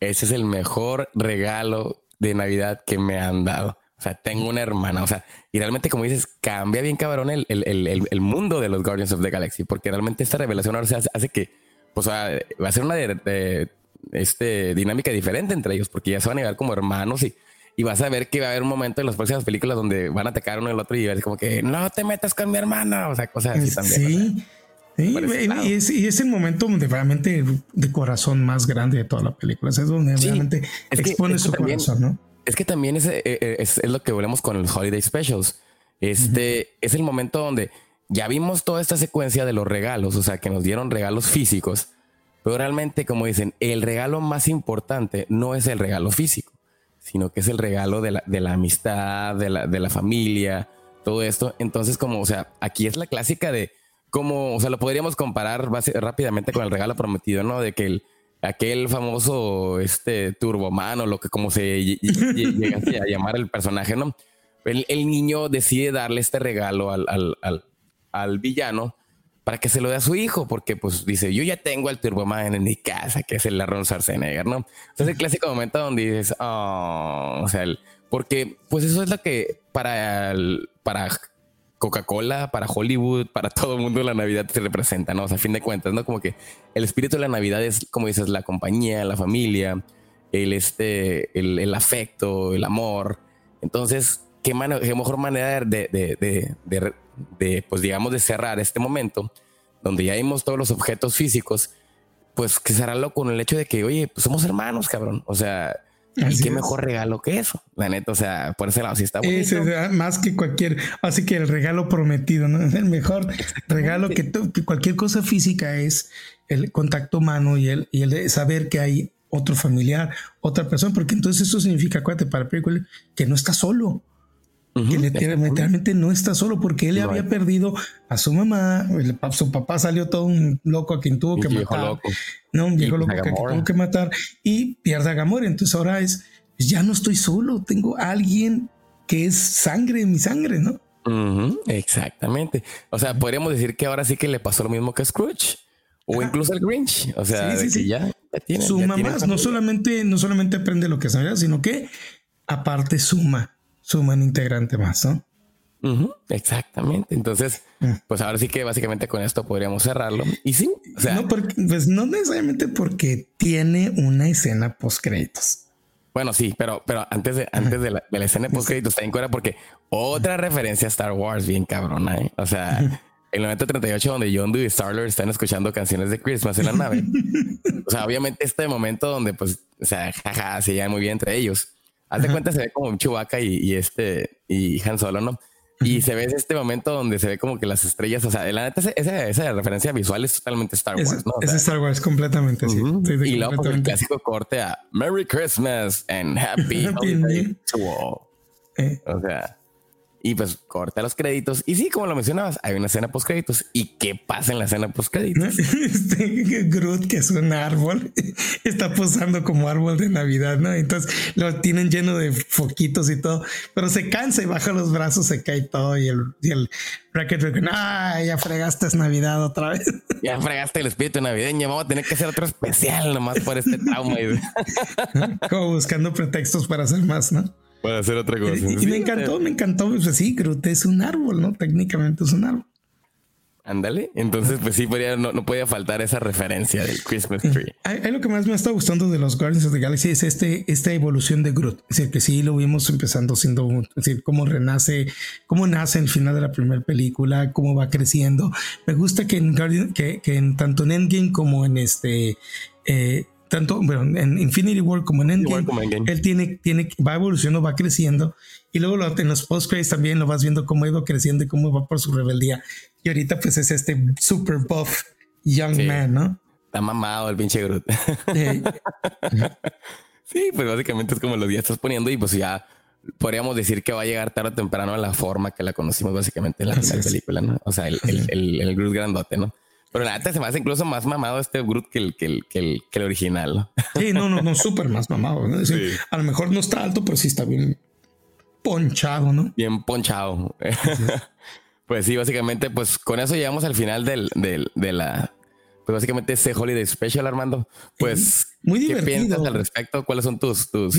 Ese es el mejor regalo de Navidad que me han dado. O sea, tengo una hermana. O sea, y realmente, como dices, cambia bien cabrón el, el, mundo de los Guardians of the Galaxy, porque realmente esta revelación ahora se hace, que, pues, va a ser una de, este, dinámica diferente entre ellos, porque ya se van a llevar como hermanos y, y vas a ver que va a haber un momento en las próximas películas donde van a atacar uno al otro y es como que no te metas con mi hermana. O sea, cosas así también. Sí. Sí, y, es, el momento donde realmente de corazón más grande de toda la película. Es donde realmente expone su corazón, ¿no? Es que también es, eh, eh, es, es, lo que volvemos con los Holiday Specials. Este es el momento donde ya vimos toda esta secuencia de los regalos, o sea, que nos dieron regalos físicos, pero realmente, como dicen, el regalo más importante no es el regalo físico, sino que es el regalo de la, de la amistad, de la, de la familia, todo esto. Entonces, como, o sea, aquí es la clásica de como, o sea, lo podríamos comparar rápidamente con el regalo prometido, ¿no? De que el, aquel famoso este turboman o lo que como se llega a llamar el personaje, ¿no? El, niño decide darle este regalo al, al, al, villano para que se lo dé a su hijo, porque pues dice, yo ya tengo al Turboman en mi casa, que es el Aaron Schwarzenegger, ¿no? Entonces el clásico momento donde dices, oh, o sea, porque pues eso es lo que para, para Coca-Cola, para Hollywood, para *laughs* todo el mundo la Navidad se representa, ¿no? A fin de cuentas, ¿no? Como que el espíritu de la Navidad es, como dices, la compañía, la familia, el, este, el, afecto, el amor. Entonces, ¿qué, mejor manera de, de, pues digamos, de cerrar este momento donde ya vimos todos los objetos físicos pues que cerrarlo con el hecho de que, oye, pues somos hermanos, cabrón. O sea, qué mejor regalo que eso, la neta. O sea, por ese lado sí está bonito. más que cualquier, así que el regalo prometido, ¿no? *laughs* El mejor regalo que, que, cualquier cosa física es el contacto humano y el, y el de saber que hay otro familiar, otra persona, porque entonces eso significa, acuérdate, para el que no está solo que literalmente no está solo porque él había perdido a su mamá, su papá salió todo un loco a quien tuvo que matar, no, un viejo loco que tuvo que matar y pierde a Gamora. Entonces ahora es, pues ya no estoy solo, tengo a alguien que es sangre, mi sangre, ¿no? exactamente. O sea, podríamos decir que ahora sí que le pasó lo mismo que a Scrooge o incluso al Grinch. O sea, ya, tiene, su mamá no solamente, no solamente aprende lo que sabe, sino que aparte suma suman integrante más, ¿no? exactamente. Entonces, mm. pues ahora sí que básicamente con esto podríamos cerrarlo. Y sí, o sea, no, pues no necesariamente porque tiene una escena post créditos. Bueno, sí, pero, pero antes de, antes de la, escena post créditos también era porque otra referencia a Star Wars bien cabrona, ¿eh? O sea, el 938 donde John Doe y Starler están escuchando canciones de Christmas en la nave. *laughs* o sea, obviamente este momento donde pues, o sea, jaja, se llevan muy bien entre ellos. Haz de cuenta, se ve como un Chewbacca y, este y Han Solo, ¿no? Y se ve este momento donde se ve como que las estrellas, o sea, la neta, esa, esa referencia visual es totalmente Star Wars, ¿no? es Star Wars completamente, sí. y luego el clásico corte a Merry Christmas and Happy *laughs* Holiday eh. O sea, y pues corta los créditos. Y sí, como lo mencionabas, hay una escena post créditos. ¿Y qué pasa en la escena post créditos? *laughs* Este Groot, que es un árbol, está posando como árbol de Navidad, ¿no? Entonces lo tienen lleno de foquitos y todo, pero se cansa y baja los brazos, se cae todo. Y el, y el Bracket ah, ya fregaste es Navidad otra vez. *laughs* Ya fregaste el espíritu navideño. Vamos a tener que hacer otro especial nomás por este trauma. *laughs* como buscando pretextos para hacer más, ¿no? Para hacer otra cosa. Y, me encantó, me encantó. Pues sí, Groot es un árbol, ¿no? Técnicamente es un árbol. Ándale. Entonces, pues sí, no, no, podía faltar esa referencia del Christmas tree. Hay, lo que más me está gustando de los Guardians of the Galaxy es este, esta evolución de Groot. Es decir, que sí lo vimos empezando siendo, es decir, cómo renace, cómo nace el final de la primera película, cómo va creciendo. Me gusta que en Guardian, que, que en tanto en Endgame como en este eh, tanto bueno, en Infinity War como en Endgame, él tiene, tiene, va evolucionando, va creciendo. Y luego en los post también lo vas viendo cómo ha ido creciendo y cómo va por su rebeldía. Y ahorita pues es este super buff young man, ¿no? Está mamado el pinche Groot. sí, *laughs* pues básicamente es como los días estás poniendo y pues ya podríamos decir que va a llegar tarde o temprano a la forma que la conocimos básicamente en la primera película, ¿no? O sea, el, el, el Groot grandote, ¿no? Pero la neta se me hace incluso más mamado este Groot que el, que el, que el, original. Sí, no, no, no, súper más mamado. A lo mejor no está alto, pero sí está bien ponchado, ¿no? Bien ponchado. *laughs* pues sí, básicamente, pues con eso llegamos al final del, del, de la, pues básicamente ese Holiday Special, Armando. Pues, muy divertido. ¿qué piensas al respecto? ¿Cuáles son tus, tus,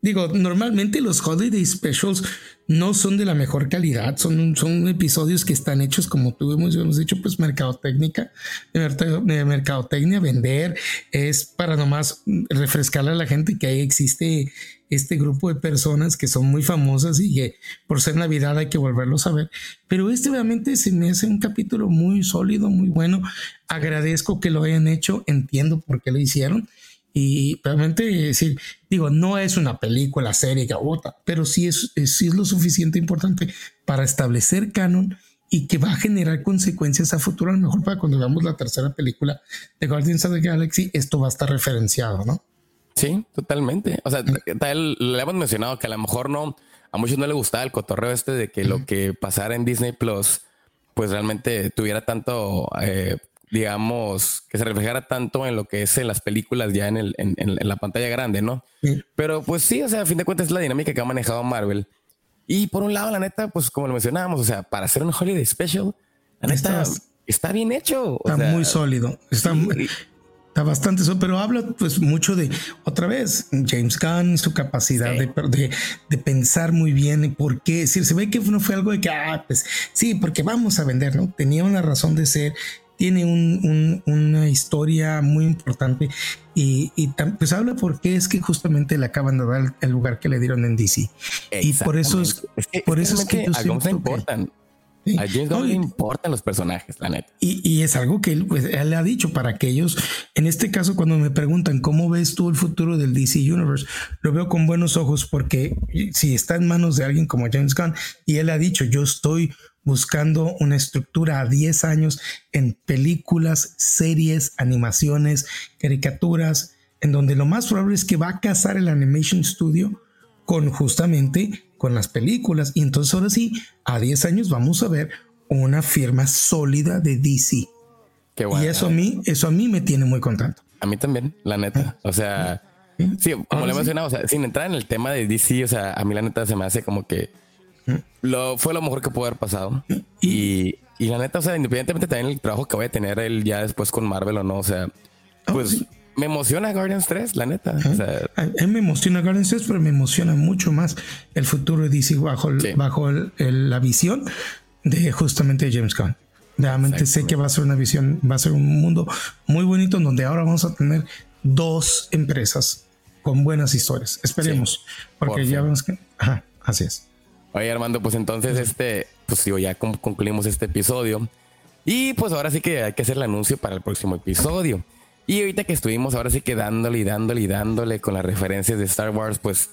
Digo, normalmente los Holiday Specials no son de la mejor calidad, son, son episodios que están hechos, como tú hemos, dicho, pues mercadotecnia, de mercadotecnia, vender, es para nomás refrescarle a la gente que ahí existe este grupo de personas que son muy famosas y que por ser Navidad hay que volverlos a ver. Pero este obviamente se me hace un capítulo muy sólido, muy bueno. Agradezco que lo hayan hecho, entiendo por qué lo hicieron. Y realmente decir, digo, no es una película, serie, gabota, pero sí es, sí es lo suficiente importante para establecer canon y que va a generar consecuencias a futuro. A lo mejor para cuando veamos la tercera película de Guardians of the Galaxy, esto va a estar referenciado, ¿no? Sí, totalmente. O sea, le hemos mencionado que a lo mejor no, a muchos no le gustaba el cotorreo este de que lo que pasara en Disney Plus, pues realmente tuviera tanto, eh, digamos, que se reflejara tanto en lo que es en las películas ya en, el, en, la pantalla grande, ¿no? Pero pues sí, o sea, a fin de cuentas es la dinámica que ha manejado Marvel. Y por un lado, la neta, pues como lo mencionábamos, o sea, para hacer un Holiday Special, la neta está bien hecho. está muy sólido. Está muy, Está bastante eso, pero habla pues mucho de, otra vez, James Gunn, su capacidad de, de, pensar muy bien por qué. decir, se ve que no fue algo de que, ah, pues sí, porque vamos a vender, ¿no? Tenía una razón de ser, tiene un, una historia muy importante y, y, pues habla por qué es que justamente le acaban de dar el lugar que le dieron en DC. Y por eso es, por eso es que, importan. A James Gunn no, le importan los personajes, la neta. Y, es algo que él, pues, él le ha dicho para aquellos, en este caso, cuando me preguntan cómo ves tú el futuro del DC Universe, lo veo con buenos ojos porque si está en manos de alguien como James Gunn y él ha dicho, yo estoy buscando una estructura a 10 años en películas, series, animaciones, caricaturas, en donde lo más probable es que va a casar el Animation Studio con justamente con las películas. Y entonces ahora sí, a 10 años vamos a ver una firma sólida de DC. Y eso a mí, eso a mí me tiene muy contento. A mí también, la neta. O sea, sí, como le he mencionado, o sea, sin entrar en el tema de DC, o sea, a mí la neta se me hace como que lo, fue lo mejor que pudo haber pasado. Y, y la neta, o sea, independientemente también el trabajo que voy a tener él ya después con Marvel o no, o sea, oh, pues me emociona Guardians 3, la neta. a mí me emociona Guardians 3, pero me emociona mucho más el futuro de DC bajo, bajo la visión de justamente James Gunn. Realmente sé que va a ser una visión, va a ser un mundo muy bonito en donde ahora vamos a tener dos empresas con buenas historias. Esperemos, porque ya vemos que... Ajá, así es. Oye, Armando, pues entonces este, pues digo, ya concluimos este episodio. Y pues ahora sí que hay que hacer el anuncio para el próximo episodio. Y ahorita que estuvimos ahora sí que dándole y dándole y dándole con las referencias de Star Wars, pues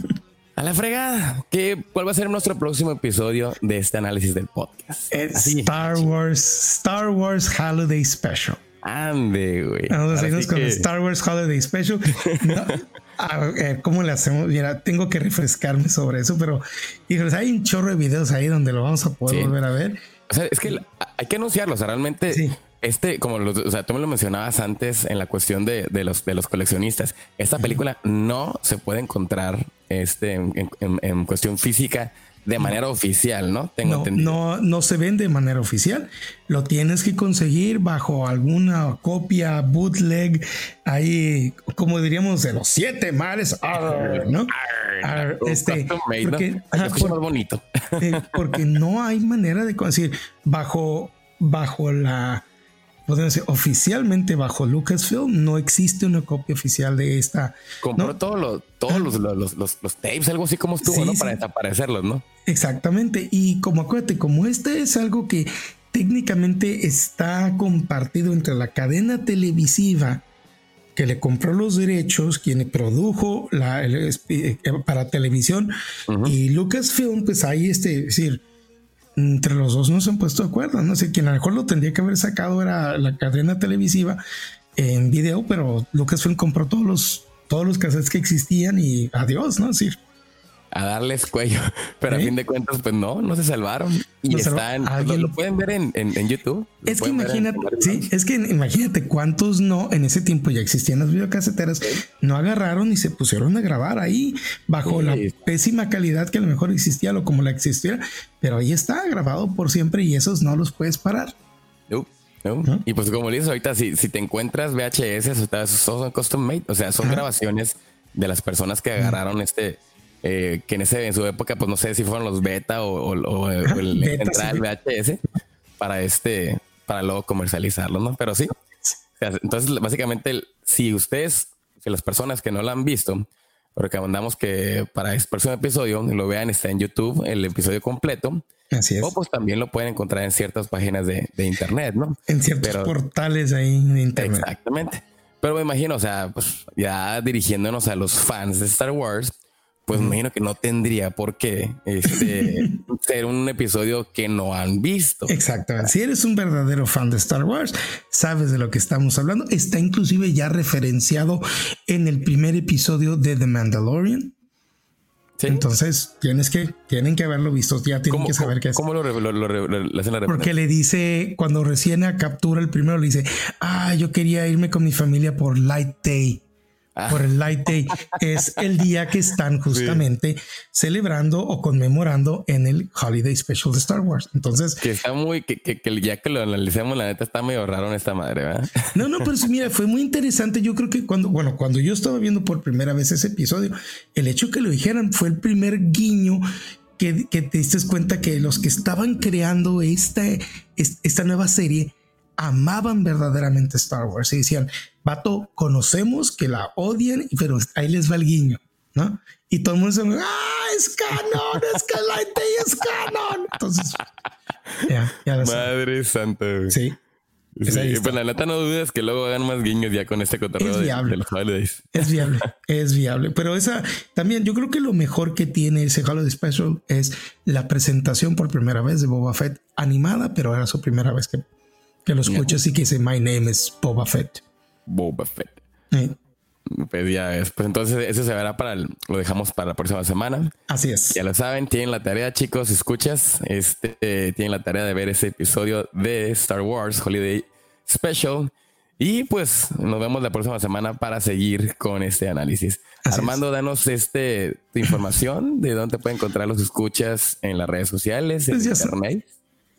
*laughs* a la fregada. ¿Qué, ¿Cuál va a ser nuestro próximo episodio de este análisis del podcast? Star Wars, Star Wars Holiday Special. Ande, güey. Vamos a con Star Wars Holiday Special. *laughs* a ver, ¿cómo le hacemos? Mira, tengo que refrescarme sobre eso, pero híjoles, hay un chorro de videos ahí donde lo vamos a poder volver a ver. O sea, es que hay que anunciarlo. O sea, realmente, este, como o sea, tú me lo mencionabas antes en la cuestión de, los, de los coleccionistas. Esta película no se puede encontrar este, en cuestión física de manera oficial, ¿no? Tengo no, entendido. No, no se vende de manera oficial. Lo tienes que conseguir bajo alguna copia bootleg ahí, como diríamos, de los siete mares, ¿no? este, porque, ¿no? bonito. Eh, porque no hay manera de conseguir bajo, bajo la podemos decir, oficialmente bajo Lucasfilm no existe una copia oficial de esta. Compró todos los, los, los, tapes, algo así como estuvo, ¿no? Para desaparecerlos, ¿no? Exactamente. Y como acuérdate, como este es algo que técnicamente está compartido entre la cadena televisiva que le compró los derechos, quien produjo la, eh, para televisión y Lucasfilm, pues ahí este, es decir, entre los dos no se han puesto de acuerdo. No sé, quien a lo mejor lo tendría que haber sacado era la cadena televisiva en video, pero Lucasfilm compró todos los, todos los cassettes que existían y adiós, ¿no? Decir, a darles cuello. *laughs* Pero a fin de cuentas, pues no, no se salvaron. Y están, pues, lo, pueden ver en, en, YouTube. Es que imagínate, sí, es que imagínate cuántos no en ese tiempo ya existían las videocaseteras, no agarraron y se pusieron a grabar ahí bajo la pésima calidad que a lo mejor existía, o como la existiera, pero ahí está grabado por siempre y esos no los puedes parar. Y pues como dices ahorita, si, si te encuentras VHS, son custom made, o sea, son grabaciones de las personas que agarraron este eh, que en, ese, en su época, pues no sé si fueron los beta o, *laughs* el central VHS para este, para luego comercializarlo, ¿no? Pero sí. entonces, básicamente, si ustedes, si las personas que no lo han visto, recomendamos que para este próximo episodio lo vean, está en YouTube el episodio completo. Así es. O pues también lo pueden encontrar en ciertas páginas de, internet, ¿no? En ciertos portales ahí de internet. Exactamente. Pero me imagino, o sea, pues ya dirigiéndonos a los fans de Star Wars, pues me imagino que no tendría por qué este, *laughs* ser un episodio que no han visto. Exactamente. Si eres un verdadero fan de Star Wars, sabes de lo que estamos hablando. Está inclusive ya referenciado en el primer episodio de The Mandalorian. Entonces tienes que, tienen que haberlo visto, ya tienen que saber qué es. ¿Cómo lo, hacen la Porque le dice, cuando recién captura el primero, le dice, ah, yo quería irme con mi familia por Light Day. Ah. por el Light Day, es el día que están justamente celebrando o conmemorando en el Holiday Special de Star Wars. Entonces, que está muy, que, que, que ya que lo analicemos, la neta está medio raro en esta madre, ¿verdad? No, no, pero sí, mira, fue muy interesante. Yo creo que cuando, bueno, cuando yo estaba viendo por primera vez ese episodio, el hecho que lo dijeran fue el primer guiño que, que te diste cuenta que los que estaban creando esta, esta nueva serie amaban verdaderamente Star Wars y decían, vato, conocemos que la odian, pero ahí les va el guiño, ¿no? Y todo el mundo dice, ah, es canon, es que la es canon. Entonces, Ya, ya lo Madre santa. Sí. Sí, pues la neta no dudes que luego hagan más guiños ya con este cotorreo de, de, los holidays. Es viable, es viable. Pero esa también, yo creo que lo mejor que tiene ese Holiday Special es la presentación por primera vez de Boba Fett animada, pero era su primera vez que, que lo escuchas y que dice My name is Boba Fett. Boba Fett. Pues ya es. Pues entonces eso se verá para el, lo dejamos para la próxima semana. Así es. Ya lo saben, tienen la tarea, chicos, escuchas, este, tienen la tarea de ver ese episodio de Star Wars Holiday Special. Y pues nos vemos la próxima semana para seguir con este análisis. Armando, danos este tu información de dónde pueden encontrar los escuchas en las redes sociales, en pues internet.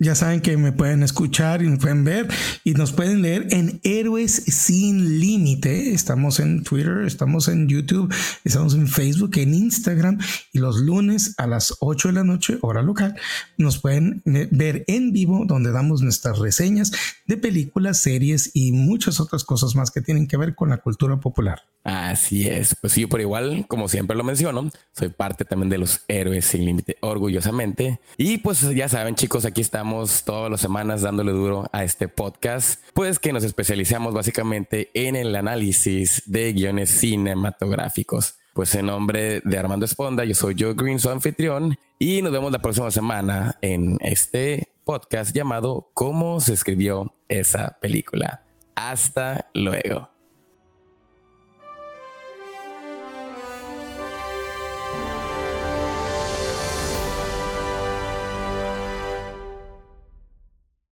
Ya saben que me pueden escuchar y me pueden ver y nos pueden leer en Héroes sin Límite. Estamos en Twitter, estamos en YouTube, estamos en Facebook, en Instagram y los lunes a las 8 de la noche, hora local, nos pueden ver en vivo donde damos nuestras reseñas de películas, series y muchas otras cosas más que tienen que ver con la cultura popular. Así es, pues sí, por igual, como siempre lo menciono, soy parte también de los héroes sin límite, orgullosamente. Y pues ya saben, chicos, aquí todas las semanas dándole duro a este podcast, pues que nos especializamos básicamente en el análisis de guiones cinematográficos. Pues en nombre de Armando Esponda, yo soy Joe Green, su anfitrión, y nos vemos la próxima semana en este podcast llamado ¿Cómo se escribió esa película? Hasta luego.